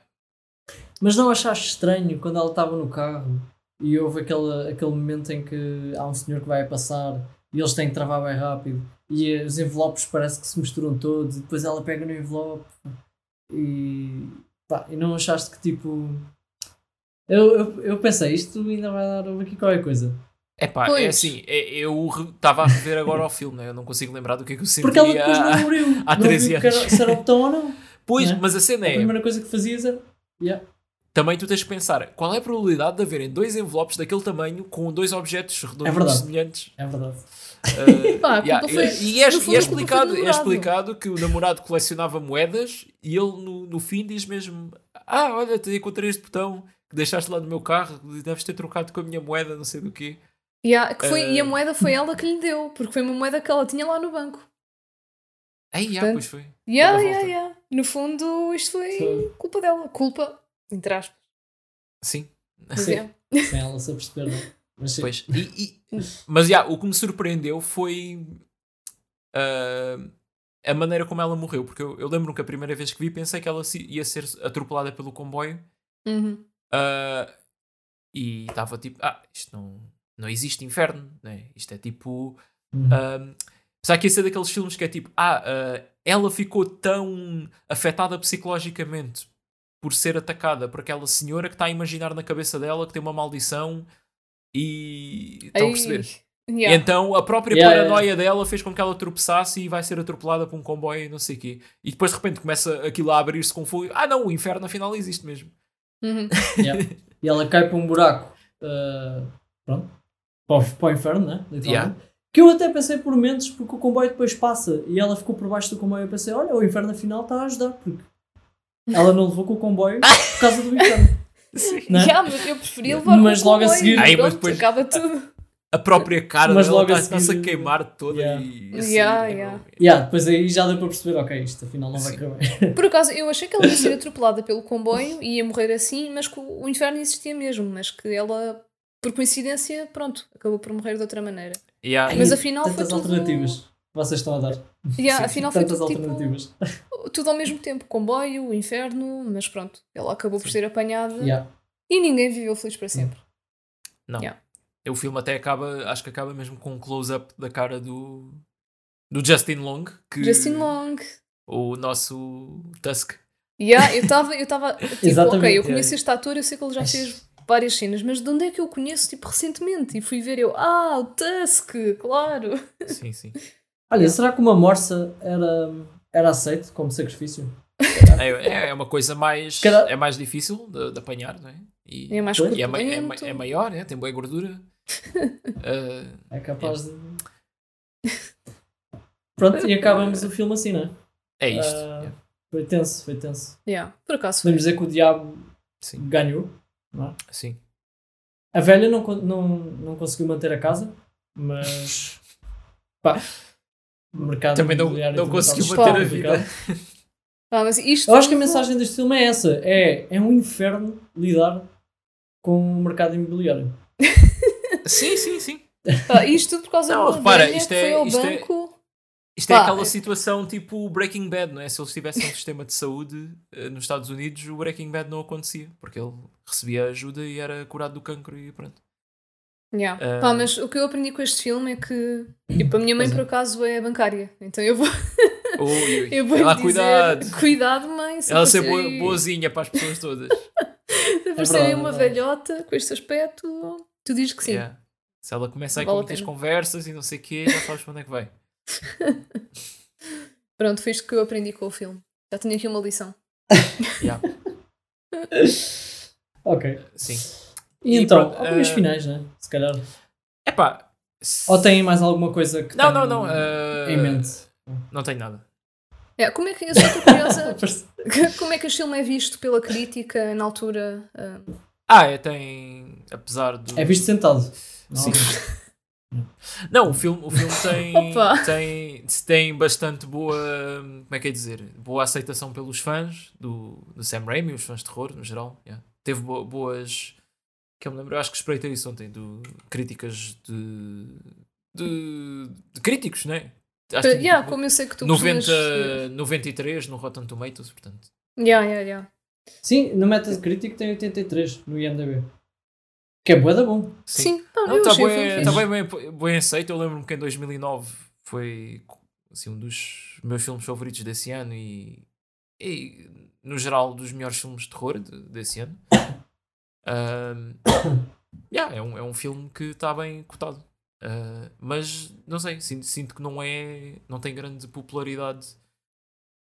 [SPEAKER 1] Mas não achaste estranho quando ela estava no carro e houve aquele, aquele momento em que há um senhor que vai passar e eles têm que travar bem rápido e os envelopes parece que se misturam todos e depois ela pega no envelope e, pá, e não achaste que tipo. Eu, eu, eu pensei, isto ainda vai dar aqui qualquer coisa.
[SPEAKER 3] É
[SPEAKER 2] Pois.
[SPEAKER 3] assim, é- eu estava a rever agora o filme, né? eu não consigo lembrar do que é que eu senti.
[SPEAKER 1] Porque ela depois
[SPEAKER 3] há-
[SPEAKER 1] não abriu.
[SPEAKER 3] há
[SPEAKER 1] não
[SPEAKER 3] 13
[SPEAKER 1] viu que era-
[SPEAKER 3] anos.
[SPEAKER 1] se era o botão ou não.
[SPEAKER 3] Pois,
[SPEAKER 1] né?
[SPEAKER 3] mas a cena
[SPEAKER 1] A
[SPEAKER 3] é,
[SPEAKER 1] primeira coisa que fazias era. Yeah.
[SPEAKER 3] também tu tens que pensar, qual é a probabilidade de haverem dois envelopes daquele tamanho com dois objetos redondos
[SPEAKER 1] É
[SPEAKER 3] semelhantes?
[SPEAKER 1] É verdade. <laughs>
[SPEAKER 3] Uh,
[SPEAKER 2] Pá, a culpa
[SPEAKER 3] yeah,
[SPEAKER 2] foi-
[SPEAKER 3] e, e é,
[SPEAKER 2] fundo,
[SPEAKER 3] e é
[SPEAKER 2] a do
[SPEAKER 3] explicado, é explicado que o namorado colecionava moedas e ele no, no fim diz mesmo: Ah, olha, te encontrei este botão que deixaste lá no meu carro, deves ter trocado com a minha moeda, não sei do quê.
[SPEAKER 2] E a, que foi, e a
[SPEAKER 3] Eh,
[SPEAKER 2] moeda foi ela que lhe deu, porque foi uma moeda que ela tinha lá no banco.
[SPEAKER 3] Aí, ah,
[SPEAKER 2] Portanto,
[SPEAKER 3] pois foi.
[SPEAKER 2] Yeah, yeah, yeah. No fundo, isto foi
[SPEAKER 1] Foi.
[SPEAKER 2] culpa dela. Culpa, entre aspas.
[SPEAKER 3] Sim.
[SPEAKER 2] Mas
[SPEAKER 1] Sim.
[SPEAKER 2] é.
[SPEAKER 1] Sem ela se aperceber, não. Mas sim.
[SPEAKER 3] Pois. E- e- <laughs> mas já, o que me surpreendeu foi ah, a maneira como ela morreu. Porque eu, eu lembro que a primeira vez que vi pensei que ela se- ia ser atropelada pelo comboio
[SPEAKER 2] Uhum.
[SPEAKER 3] ah, e estava tipo, ah, isto não, não existe inferno, né? isto é tipo.
[SPEAKER 1] Uhum.
[SPEAKER 3] Um, apesar que esse é daqueles filmes que é tipo, ah, ah, ela ficou tão afetada psicologicamente por ser atacada por aquela senhora que está a imaginar na cabeça dela que tem uma maldição e estão a perceber. E
[SPEAKER 2] Yeah.
[SPEAKER 3] então a própria
[SPEAKER 1] Yeah,
[SPEAKER 3] paranoia dela fez com que ela tropeçasse e vai ser atropelada por um comboio e não sei o quê. E depois de repente começa aquilo a abrir-se com fogo. Ah não, o inferno afinal existe mesmo.
[SPEAKER 2] Uhum. <laughs>
[SPEAKER 1] Yeah. E ela cai para um buraco. uh, pronto. Para o, para o inferno, né? Literalmente.
[SPEAKER 3] Yeah.
[SPEAKER 1] Que eu até pensei por momentos, porque o comboio depois passa e ela ficou por baixo do comboio. Eu pensei, olha, o inferno afinal está a ajudar, porque ela não levou com o comboio por causa do inferno. <laughs>
[SPEAKER 3] Sim.
[SPEAKER 1] Né?
[SPEAKER 2] Yeah, mas eu preferia levar
[SPEAKER 1] Mas
[SPEAKER 2] com o
[SPEAKER 1] logo a
[SPEAKER 2] comboio
[SPEAKER 1] seguir-
[SPEAKER 3] mas
[SPEAKER 2] pronto,
[SPEAKER 3] depois-
[SPEAKER 2] acaba tudo.
[SPEAKER 3] A própria cara
[SPEAKER 1] Mas
[SPEAKER 3] dela
[SPEAKER 1] logo a
[SPEAKER 3] está- está-se a
[SPEAKER 1] seguir-
[SPEAKER 3] queimar toda
[SPEAKER 1] Yeah.
[SPEAKER 3] e assim,
[SPEAKER 2] Yeah,
[SPEAKER 3] é
[SPEAKER 2] yeah.
[SPEAKER 1] Yeah, depois aí já deu para perceber, ok, isto afinal não vai bem.
[SPEAKER 2] Por acaso, eu achei que ela ia ser <laughs> atropelada pelo comboio e ia morrer assim, mas que o o inferno existia mesmo, mas que ela, por coincidência, pronto, acabou por morrer de outra maneira.
[SPEAKER 3] Yeah.
[SPEAKER 2] Mas afinal foi
[SPEAKER 1] Tantas
[SPEAKER 2] tudo-
[SPEAKER 1] alternativas que vocês estão a dar.
[SPEAKER 2] Yeah,
[SPEAKER 3] Sim,
[SPEAKER 2] afinal foi tudo, tipo,
[SPEAKER 1] alternativas.
[SPEAKER 2] tudo ao mesmo tempo, comboio, inferno, mas pronto, ela acabou por ser apanhada
[SPEAKER 1] Yeah.
[SPEAKER 2] e ninguém viveu feliz para sempre.
[SPEAKER 3] Não.
[SPEAKER 2] Yeah.
[SPEAKER 3] O filme até acaba, acho que acaba mesmo com um close-up da cara do, do Justin Long, que
[SPEAKER 2] Justin Long.
[SPEAKER 3] o nosso Tusk.
[SPEAKER 2] Yeah, eu estava, eu estava, <laughs> tipo,
[SPEAKER 1] Exatamente,
[SPEAKER 2] ok, eu
[SPEAKER 3] yeah.
[SPEAKER 2] conheço este ator, eu sei que ele já fez várias cenas, mas de onde é que eu conheço, tipo, recentemente? E fui ver eu, ah, o Tusk, claro.
[SPEAKER 3] Sim, sim.
[SPEAKER 1] Olha, será que uma morsa era, era aceito como sacrifício?
[SPEAKER 3] É, é- é uma coisa mais,
[SPEAKER 1] Cara-
[SPEAKER 3] é mais difícil de, de apanhar, não é? E,
[SPEAKER 2] É mais
[SPEAKER 3] e é, é, é maior, é, tem boa gordura. <laughs> Ah,
[SPEAKER 1] É capaz de. Pronto, e acabamos <laughs> o filme assim, não é?
[SPEAKER 3] é isto.
[SPEAKER 1] Ah,
[SPEAKER 3] yeah.
[SPEAKER 1] Foi tenso, foi tenso.
[SPEAKER 2] Yeah, por acaso foi.
[SPEAKER 1] Podemos dizer que o diabo
[SPEAKER 3] Sim,
[SPEAKER 1] ganhou. Não é?
[SPEAKER 3] sim.
[SPEAKER 1] A velha não, não, não conseguiu manter a casa, mas. <laughs> Pá. O mercado
[SPEAKER 3] Também não,
[SPEAKER 1] imobiliário
[SPEAKER 3] não conseguiu manter a vida.
[SPEAKER 2] Ah, mas isto
[SPEAKER 1] Eu acho que a mensagem deste filme é essa: é, é um inferno lidar com o mercado imobiliário. <laughs>
[SPEAKER 3] Sim, sim, sim.
[SPEAKER 2] Pá, isto tudo por causa
[SPEAKER 3] Não,
[SPEAKER 2] de uma
[SPEAKER 3] repara,
[SPEAKER 2] velha
[SPEAKER 3] isto
[SPEAKER 2] que
[SPEAKER 3] é-
[SPEAKER 2] foi ao
[SPEAKER 3] isto é-
[SPEAKER 2] banco.
[SPEAKER 3] Isto é
[SPEAKER 2] Pá,
[SPEAKER 3] aquela
[SPEAKER 2] é-
[SPEAKER 3] situação tipo Breaking Bad, não é? Se eles tivessem um <laughs> sistema de saúde eh, nos Estados Unidos, o Breaking Bad não acontecia, porque ele recebia ajuda e era curado do cancro e pronto.
[SPEAKER 2] Yeah.
[SPEAKER 3] Ah.
[SPEAKER 2] Pá, mas o que eu aprendi com este filme é que tipo, a minha mãe
[SPEAKER 1] é.
[SPEAKER 2] por acaso é bancária, então eu vou, <laughs>
[SPEAKER 3] Ui,
[SPEAKER 2] eu vou
[SPEAKER 3] Ela,
[SPEAKER 2] dizer,
[SPEAKER 3] cuidado.
[SPEAKER 2] cuidado mãe, se
[SPEAKER 3] Ela ser boa, boazinha para as pessoas todas. <laughs>
[SPEAKER 2] se aparecer aí
[SPEAKER 1] verdade,
[SPEAKER 2] uma
[SPEAKER 1] é verdade.
[SPEAKER 2] velhota com este aspecto, tu dizes que sim.
[SPEAKER 3] Yeah. Se ela começa aí
[SPEAKER 2] Vale
[SPEAKER 3] com
[SPEAKER 2] a
[SPEAKER 3] muitas conversas e não sei o quê, já sabes para onde é que vai. <laughs>
[SPEAKER 2] Pronto, foi isto que eu aprendi com o filme. Já tinha aqui uma lição.
[SPEAKER 3] Yeah.
[SPEAKER 1] Ok.
[SPEAKER 3] Sim.
[SPEAKER 1] E,
[SPEAKER 3] E
[SPEAKER 1] então,
[SPEAKER 3] pronto,
[SPEAKER 1] opiniões
[SPEAKER 3] eh,
[SPEAKER 1] finais, né? Se calhar.
[SPEAKER 3] Epá.
[SPEAKER 1] Ou têm mais alguma coisa que
[SPEAKER 3] Não, não, não. eh,
[SPEAKER 1] em mente?
[SPEAKER 3] Não tenho nada.
[SPEAKER 2] É, como é que eu só estou curiosa <laughs> <laughs> como é que este filme é visto pela crítica na altura? ah,
[SPEAKER 3] Ah, é, tem. Apesar do.
[SPEAKER 1] É visto sentado. Não?
[SPEAKER 3] Sim. <laughs> Não, o filme, o filme tem,
[SPEAKER 2] Opa.
[SPEAKER 3] tem, tem bastante boa, como é que é dizer, boa aceitação pelos fãs do, do Sam Raimi, os fãs de terror no geral. yeah. Teve bo- boas, que eu me lembro, eu acho que espreitei isso ontem, do, críticas de, de, de críticos, né? Acho que
[SPEAKER 2] Yeah,
[SPEAKER 3] tipo,
[SPEAKER 2] como eu sei que tu
[SPEAKER 3] 90,
[SPEAKER 2] costumas-
[SPEAKER 3] 93 no Rotten Tomatoes, portanto.
[SPEAKER 2] Yeah, yeah, yeah.
[SPEAKER 1] Sim, no Metacritic tem 83 no IMDb. Que é bué da bom.
[SPEAKER 2] Sim, não,
[SPEAKER 3] Não,
[SPEAKER 2] eu
[SPEAKER 3] está
[SPEAKER 2] o
[SPEAKER 3] bem, tá bem, bem aceito. Eu lembro-me que em 2009 foi assim, um dos meus filmes favoritos desse ano e, e no geral, dos melhores filmes de terror de- desse ano. <coughs> Ahm, yeah, é, um, é um filme que está bem cotado. Ah, mas não sei, sinto, sinto que não é. não tem grande popularidade.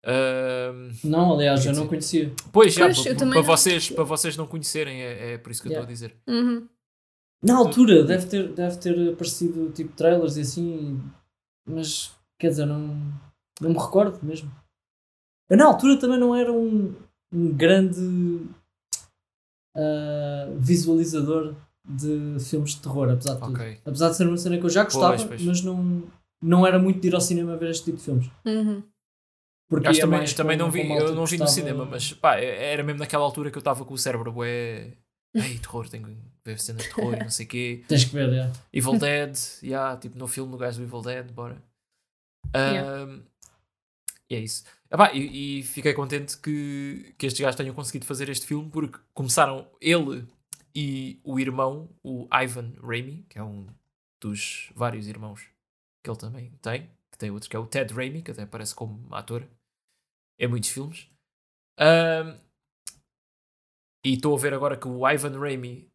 [SPEAKER 3] Ahm,
[SPEAKER 1] Não, aliás, eu não conhecia.
[SPEAKER 3] pois, já,
[SPEAKER 2] Pois,
[SPEAKER 3] para,
[SPEAKER 2] não.
[SPEAKER 3] vocês, para vocês não conhecerem, é, é por isso que eu estou
[SPEAKER 1] Yeah.
[SPEAKER 3] a dizer.
[SPEAKER 2] Uhum.
[SPEAKER 1] Na altura deve ter, deve ter aparecido tipo trailers e assim, mas quer dizer, não, não me recordo mesmo. Eu na altura também não era um, um grande ah, visualizador de filmes de terror, apesar de tudo.
[SPEAKER 3] Ok.
[SPEAKER 1] Apesar de ser uma cena que eu já gostava,
[SPEAKER 3] Pois, pois.
[SPEAKER 1] mas não, não era muito de ir ao cinema ver este tipo de filmes.
[SPEAKER 2] Uhum.
[SPEAKER 1] Porque
[SPEAKER 3] Acho
[SPEAKER 1] ia
[SPEAKER 3] também, também não vi, eu não vi no cinema, mas pá, era mesmo naquela altura que eu estava com o cérebro bué. Ei, terror, tenho que ver cenas de terror e não sei o quê.
[SPEAKER 1] Tens que ver, é.
[SPEAKER 3] Evil Dead, yeah, tipo no filme do gajo do Evil Dead, bora.
[SPEAKER 2] Yeah.
[SPEAKER 3] Ahm, E é isso. Epá, e, e fiquei contente que, que estes gajos tenham conseguido fazer este filme porque começaram ele e o irmão, o Ivan Raimi, que é um dos vários irmãos que ele também tem, que tem outro que é o Ted Raimi, que até aparece como ator em muitos filmes. Ahm, e estou a ver agora que o Ivan Raimi,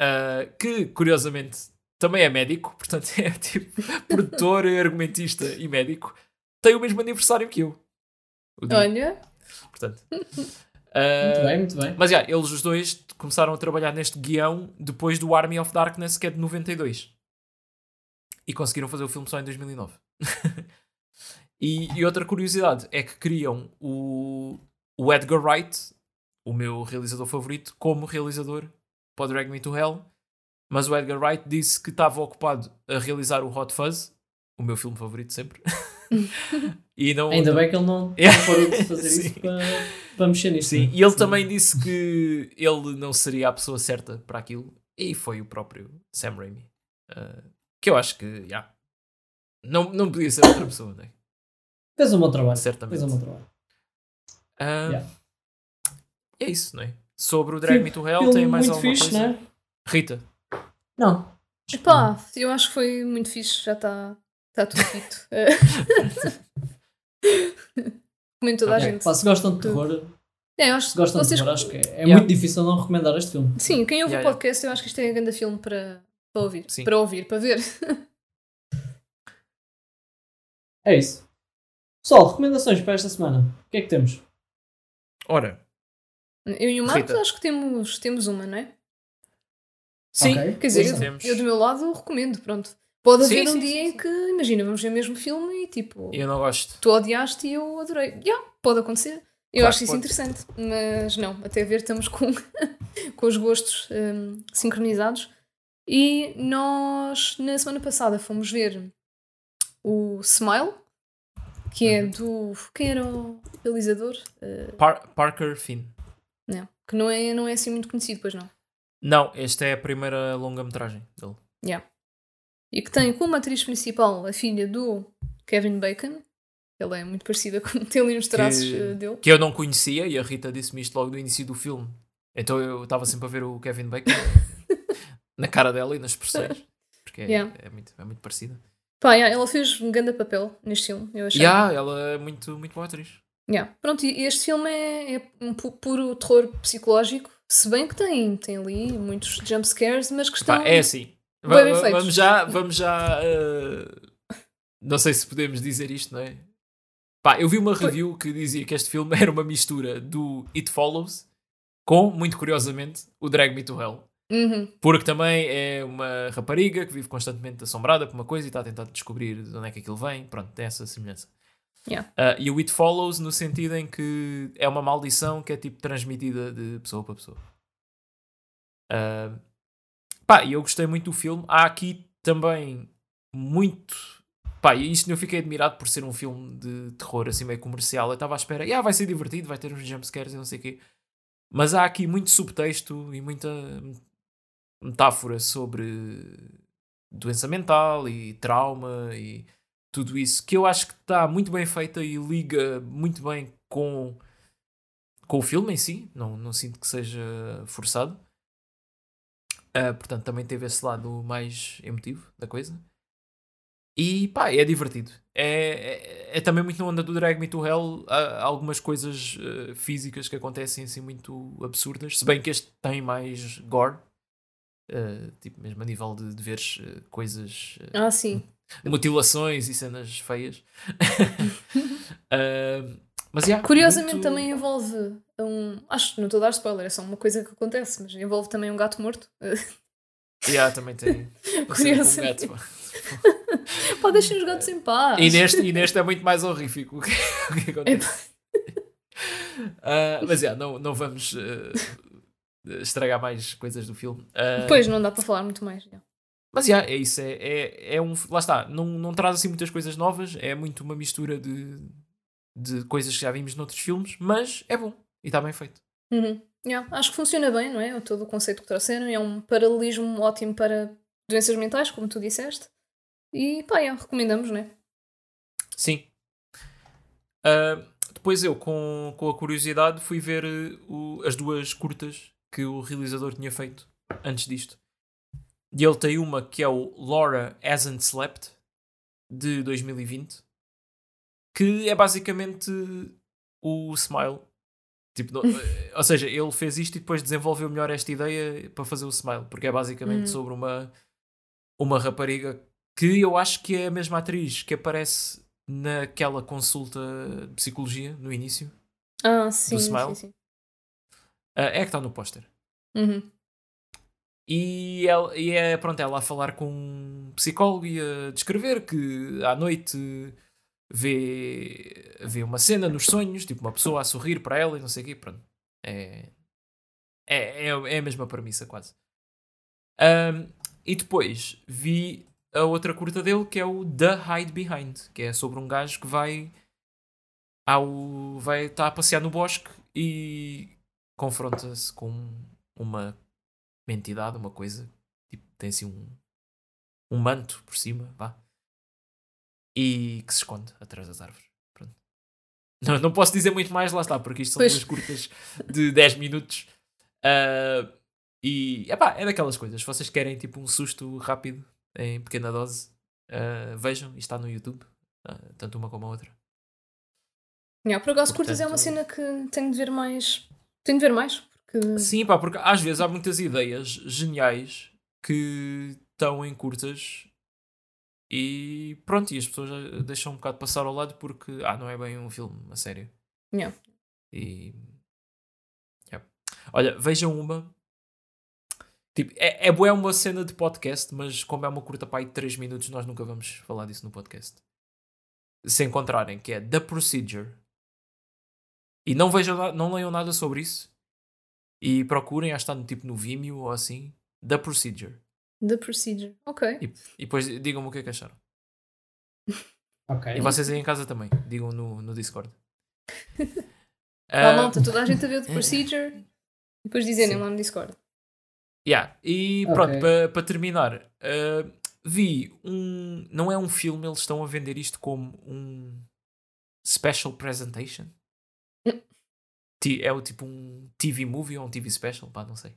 [SPEAKER 3] ah, que curiosamente também é médico, <laughs> portanto é tipo produtor, argumentista e médico, tem o mesmo aniversário que eu.
[SPEAKER 2] Olha,
[SPEAKER 3] portanto. <laughs>
[SPEAKER 1] Muito
[SPEAKER 3] Ah,
[SPEAKER 1] bem, muito bem.
[SPEAKER 3] mas já, eles os dois começaram a trabalhar neste guião depois do Army of Darkness, que é de 92. E conseguiram fazer o filme só em 2009. <laughs> e, e outra curiosidade é que criam o, o Edgar Wright, o meu realizador favorito, como realizador para o Drag Me to Hell. Mas o Edgar Wright disse que estava ocupado a realizar o Hot Fuzz, o meu filme favorito sempre. <laughs> <laughs> e não,
[SPEAKER 1] Ainda
[SPEAKER 3] não-
[SPEAKER 1] bem que ele não, <laughs> não
[SPEAKER 3] Yeah.
[SPEAKER 1] parou de fazer isso para, para mexer nisto.
[SPEAKER 3] Sim,
[SPEAKER 1] né?
[SPEAKER 3] e ele
[SPEAKER 1] Sim.
[SPEAKER 3] também disse que ele não seria a pessoa certa para aquilo. E foi o próprio Sam Raimi. Uh, que eu acho que, já. Não, não podia ser outra pessoa, né?
[SPEAKER 1] Fez um bom trabalho.
[SPEAKER 3] Certamente.
[SPEAKER 1] Fez um bom trabalho.
[SPEAKER 3] Uh,
[SPEAKER 1] Yeah.
[SPEAKER 3] É isso, não é? Sobre o Drag Me to Hell, tem mais alguma
[SPEAKER 1] fixe,
[SPEAKER 3] coisa?
[SPEAKER 1] não é?
[SPEAKER 3] Rita,
[SPEAKER 1] Não.
[SPEAKER 2] epá, eu acho que foi muito fixe, já está tá tudo dito. <laughs> <laughs> Como toda a
[SPEAKER 1] Ok,
[SPEAKER 2] gente.
[SPEAKER 1] pá, se gostam de terror,
[SPEAKER 2] É, eu acho
[SPEAKER 1] se gostam
[SPEAKER 2] vocês...
[SPEAKER 1] de terror, acho que é, é
[SPEAKER 3] Yeah.
[SPEAKER 1] muito difícil não recomendar este filme.
[SPEAKER 2] Sim, quem ouve
[SPEAKER 3] Yeah,
[SPEAKER 2] o podcast, eu acho que isto é um grande filme para, para ouvir.
[SPEAKER 3] Sim.
[SPEAKER 2] Para ouvir, para ver. <laughs>
[SPEAKER 1] É isso. Pessoal, recomendações para esta semana. O que é que temos?
[SPEAKER 3] ora,
[SPEAKER 2] Eu e o Marcos acho que temos, temos uma, não é?
[SPEAKER 3] sim,
[SPEAKER 1] Ok.
[SPEAKER 2] Quer dizer.
[SPEAKER 3] Temos.
[SPEAKER 2] eu do meu lado recomendo, pronto. Pode
[SPEAKER 3] Sim,
[SPEAKER 2] haver um
[SPEAKER 3] sim,
[SPEAKER 2] dia
[SPEAKER 3] sim,
[SPEAKER 2] em
[SPEAKER 3] sim.
[SPEAKER 2] que, imagina, vamos ver o mesmo filme e tipo,
[SPEAKER 3] eu não gosto.
[SPEAKER 2] tu odiaste e eu adorei. Yeah, pode acontecer. Eu
[SPEAKER 3] Claro
[SPEAKER 2] acho isso
[SPEAKER 3] pode.
[SPEAKER 2] interessante. Mas não, até ver estamos com, <laughs> com os gostos hum, sincronizados. E nós, na semana passada, fomos ver o Smile, que é
[SPEAKER 3] Uhum.
[SPEAKER 2] do. Quem era o realizador? Uh,
[SPEAKER 3] Par- Parker Finn.
[SPEAKER 2] não, que não é, não é assim muito conhecido, pois não.
[SPEAKER 3] Não, esta é a primeira longa-metragem dele.
[SPEAKER 2] E que tem como atriz principal a filha do Kevin Bacon. Ela é muito parecida com <laughs> tem ali uns traços
[SPEAKER 3] Que-
[SPEAKER 2] eh, dele.
[SPEAKER 3] que eu não conhecia e a Rita disse-me isto logo no início do filme. Então eu estava sempre a ver o Kevin Bacon <laughs> na cara dela e nas expressões. Porque é,
[SPEAKER 2] Yeah.
[SPEAKER 3] é muito, é muito parecida.
[SPEAKER 2] Pá, yeah, ela fez um grande papel neste filme, eu achei.
[SPEAKER 3] Yeah, ela é muito, muito boa atriz.
[SPEAKER 2] Yeah. Pronto, e este filme é, é um pu- puro terror psicológico, se bem que tem, tem ali muitos jumpscares, mas que estão.
[SPEAKER 3] Pá, é assim. Vamos já. Vamos já uh, não sei se podemos dizer isto, não é? Pá, eu vi uma review que dizia que este filme <laughs> era uma mistura do It Follows com, muito curiosamente, o Drag Me to Hell.
[SPEAKER 2] Uhum.
[SPEAKER 3] Porque também é uma rapariga que vive constantemente assombrada por uma coisa e está a tentar descobrir de onde é que aquilo vem. Pronto, tem essa semelhança.
[SPEAKER 2] Yeah.
[SPEAKER 3] Ah, e o It Follows no sentido em que é uma maldição que é tipo transmitida de pessoa para pessoa. Ah, pá, e eu gostei muito do filme. Há aqui também muito. Pá, e isto eu fiquei admirado por ser um filme de terror assim meio comercial. Eu estava à espera, ah, vai ser divertido, vai ter uns jumpscares e não sei o quê. Mas há aqui muito subtexto e muita metáfora sobre doença mental e trauma e tudo isso que eu acho que está muito bem feita e liga muito bem com, com o filme em si. Não, não sinto que seja forçado. Uh, portanto, também teve esse lado mais emotivo da coisa. E pá, é divertido. É, é, é também muito na onda do Drag Me to Hell. Há algumas coisas uh, físicas que acontecem assim muito absurdas. Se bem que este tem mais gore. Uh, tipo, mesmo a nível de, de veres uh, coisas.
[SPEAKER 2] ah, sim.
[SPEAKER 3] Mutilações e cenas feias. <laughs> mas yeah,
[SPEAKER 2] Curiosamente
[SPEAKER 3] muito...
[SPEAKER 2] também envolve um. Acho que não estou a dar spoiler, é só uma coisa que acontece, mas envolve também um gato morto. <laughs>
[SPEAKER 3] yeah, também tem. <laughs>
[SPEAKER 2] Curiosamente. Um Pá, deixem os gatos em paz.
[SPEAKER 3] E neste, e neste é muito mais horrífico <laughs> o que, o que acontece. uh, mas yeah, não, não vamos uh, estragar mais coisas do filme. Uh,
[SPEAKER 2] pois, não dá para falar muito mais. Yeah.
[SPEAKER 3] Mas yeah, é isso, é, é, é um. Lá está, não, não traz assim muitas coisas novas, é muito uma mistura de, de coisas que já vimos noutros filmes, mas é bom e está bem feito.
[SPEAKER 2] Uhum. Yeah, acho que funciona bem, não é? Todo o conceito que trouxeram é um paralelismo ótimo para doenças mentais, como tu disseste. E pá, yeah, recomendamos, não é?
[SPEAKER 3] Sim. Uh, depois eu, com, com a curiosidade, fui ver uh, o, as duas curtas que o realizador tinha feito antes disto. E ele tem uma que é o Laura Hasn't Slept, de 2020, que é basicamente o Smile. Tipo, <laughs> eh, ou seja, ele fez isto e depois desenvolveu melhor esta ideia para fazer o Smile, porque é basicamente hum. sobre uma, uma rapariga que eu acho que é a mesma atriz que aparece naquela consulta de psicologia no início.
[SPEAKER 2] Ah, sim, do Smile. Sim, sim.
[SPEAKER 3] Uh, é que está no póster.
[SPEAKER 2] Uhum.
[SPEAKER 3] E, ela, e é pronto, ela a falar com um psicólogo e a descrever que à noite vê, vê uma cena nos sonhos, tipo uma pessoa a sorrir para ela e não sei o quê. Pronto. É, é, é, é a mesma premissa, quase. Um, e depois vi a outra curta dele que é o The Hide Behind, que é sobre um gajo que vai ao vai estar tá a passear no bosque e confronta-se com uma, uma entidade, uma coisa, tipo, tem assim um, um manto por cima, vá. E que se esconde atrás das árvores. Pronto. Não, não posso dizer muito mais, lá está, porque isto são pois. duas curtas de 10 minutos. Uh, e epá, é daquelas coisas. Se vocês querem tipo um susto rápido, em pequena dose, uh, vejam, isto está no YouTube, uh, tanto uma como a outra.
[SPEAKER 2] Yeah, por acaso, curtas é uma cena que tenho de ver mais. Tenho de ver mais. Porque...
[SPEAKER 3] Sim, pá, porque às vezes há muitas ideias geniais que estão em curtas e pronto, e as pessoas deixam um bocado passar ao lado porque ah, não é bem um filme a sério.
[SPEAKER 2] Yeah.
[SPEAKER 3] E yeah. olha, vejam uma Tipo, é, é boa uma cena de podcast, mas como é uma curta pai de 3 minutos, nós nunca vamos falar disso no podcast. Se encontrarem, que é The Procedure. E não vejam, não leiam nada sobre isso. E procurem, acho que está no, tipo no Vimeo ou assim. The Procedure.
[SPEAKER 2] The Procedure, ok.
[SPEAKER 3] E, e depois digam-me o que é que acharam.
[SPEAKER 1] Ok.
[SPEAKER 3] E vocês aí em casa também, digam no, no Discord. <laughs>
[SPEAKER 2] uh, malta, toda a gente a ver The <laughs> Procedure e depois dizerem lá no Discord.
[SPEAKER 3] Yeah. E okay. pronto, para pa terminar, uh, vi um. Não é um filme, eles estão a vender isto como um special presentation. é o tipo um TV movie ou um TV special, pá, não sei.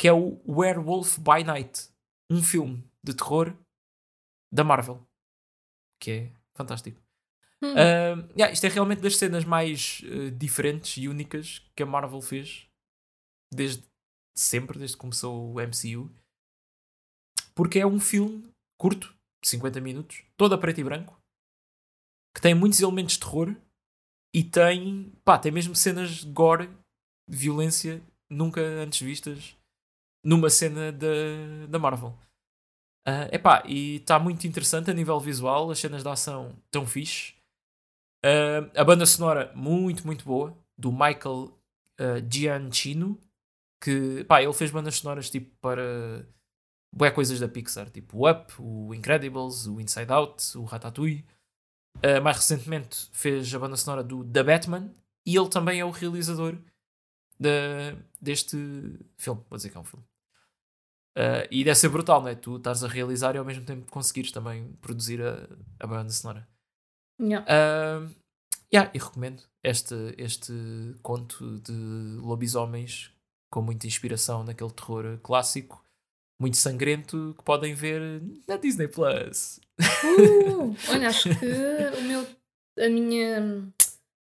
[SPEAKER 3] Que é o Werewolf by Night, um filme de terror da Marvel. Que é fantástico. Hum. Uh, yeah, isto é realmente das cenas mais uh, diferentes e únicas que a Marvel fez desde sempre, desde que começou o MCU. Porque é um filme curto, de 50 minutos, todo a preto e branco, que tem muitos elementos de terror e tem, pá, tem mesmo cenas de gore, violência nunca antes vistas numa cena da, da Marvel. Uh, epá, e está muito interessante a nível visual, as cenas de ação tão fixe. Uh, a banda sonora muito, muito boa, do Michael uh, Giancino, que pá, ele fez bandas sonoras tipo para bué coisas da Pixar, tipo o Up, o Incredibles, o Inside Out, o Ratatouille. Uh, mais recentemente fez a banda sonora do The Batman e ele também é o realizador de, deste filme. Vou dizer que é um filme. Uh, e deve ser brutal, não é? Tu estás a realizar e ao mesmo tempo conseguires também produzir a, a banda sonora.
[SPEAKER 2] Yeah.
[SPEAKER 3] Uh, yeah, e recomendo este, este conto de lobisomens com muita inspiração naquele terror clássico, muito sangrento, que podem ver na Disney Plus.
[SPEAKER 2] Uh, <laughs> olha, acho que o meu, a minha.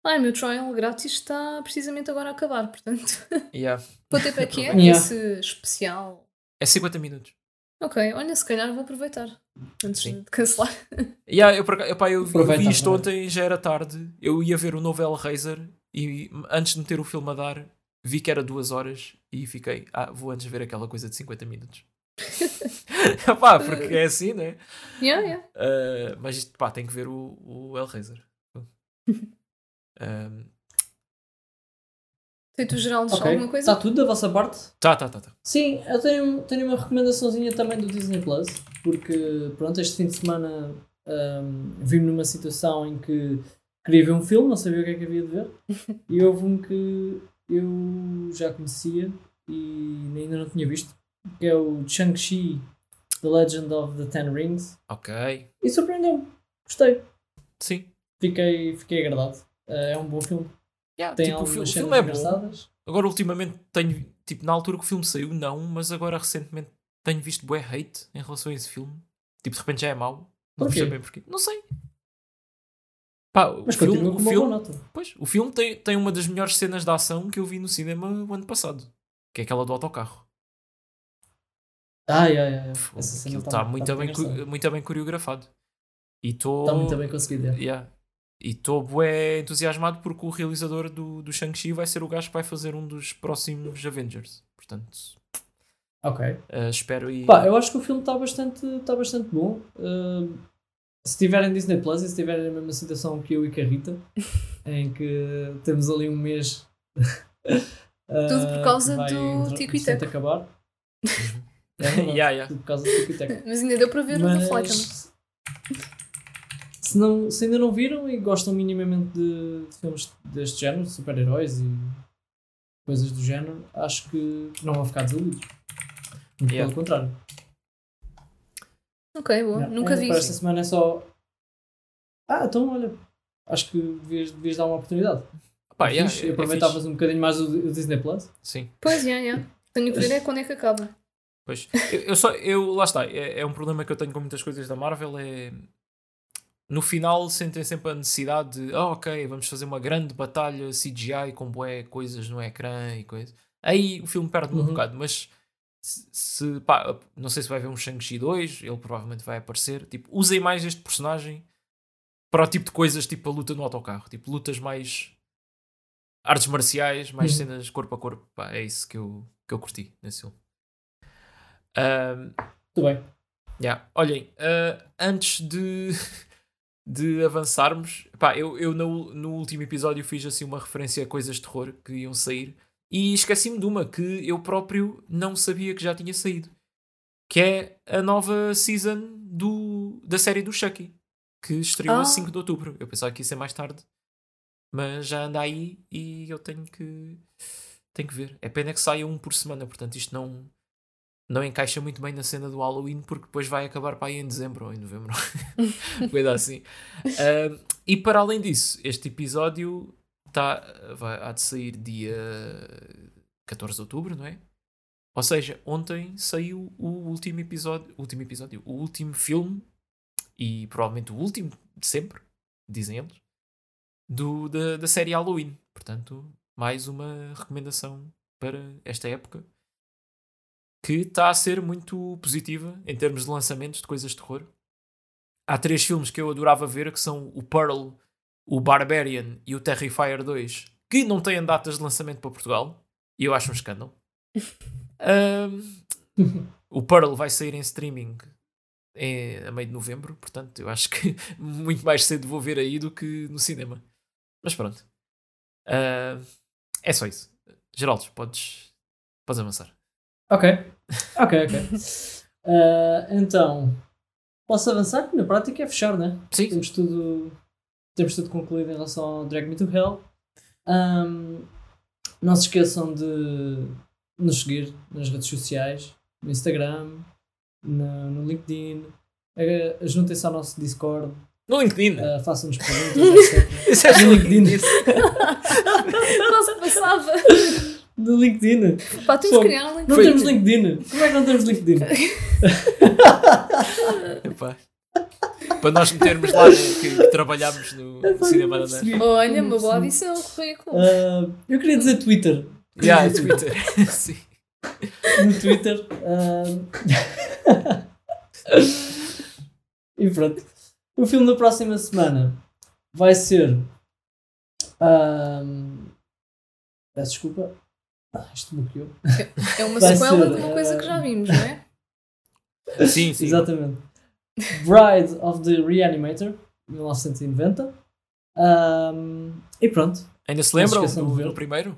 [SPEAKER 2] Ah, o meu trial grátis está precisamente agora a acabar, portanto.
[SPEAKER 3] Yeah.
[SPEAKER 2] Tempo é que <laughs> é
[SPEAKER 1] Yeah.
[SPEAKER 2] esse especial?
[SPEAKER 3] É 50 minutos.
[SPEAKER 2] Ok, olha, se calhar vou aproveitar antes
[SPEAKER 3] Sim.
[SPEAKER 2] de cancelar. <laughs>
[SPEAKER 3] Yeah, eu, eu, vi- eu
[SPEAKER 1] Aproveita,
[SPEAKER 3] vi isto ontem, já era tarde. Eu ia ver o novo Hellraiser e antes de meter o filme a dar, vi que era duas horas e fiquei, ah, vou antes ver aquela coisa de 50 minutos. <laughs> Epá, porque é assim, né?
[SPEAKER 2] yeah, yeah.
[SPEAKER 3] Uh, mas isto, pá, tem que ver o, o Hellraiser. <laughs> Um,
[SPEAKER 2] Feito Geraldo,
[SPEAKER 1] Ok.
[SPEAKER 2] alguma coisa?
[SPEAKER 1] Está tudo da vossa parte?
[SPEAKER 3] tá, tá, tá, tá.
[SPEAKER 1] Sim, eu tenho, tenho uma recomendaçãozinha também do Disney Plus, porque pronto, este fim de semana hum, vi-me numa situação em que queria ver um filme, não sabia o que é que havia de ver, <laughs> e houve um que eu já conhecia e ainda não tinha visto, que é o Shang-Chi, The Legend of the Ten Rings,
[SPEAKER 3] Ok.
[SPEAKER 1] e surpreendeu-me, gostei,
[SPEAKER 3] Sim.
[SPEAKER 1] fiquei, fiquei agradado. Eh, É um bom filme,
[SPEAKER 3] Yeah,
[SPEAKER 1] tem
[SPEAKER 3] tipo, o,
[SPEAKER 1] algumas
[SPEAKER 3] fi- o
[SPEAKER 1] cenas
[SPEAKER 3] filme é bom. Agora, ultimamente, tenho. Tipo, na altura que o filme saiu, não, mas agora recentemente tenho visto bué hate em relação a esse filme. Tipo, de repente já é mau. Não sei bem porquê. Não sei. Pá, o
[SPEAKER 1] Mas
[SPEAKER 3] filme, o
[SPEAKER 1] com uma
[SPEAKER 3] filme,
[SPEAKER 1] boa nota.
[SPEAKER 3] pois, o filme tem, tem uma das melhores cenas de ação que eu vi no cinema o ano passado. Que é aquela do autocarro.
[SPEAKER 1] Ai, ai, ai.
[SPEAKER 3] Pô,
[SPEAKER 1] Essa cena
[SPEAKER 3] Aquilo
[SPEAKER 1] tá-
[SPEAKER 3] está
[SPEAKER 1] tá
[SPEAKER 3] muito, bem,
[SPEAKER 1] engraçada.
[SPEAKER 3] co- muito bem coreografado. E estou.
[SPEAKER 1] Está muito bem conseguido. é.
[SPEAKER 3] Yeah. E estou bué entusiasmado porque o realizador do, do Shang-Chi vai ser o gajo que vai fazer um dos próximos Avengers. Portanto,
[SPEAKER 1] Ok.
[SPEAKER 3] eh, espero e.
[SPEAKER 1] Pá, eu acho que o filme está bastante, está bastante bom. Uh, se tiverem Disney Plus e se tiverem na mesma situação que eu e que a Rita, <laughs> em que temos ali um mês. uh, <laughs>
[SPEAKER 2] Tudo por causa
[SPEAKER 1] vai
[SPEAKER 2] do Tico e Teco.
[SPEAKER 1] acabar. É <laughs>
[SPEAKER 3] Yeah, yeah.
[SPEAKER 1] Tudo por causa do Tico e Teco.
[SPEAKER 2] Mas ainda deu para ver o The.
[SPEAKER 1] Mas se, não, se ainda não viram e gostam minimamente de, de filmes deste género, de super-heróis e coisas do género, acho que não vão ficar desiludidos. Muito
[SPEAKER 3] Yeah.
[SPEAKER 1] Pelo contrário.
[SPEAKER 2] Ok, boa.
[SPEAKER 1] Yeah.
[SPEAKER 2] Nunca
[SPEAKER 1] É,
[SPEAKER 2] vi
[SPEAKER 1] Para
[SPEAKER 2] isso.
[SPEAKER 1] esta semana é só. Ah, então olha. Acho que devias, devias dar uma oportunidade.
[SPEAKER 3] Pá,
[SPEAKER 1] É
[SPEAKER 3] yeah, é- é
[SPEAKER 1] aproveitavas
[SPEAKER 3] fixe.
[SPEAKER 1] um bocadinho mais o, o Disney Plus.
[SPEAKER 3] Sim.
[SPEAKER 2] Pois, já, já. Tenho que ver é quando é que acaba.
[SPEAKER 3] Pois. Eu, eu só, eu, lá está, é, é um problema que eu tenho com muitas coisas da Marvel. É. No final sentem sempre a necessidade de, ah, ok, vamos fazer uma grande batalha CGI com bué coisas no ecrã e coisas. Aí o filme perde-me um
[SPEAKER 1] Uhum.
[SPEAKER 3] bocado, mas se, se- pá, não sei se vai haver um Shang-Chi 2, ele provavelmente vai aparecer. Tipo, usem mais este personagem para o tipo de coisas, tipo a luta no autocarro, tipo lutas mais artes marciais, mais
[SPEAKER 1] Uhum.
[SPEAKER 3] cenas corpo a corpo. Pá, é isso que eu, que eu curti nesse filme. Ahm,
[SPEAKER 1] Tudo bem.
[SPEAKER 3] Yeah. Olhem, ah, antes de, <laughs> de avançarmos, pá, eu, eu no, no último episódio fiz assim uma referência a coisas de terror que iam sair e esqueci-me de uma que eu próprio não sabia que já tinha saído, que é a nova season do, da série do Chucky, que estreou a
[SPEAKER 2] Ah.
[SPEAKER 3] 5 de outubro. Eu pensava que ia ser mais tarde, mas já anda aí e eu tenho que, tenho que ver. É pena que saia um por semana, portanto isto não não encaixa muito bem na cena do Halloween porque depois vai acabar para aí em dezembro ou em novembro. <laughs> Coisa assim. E para além disso, este episódio tá, vai, há de sair dia 14 de outubro, não é? Ou seja, ontem saiu o último episódio, último episódio, o último filme e provavelmente o último de sempre, dizem eles, do, da, da série Halloween. Portanto, mais uma recomendação para esta época que está a ser muito positiva em termos de lançamentos de coisas de terror. Há três filmes que eu adorava ver, que são o Pearl, o Barbarian e o Terrifier 2, que não têm datas de lançamento para Portugal, e eu acho um escândalo. <laughs> Ahm, o Pearl vai sair em streaming em, a meio de novembro, portanto eu acho que <laughs> muito mais cedo vou ver aí do que no cinema. Mas pronto. Ah, é só isso. Geraldo, podes, podes avançar.
[SPEAKER 1] Ok. <laughs> Ok, ok. Ah, então, posso avançar? Que na prática é fechar, né?
[SPEAKER 3] Sim.
[SPEAKER 1] Temos tudo, temos tudo concluído em relação ao Drag Me to Hell. Ahm, não se esqueçam de nos seguir nas redes sociais, no Instagram, no, no LinkedIn. Eh, Juntem-se ao nosso Discord,
[SPEAKER 3] No LinkedIn.
[SPEAKER 1] eh, façam-nos perguntas. <laughs>
[SPEAKER 3] Isso é
[SPEAKER 1] no LinkedIn.
[SPEAKER 2] Quase <laughs> passava.
[SPEAKER 1] No LinkedIn.
[SPEAKER 2] Pá, temos
[SPEAKER 1] Só-
[SPEAKER 2] que criar um link.
[SPEAKER 1] Não temos LinkedIn. Como é que não temos LinkedIn? <laughs>
[SPEAKER 3] Epá. Para nós metermos lá que, que trabalhámos no cinema da net.
[SPEAKER 2] Olha, uma boa adição currículo.
[SPEAKER 1] Ah, eu queria dizer Twitter. Queria
[SPEAKER 3] Yeah,
[SPEAKER 1] dizer
[SPEAKER 3] Twitter. <laughs> Sim.
[SPEAKER 1] no Twitter. ah, <laughs> e pronto. O filme da próxima semana vai ser. ahm, peço desculpa. Ah, isto bloqueou.
[SPEAKER 2] É uma
[SPEAKER 1] vai
[SPEAKER 2] sequela
[SPEAKER 1] ser,
[SPEAKER 2] de uma coisa que já
[SPEAKER 1] eh,
[SPEAKER 2] vimos, não é? <laughs>
[SPEAKER 3] Sim, sim.
[SPEAKER 1] Exatamente. Bride of the Reanimator, 1990. Ahm, e pronto.
[SPEAKER 3] Ainda se lembram do, do primeiro?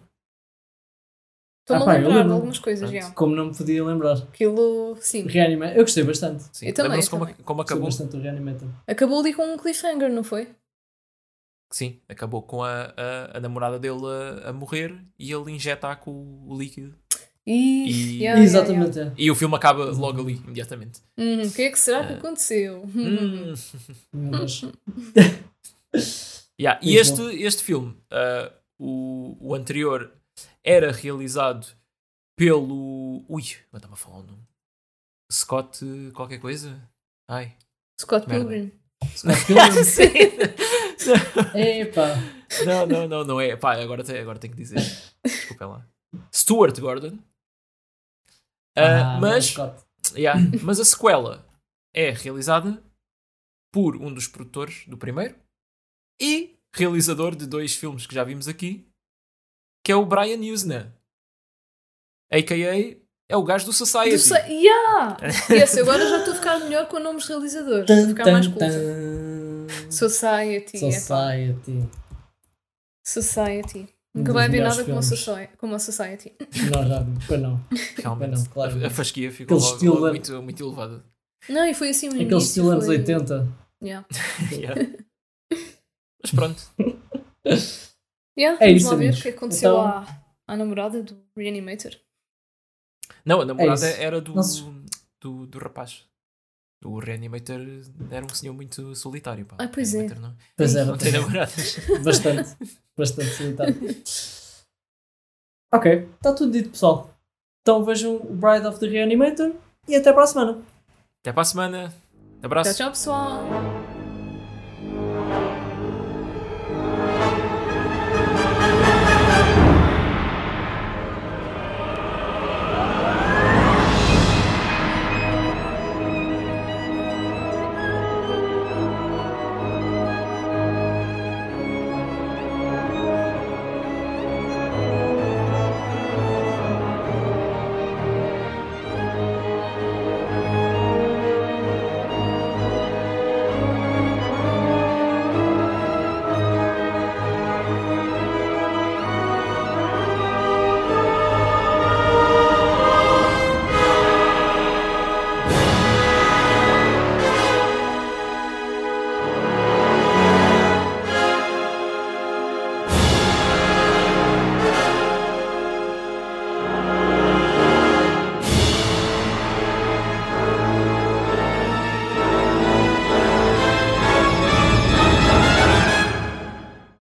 [SPEAKER 2] Estou-me
[SPEAKER 1] Ah,
[SPEAKER 2] a
[SPEAKER 1] pá,
[SPEAKER 2] lembrar de algumas coisas, já.
[SPEAKER 1] Como não me podia lembrar.
[SPEAKER 2] Aquilo, sim.
[SPEAKER 1] Reanimator. Eu gostei bastante.
[SPEAKER 3] Sim.
[SPEAKER 2] Eu também, eu
[SPEAKER 3] como,
[SPEAKER 2] também.
[SPEAKER 3] como
[SPEAKER 1] Gostei
[SPEAKER 3] acabou?
[SPEAKER 1] bastante do Reanimator.
[SPEAKER 2] Acabou ali com um cliffhanger, não foi?
[SPEAKER 3] Sim, acabou com a, a, a namorada dele a, a morrer e ele injeta com o, o líquido.
[SPEAKER 2] E...
[SPEAKER 3] E-
[SPEAKER 2] yeah, yeah,
[SPEAKER 1] Exatamente, é.
[SPEAKER 3] E o filme acaba logo ali, imediatamente.
[SPEAKER 2] yeah. Hum, o que é que será que
[SPEAKER 3] Eh,
[SPEAKER 2] aconteceu?
[SPEAKER 3] Hum. <laughs> <laughs> Yeah, E este, este filme, ah, o, o anterior, era realizado pelo. Ui, agora está-me a falar o nome. Scott qualquer coisa? Ai.
[SPEAKER 2] Scott
[SPEAKER 3] Merda.
[SPEAKER 2] Pilgrim.
[SPEAKER 1] Scott Pilgrim. <laughs> Epá.
[SPEAKER 3] Não, não, não, não é. Pá, agora, te- agora tenho que dizer. Desculpem lá. Stuart Gordon. Ah,
[SPEAKER 1] Ah,
[SPEAKER 3] mas, yeah, mas a sequela é realizada por um dos produtores do primeiro e realizador de dois filmes que já vimos aqui, que é o Brian Usna. A.K.A. é o gajo do Society.
[SPEAKER 2] Do sa- yeah! Yes, agora já estou a ficar melhor com nomes de realizadores. Estou a ficar mais culta. Society.
[SPEAKER 1] Society.
[SPEAKER 2] Society.
[SPEAKER 1] Um
[SPEAKER 2] Nunca vai haver nada como soci- como a Society. <laughs>
[SPEAKER 1] Nós já. Pois não.
[SPEAKER 3] Realmente.
[SPEAKER 1] Não, claro.
[SPEAKER 3] a, fasquia ficou logo,
[SPEAKER 1] estilo
[SPEAKER 3] logo muito, muito elevada.
[SPEAKER 2] Não, e foi assim o
[SPEAKER 1] Aquele estilo anos
[SPEAKER 2] foi-
[SPEAKER 1] 80.
[SPEAKER 2] Yeah. <laughs>
[SPEAKER 3] Yeah. Mas pronto. <laughs>
[SPEAKER 2] Yeah,
[SPEAKER 1] É
[SPEAKER 2] vamos
[SPEAKER 1] isso,
[SPEAKER 2] lá ver o que aconteceu
[SPEAKER 1] Então-
[SPEAKER 2] à, à namorada do Reanimator.
[SPEAKER 3] Não, a namorada
[SPEAKER 1] É
[SPEAKER 3] era do, do, do rapaz. O Reanimator era um senhor muito solitário. Pá.
[SPEAKER 2] Ah, pois é.
[SPEAKER 3] Reanimator Não,
[SPEAKER 1] Pois é,
[SPEAKER 3] não tem namoradas. <laughs> <laughs>
[SPEAKER 1] bastante. Bastante solitário. Ok, está tudo dito, pessoal. Então vejam o Bride of the Reanimator e até para a semana.
[SPEAKER 3] Até para a semana. Abraço.
[SPEAKER 2] Tchau, tchau, pessoal!